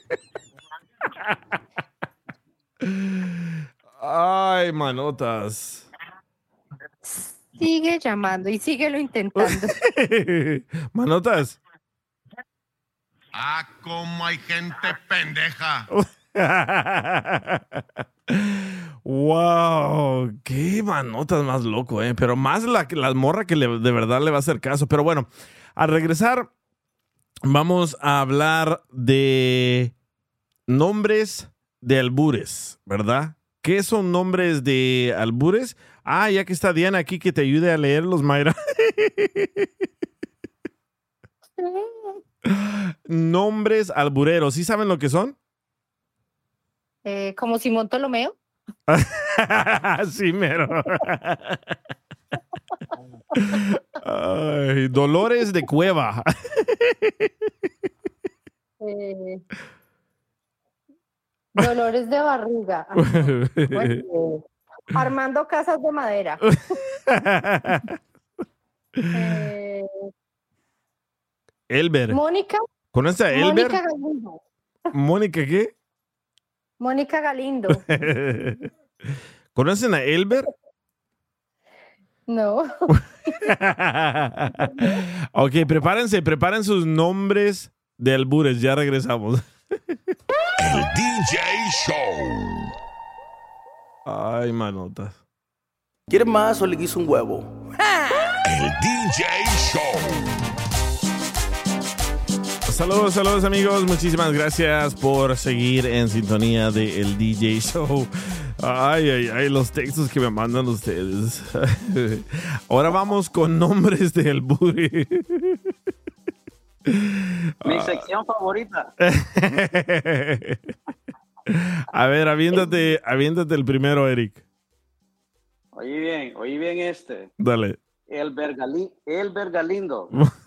Ay, manotas. Sigue llamando y síguelo intentando. [laughs] manotas. Ah, cómo hay gente pendeja. wow, qué manotas más loco, eh. Pero más la, la morra que le- de verdad le va a hacer caso. Pero bueno, al regresar, vamos a hablar de nombres de albures, ¿verdad? ¿Qué son nombres de albures? Ah, ya que está Diana aquí que te ayude a leerlos, Mayra. Nombres albureros, ¿sí saben lo que son? Eh, como Simón Ptolomeo. [laughs] sí, mero. Ay, Dolores de Cueva. Eh, Dolores de barriga. Bueno, [laughs] Armando Casas de Madera. [laughs] Eh, Elber. Mónica. ¿Conoces a Elber? Mónica Galindo. ¿Mónica qué? Mónica Galindo. [laughs] ¿Conocen a Elber? No. [laughs] ok, prepárense, preparen sus nombres de albures. Ya regresamos. [laughs] El DJ Show. Ay, manotas. ¿Quieres más o le guiso un huevo? El DJ Show. Saludos, saludos amigos. Muchísimas gracias por seguir en sintonía de El DJ Show. Ay, ay, ay, los textos que me mandan ustedes. [laughs] Ahora vamos con nombres de albure. Mi sección favorita. [laughs] A ver, aviéntate, aviéntate el primero, Eric. Oí bien, oí bien este. Dale. El Bergalí, el Bergalindo. [laughs]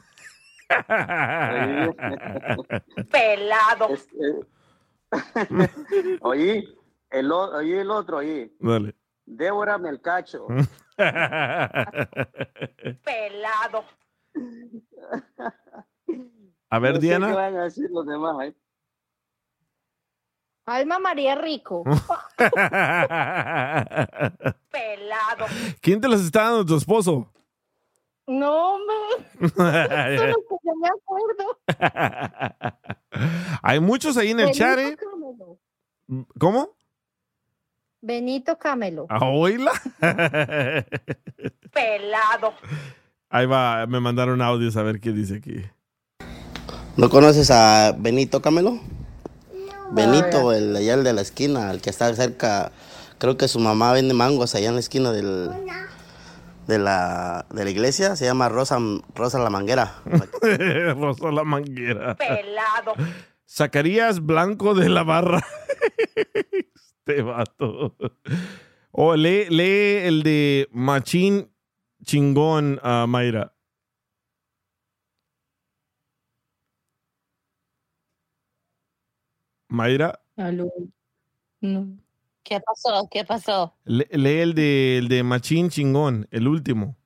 [laughs] Pelado. [laughs] oí, el, o- oí el otro, oí. Dale. Débora Melcacho. [laughs] Pelado. A ver, No sé Diana. ¿Qué van a decir los demás? eh? Alma María Rico. Pelado. ¿Quién te los está dando tu esposo? No, hombre. [laughs] Eso es lo que yo me acuerdo. [laughs] Hay muchos ahí en el Benito chat, ¿eh? Camelo. ¿Cómo? Benito Camelo. ¿A oírla? Pelado. Ahí va, me mandaron audios a ver qué dice aquí. ¿No conoces a Benito Camelo? Benito, el allá el de la esquina, el que está cerca. Creo que su mamá vende mangos allá en la esquina del, de, la, de la iglesia. Se llama Rosa, Rosa la Manguera. [laughs] Rosa la manguera. Pelado. Zacarías Blanco de la Barra. [laughs] este vato. O lee, lee el de Machín Chingón a Mayra. Mayra, Aló. No. ¿Qué pasó? ¿Qué pasó? le- lee el de, el de Machín Chingón, el último.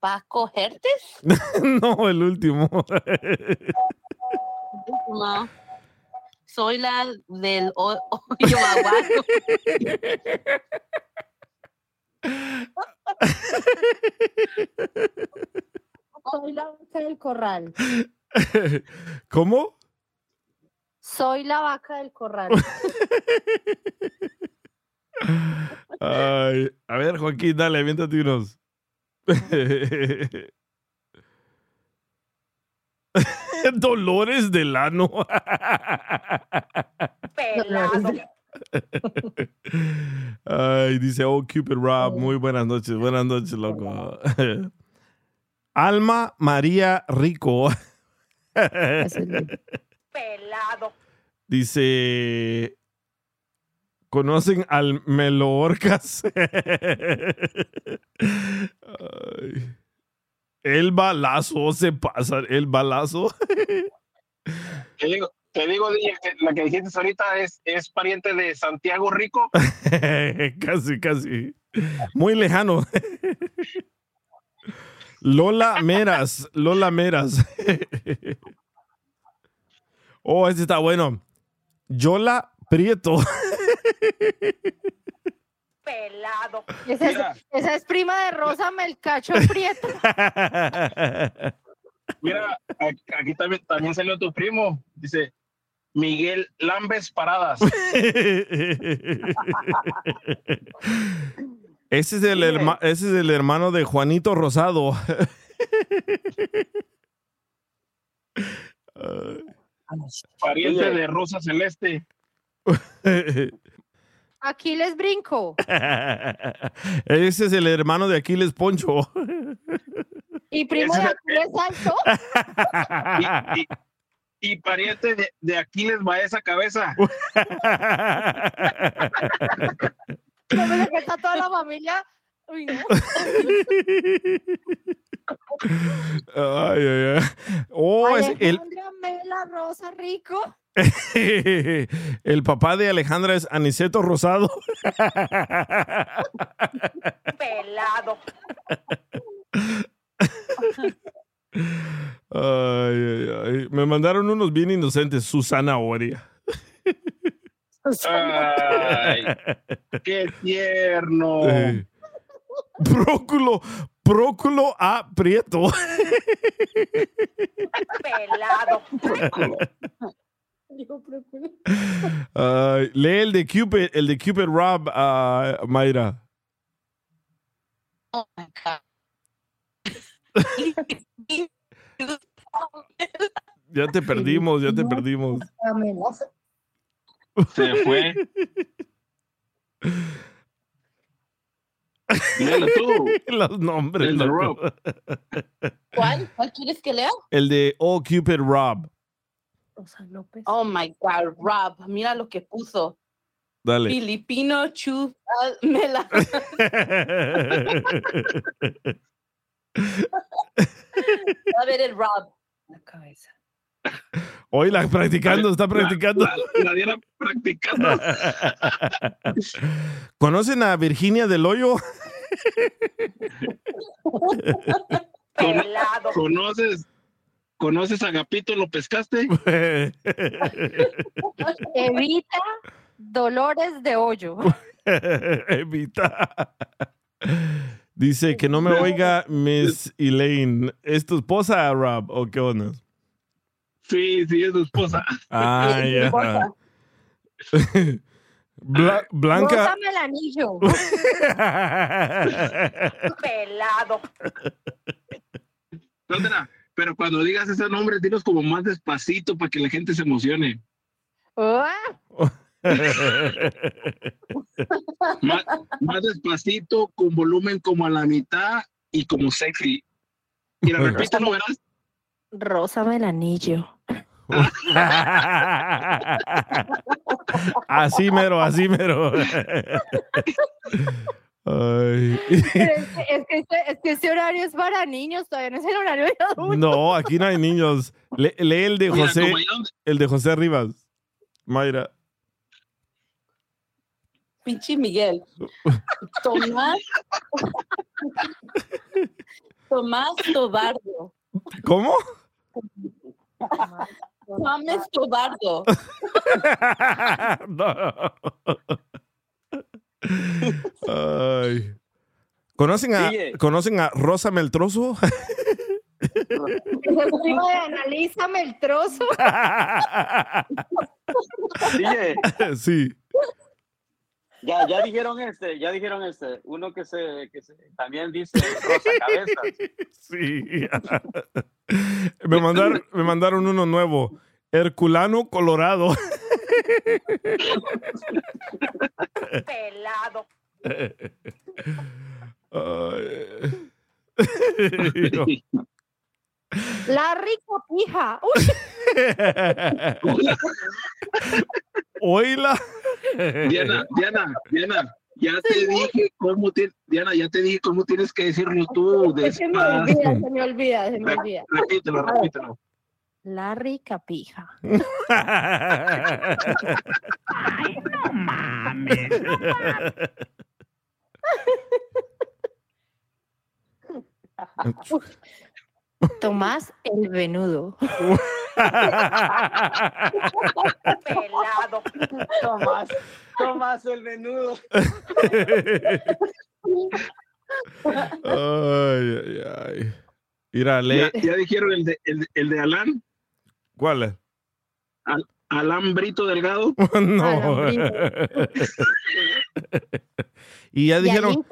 ¿Vas a cogerte? [laughs] no, el último. [laughs] No. Soy la del ho- hoyo aguaco. Soy la del corral. [laughs] ¿Cómo? Soy la vaca del corral. [laughs] Ay, a ver, Joaquín, dale, aviéntate unos. [laughs] Dolores del ano. [laughs] Ay, dice, oh, Cupid Rob, muy buenas noches, buenas noches, loco. Alma María Rico. Pelado. Dice, ¿conocen al Melo Orcas? [laughs] Ay. El balazo se pasa, el balazo. [laughs] Te digo, te digo, DJ, que la que dijiste ahorita es, es pariente de Santiago Rico. [laughs] casi, casi. Muy lejano. Lola Meras, Lola Meras. Oh, este está bueno. Yola Prieto. [laughs] Pelado. Esa es, esa es prima de Rosa Melcacho Prieto. Mira, aquí también salió tu primo. Dice Miguel Lambes Paradas. [laughs] Ese es, el herma- ese es el hermano de Juanito Rosado. [laughs] Pariente de Rosa Celeste. [laughs] Aquiles Brinco. [laughs] Ese es el hermano de Aquiles Poncho. Y primo de Aquiles Alto. [laughs] Y, y- y pariente de, de Aquiles Baeza Cabeza. No me que está toda la familia. Uy, no. Ay, ay, ay. Oh, es el, Alejandra Mela Rosa Rico. [laughs] el papá de Alejandra es Aniceto Rosado. [laughs] Pelado. [laughs] Ay, ay, ay. Me mandaron unos bien inocentes. Susana Oria. Ay, qué tierno. Eh, Próculo, Próculo A. Prieto. Pelado. Ay, lee el de Cupid, el de Cupid Rob, ah, Mayra. Oh my God. Ya te perdimos, ya te perdimos. Se fue. [laughs] Léelo tú. [laughs] Los nombres. El de. Rob. [laughs] ¿Cuál? ¿Cuál quieres que lea? El de Oh Cupid Rob. Oh my God, Rob, mira lo que puso. Dale. Filipino Chu ah. [laughs] A ver el Rob. Oíla, practicando, está practicando. La, la practicando. [laughs] ¿Conocen a Virginia del Hoyo? Con- ¿Conoces, ¿Conoces a Agapito? ¿Lo pescaste? [laughs] Evita dolores de hoyo. [laughs] Evita. Dice que no me oiga Miss Elaine. ¿Es tu esposa, Rob? ¿O qué onda? Sí, sí, es su esposa. Ah, ya. [laughs] Bla- Blanca. Rózame el anillo. [laughs] Pelado. Sandra, pero cuando digas ese nombre, dinos como más despacito para que la gente se emocione. [laughs] Más, más despacito, con volumen como a la mitad y como sexy. Y la repito, ¿no verás? Rózame el anillo. [laughs] así mero, así mero. [laughs] Ay. Es, que, es, que este, es que este horario es para niños, todavía no es el horario de adultos. No, aquí no hay niños. Le- lee el de Mira, José, el de José Rivas. Mayra. Pinche Miguel. Tomás. [laughs] Tomás Tobardo. ¿Cómo? Tomás Tobardo. [laughs] No. Ay. ¿Conocen a. ¿Conocen a Rosa Meltroso? Es el primo de Analízame el trozo. [laughs] Sí. Ya, ya dijeron este, ya dijeron este, uno que se, que se también dice rosa cabezas. Sí. me, mandaron, me mandaron uno nuevo. Herculano Colorado. Pelado. Ay. [laughs] La rica pija. [laughs] Oíla. Diana, Diana, Diana, ya te dije cómo te, Diana, ya te dije cómo tienes que decirlo tú. Se me olvida, se me olvida, se me olvida. Repítelo, repítelo. La rica pija. [laughs] Ay, no mames. [laughs] Tomás el venudo. Pelado. Tomás, Tomás el menudo. Ay, ay, ay. Mira, lee. ¿Ya, ya dijeron el de, el, de- el de Alan? ¿Cuál es? Al- Alan Brito Delgado. [laughs] no. [laughs] y ya dijeron,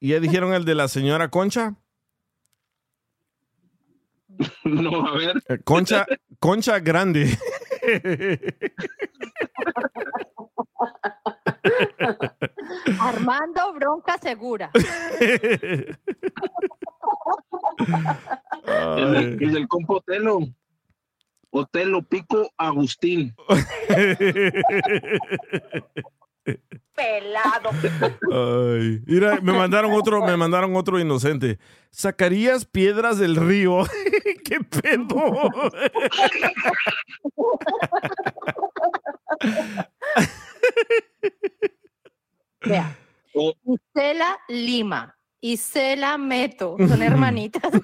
y ya dijeron el de la señora Concha. [laughs] No, a ver. Eh, Concha, Concha Grande. Armando Bronca Segura. El, de- el del compa Otelo. Otelo Pico Agustín. [laughs] Pelado. Ay, mira, me [laughs] mandaron otro, me mandaron otro inocente. ¿Sacarías piedras del río? [laughs] ¿Qué pedo? Vea. Oh. Isela Lima. Isela Meto. Son hermanitas. [laughs]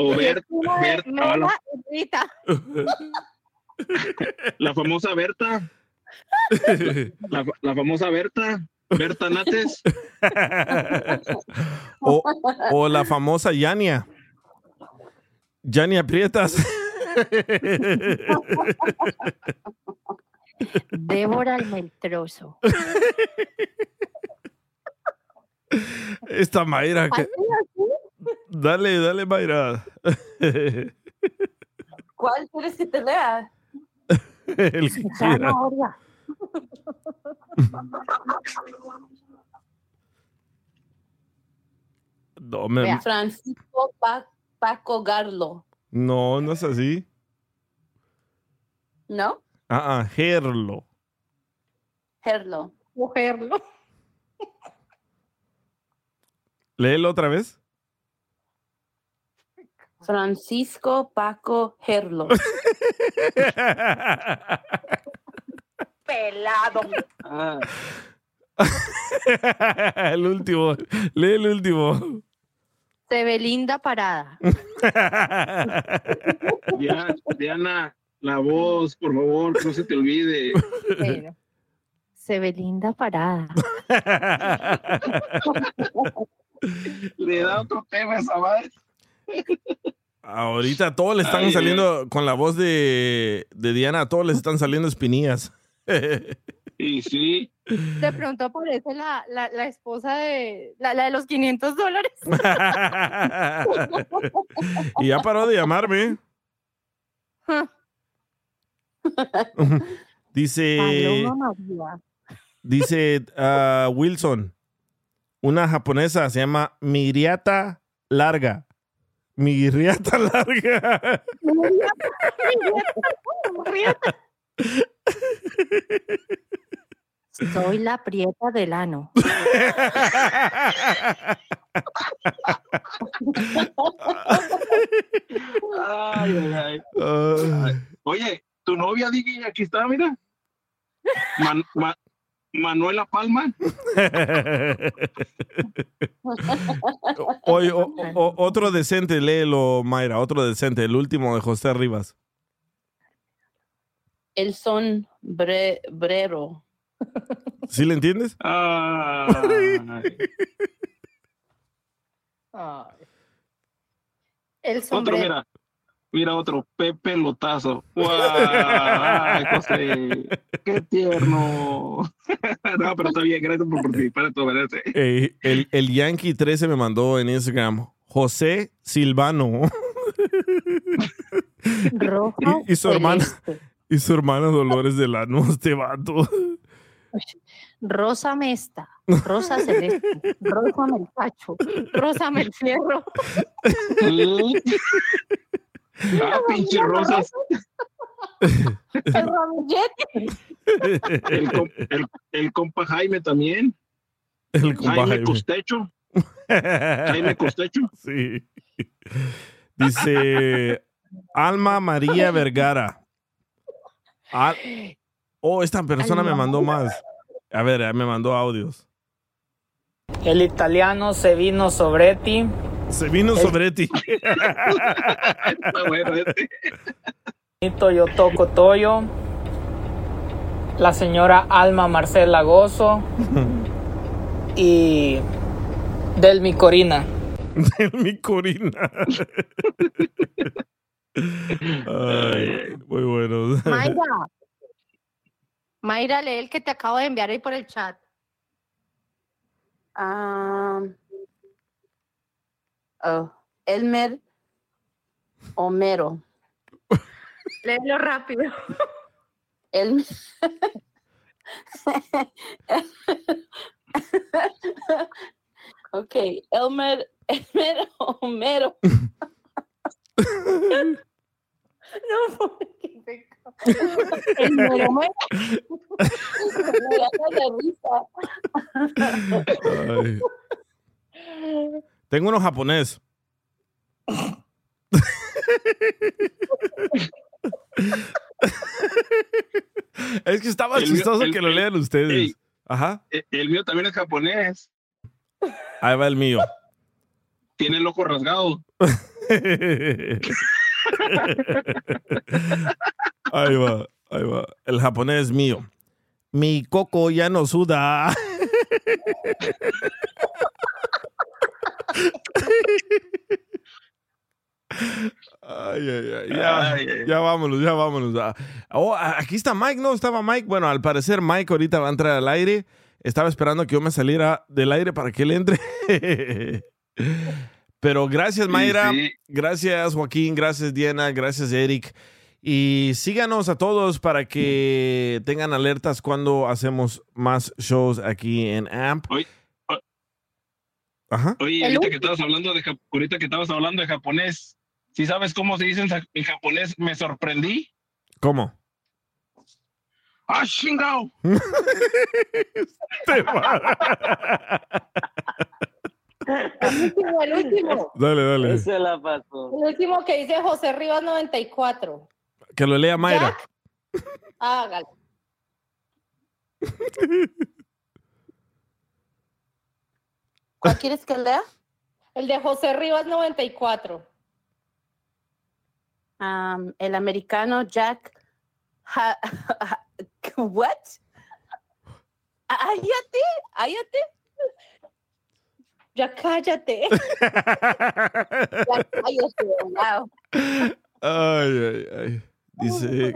O Bert- ah, Mela la, y Rita. La famosa Berta. La, la famosa Berta. Berta Nates. o, o la famosa Yania. Yania Prietas. Débora el Meltroso. Esta Mayra. que- Dale, dale, Mayra. ¿Cuál quieres que te lea? [laughs] El que quiera. [laughs] No, me- Francisco Pa- Paco Garlo, no, no es así. ¿no? Ah, ah, Gerlo. Gerlo. Mujerlo. [laughs] Léelo otra vez. Francisco Paco Gerlo. Pelado. Ah, [laughs] el último. Lee el último. Sebelinda Parada. [laughs] Dia- Diana, la voz, por favor, que no se te olvide. Bueno. Sebelinda Parada. Le da otro tema a esa madre. [laughs] Ahorita todos le están Ay, saliendo, con la voz de, de Diana, a todos les están saliendo espinillas. [laughs] Y sí. De pronto aparece la, la, la esposa de la, la de los 500 dólares. [laughs] y ya paró de llamarme. [laughs] Dice, dice ah, Wilson, una japonesa se llama Miriata Larga. Miriata Larga. Soy la prieta del ano. Ay, ay, ay. Ay. Oye, tu novia, Diggy, aquí está, mira. Man- Manuela Palma. [laughs] Oye, o- o- otro decente, léelo, Mayra, otro decente, el último de José Rivas. El sombrero. ¿Sí le entiendes? El Otro, sombrero. mira. Mira otro, Pepe Lotazo. ¡Guau! [laughs] José! ¡Qué tierno! [laughs] no, pero está bien, gracias por participar en tu. Ey, el, el Yankee 13 me mandó en Instagram, José Silvano. [laughs] Rojo y, y su hermana, celeste. y su hermana Dolores de Lanús, este vato. Rosa Mesta. Rosa Celeste. Rosa Melcacho. Rosa Melfierro. Ah, pinche rosas. [laughs] El com- el- el compa Jaime también. El compa Jaime, Jaime. Costecho. Jaime Costecho. [laughs] Sí. Dice Alma María [laughs] Vergara. Al- oh, esta persona me mandó más. A ver, me mandó audios. El italiano se vino sobre ti. Se vino sobre ti. Bonito, Yo toco Toyo. La señora Alma Marcela Gozo. [laughs] y Delmi Corina. Mi Corina. Ay, muy bueno. Mayra. Mayra, lee el que te acabo de enviar ahí por el chat. Ah, oh, Elmer Homero. [laughs] Léelo rápido. Elmer. [laughs] ok, Elmer, Elmer Homero. [laughs] no, Elmer Homero. Me da de risa. Ay. Tengo uno japonés. [laughs] es que estaba El mío- chistoso el- que lo lean ustedes. Ajá. El, el mío también es japonés. Ahí va el mío. Tiene el ojo rasgado. [laughs] Ahí va, ahí va. El japonés mío. Mi coco ya no suda. [laughs] Ay, ay, ay, ya, Ay, ay. ya vámonos, ya vámonos. Ah, oh, aquí está Mike, ¿no? Estaba Mike. Bueno, al parecer Mike ahorita va a entrar al aire. Estaba esperando que yo me saliera del aire para que él entre. [laughs] Pero gracias, Mayra. sí. Gracias, Joaquín. Gracias, Diana. Gracias, Eric. Y síganos a todos para que tengan alertas cuando hacemos más shows aquí en AMP. Ajá. Oye, ahorita que estabas hablando de ahorita que estabas hablando de japonés, ¿sí sabes cómo se dice en, japonés? Me sorprendí. ¿Cómo? ¡Ah, chingao! El último, el último. Dale, dale. Ese la pasó. El último que dice José Rivas 94. Que lo lea Mayra. Hágalo. [laughs] ¿Cuál quieres que lea? El de José Rivas 94. Um, el americano Jack. Ha- [laughs] ¿What? Ayate, ayate. Ya cállate. [laughs] Ya cállate, wow. Ay, ay, ay. Dice.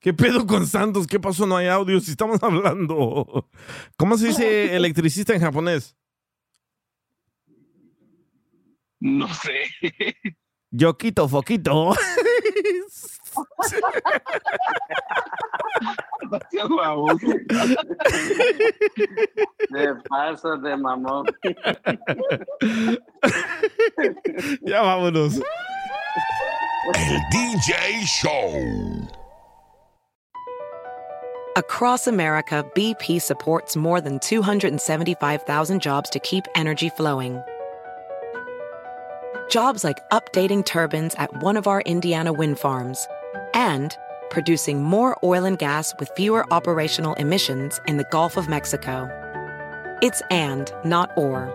¿Qué pedo con Santos? ¿Qué pasó? No hay audio si estamos hablando. ¿Cómo se dice [laughs] electricista en japonés? No sé. Yo quito foquito. Gracias, baboso. De paso de mamón. ya vámonos. El DJ Show. Across America, BP supports more than 275,000 jobs to keep energy flowing. Jobs like updating turbines at one of our Indiana wind farms and producing more oil and gas with fewer operational emissions in the Gulf of Mexico. It's and, not or.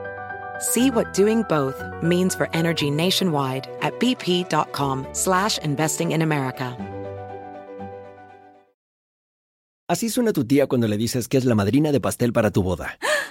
See what doing both means for energy nationwide at bp.com slash investing in America. Así suena tu tía cuando le dices que es la madrina de pastel para tu boda. [gasps] [gasps] ¡Ah!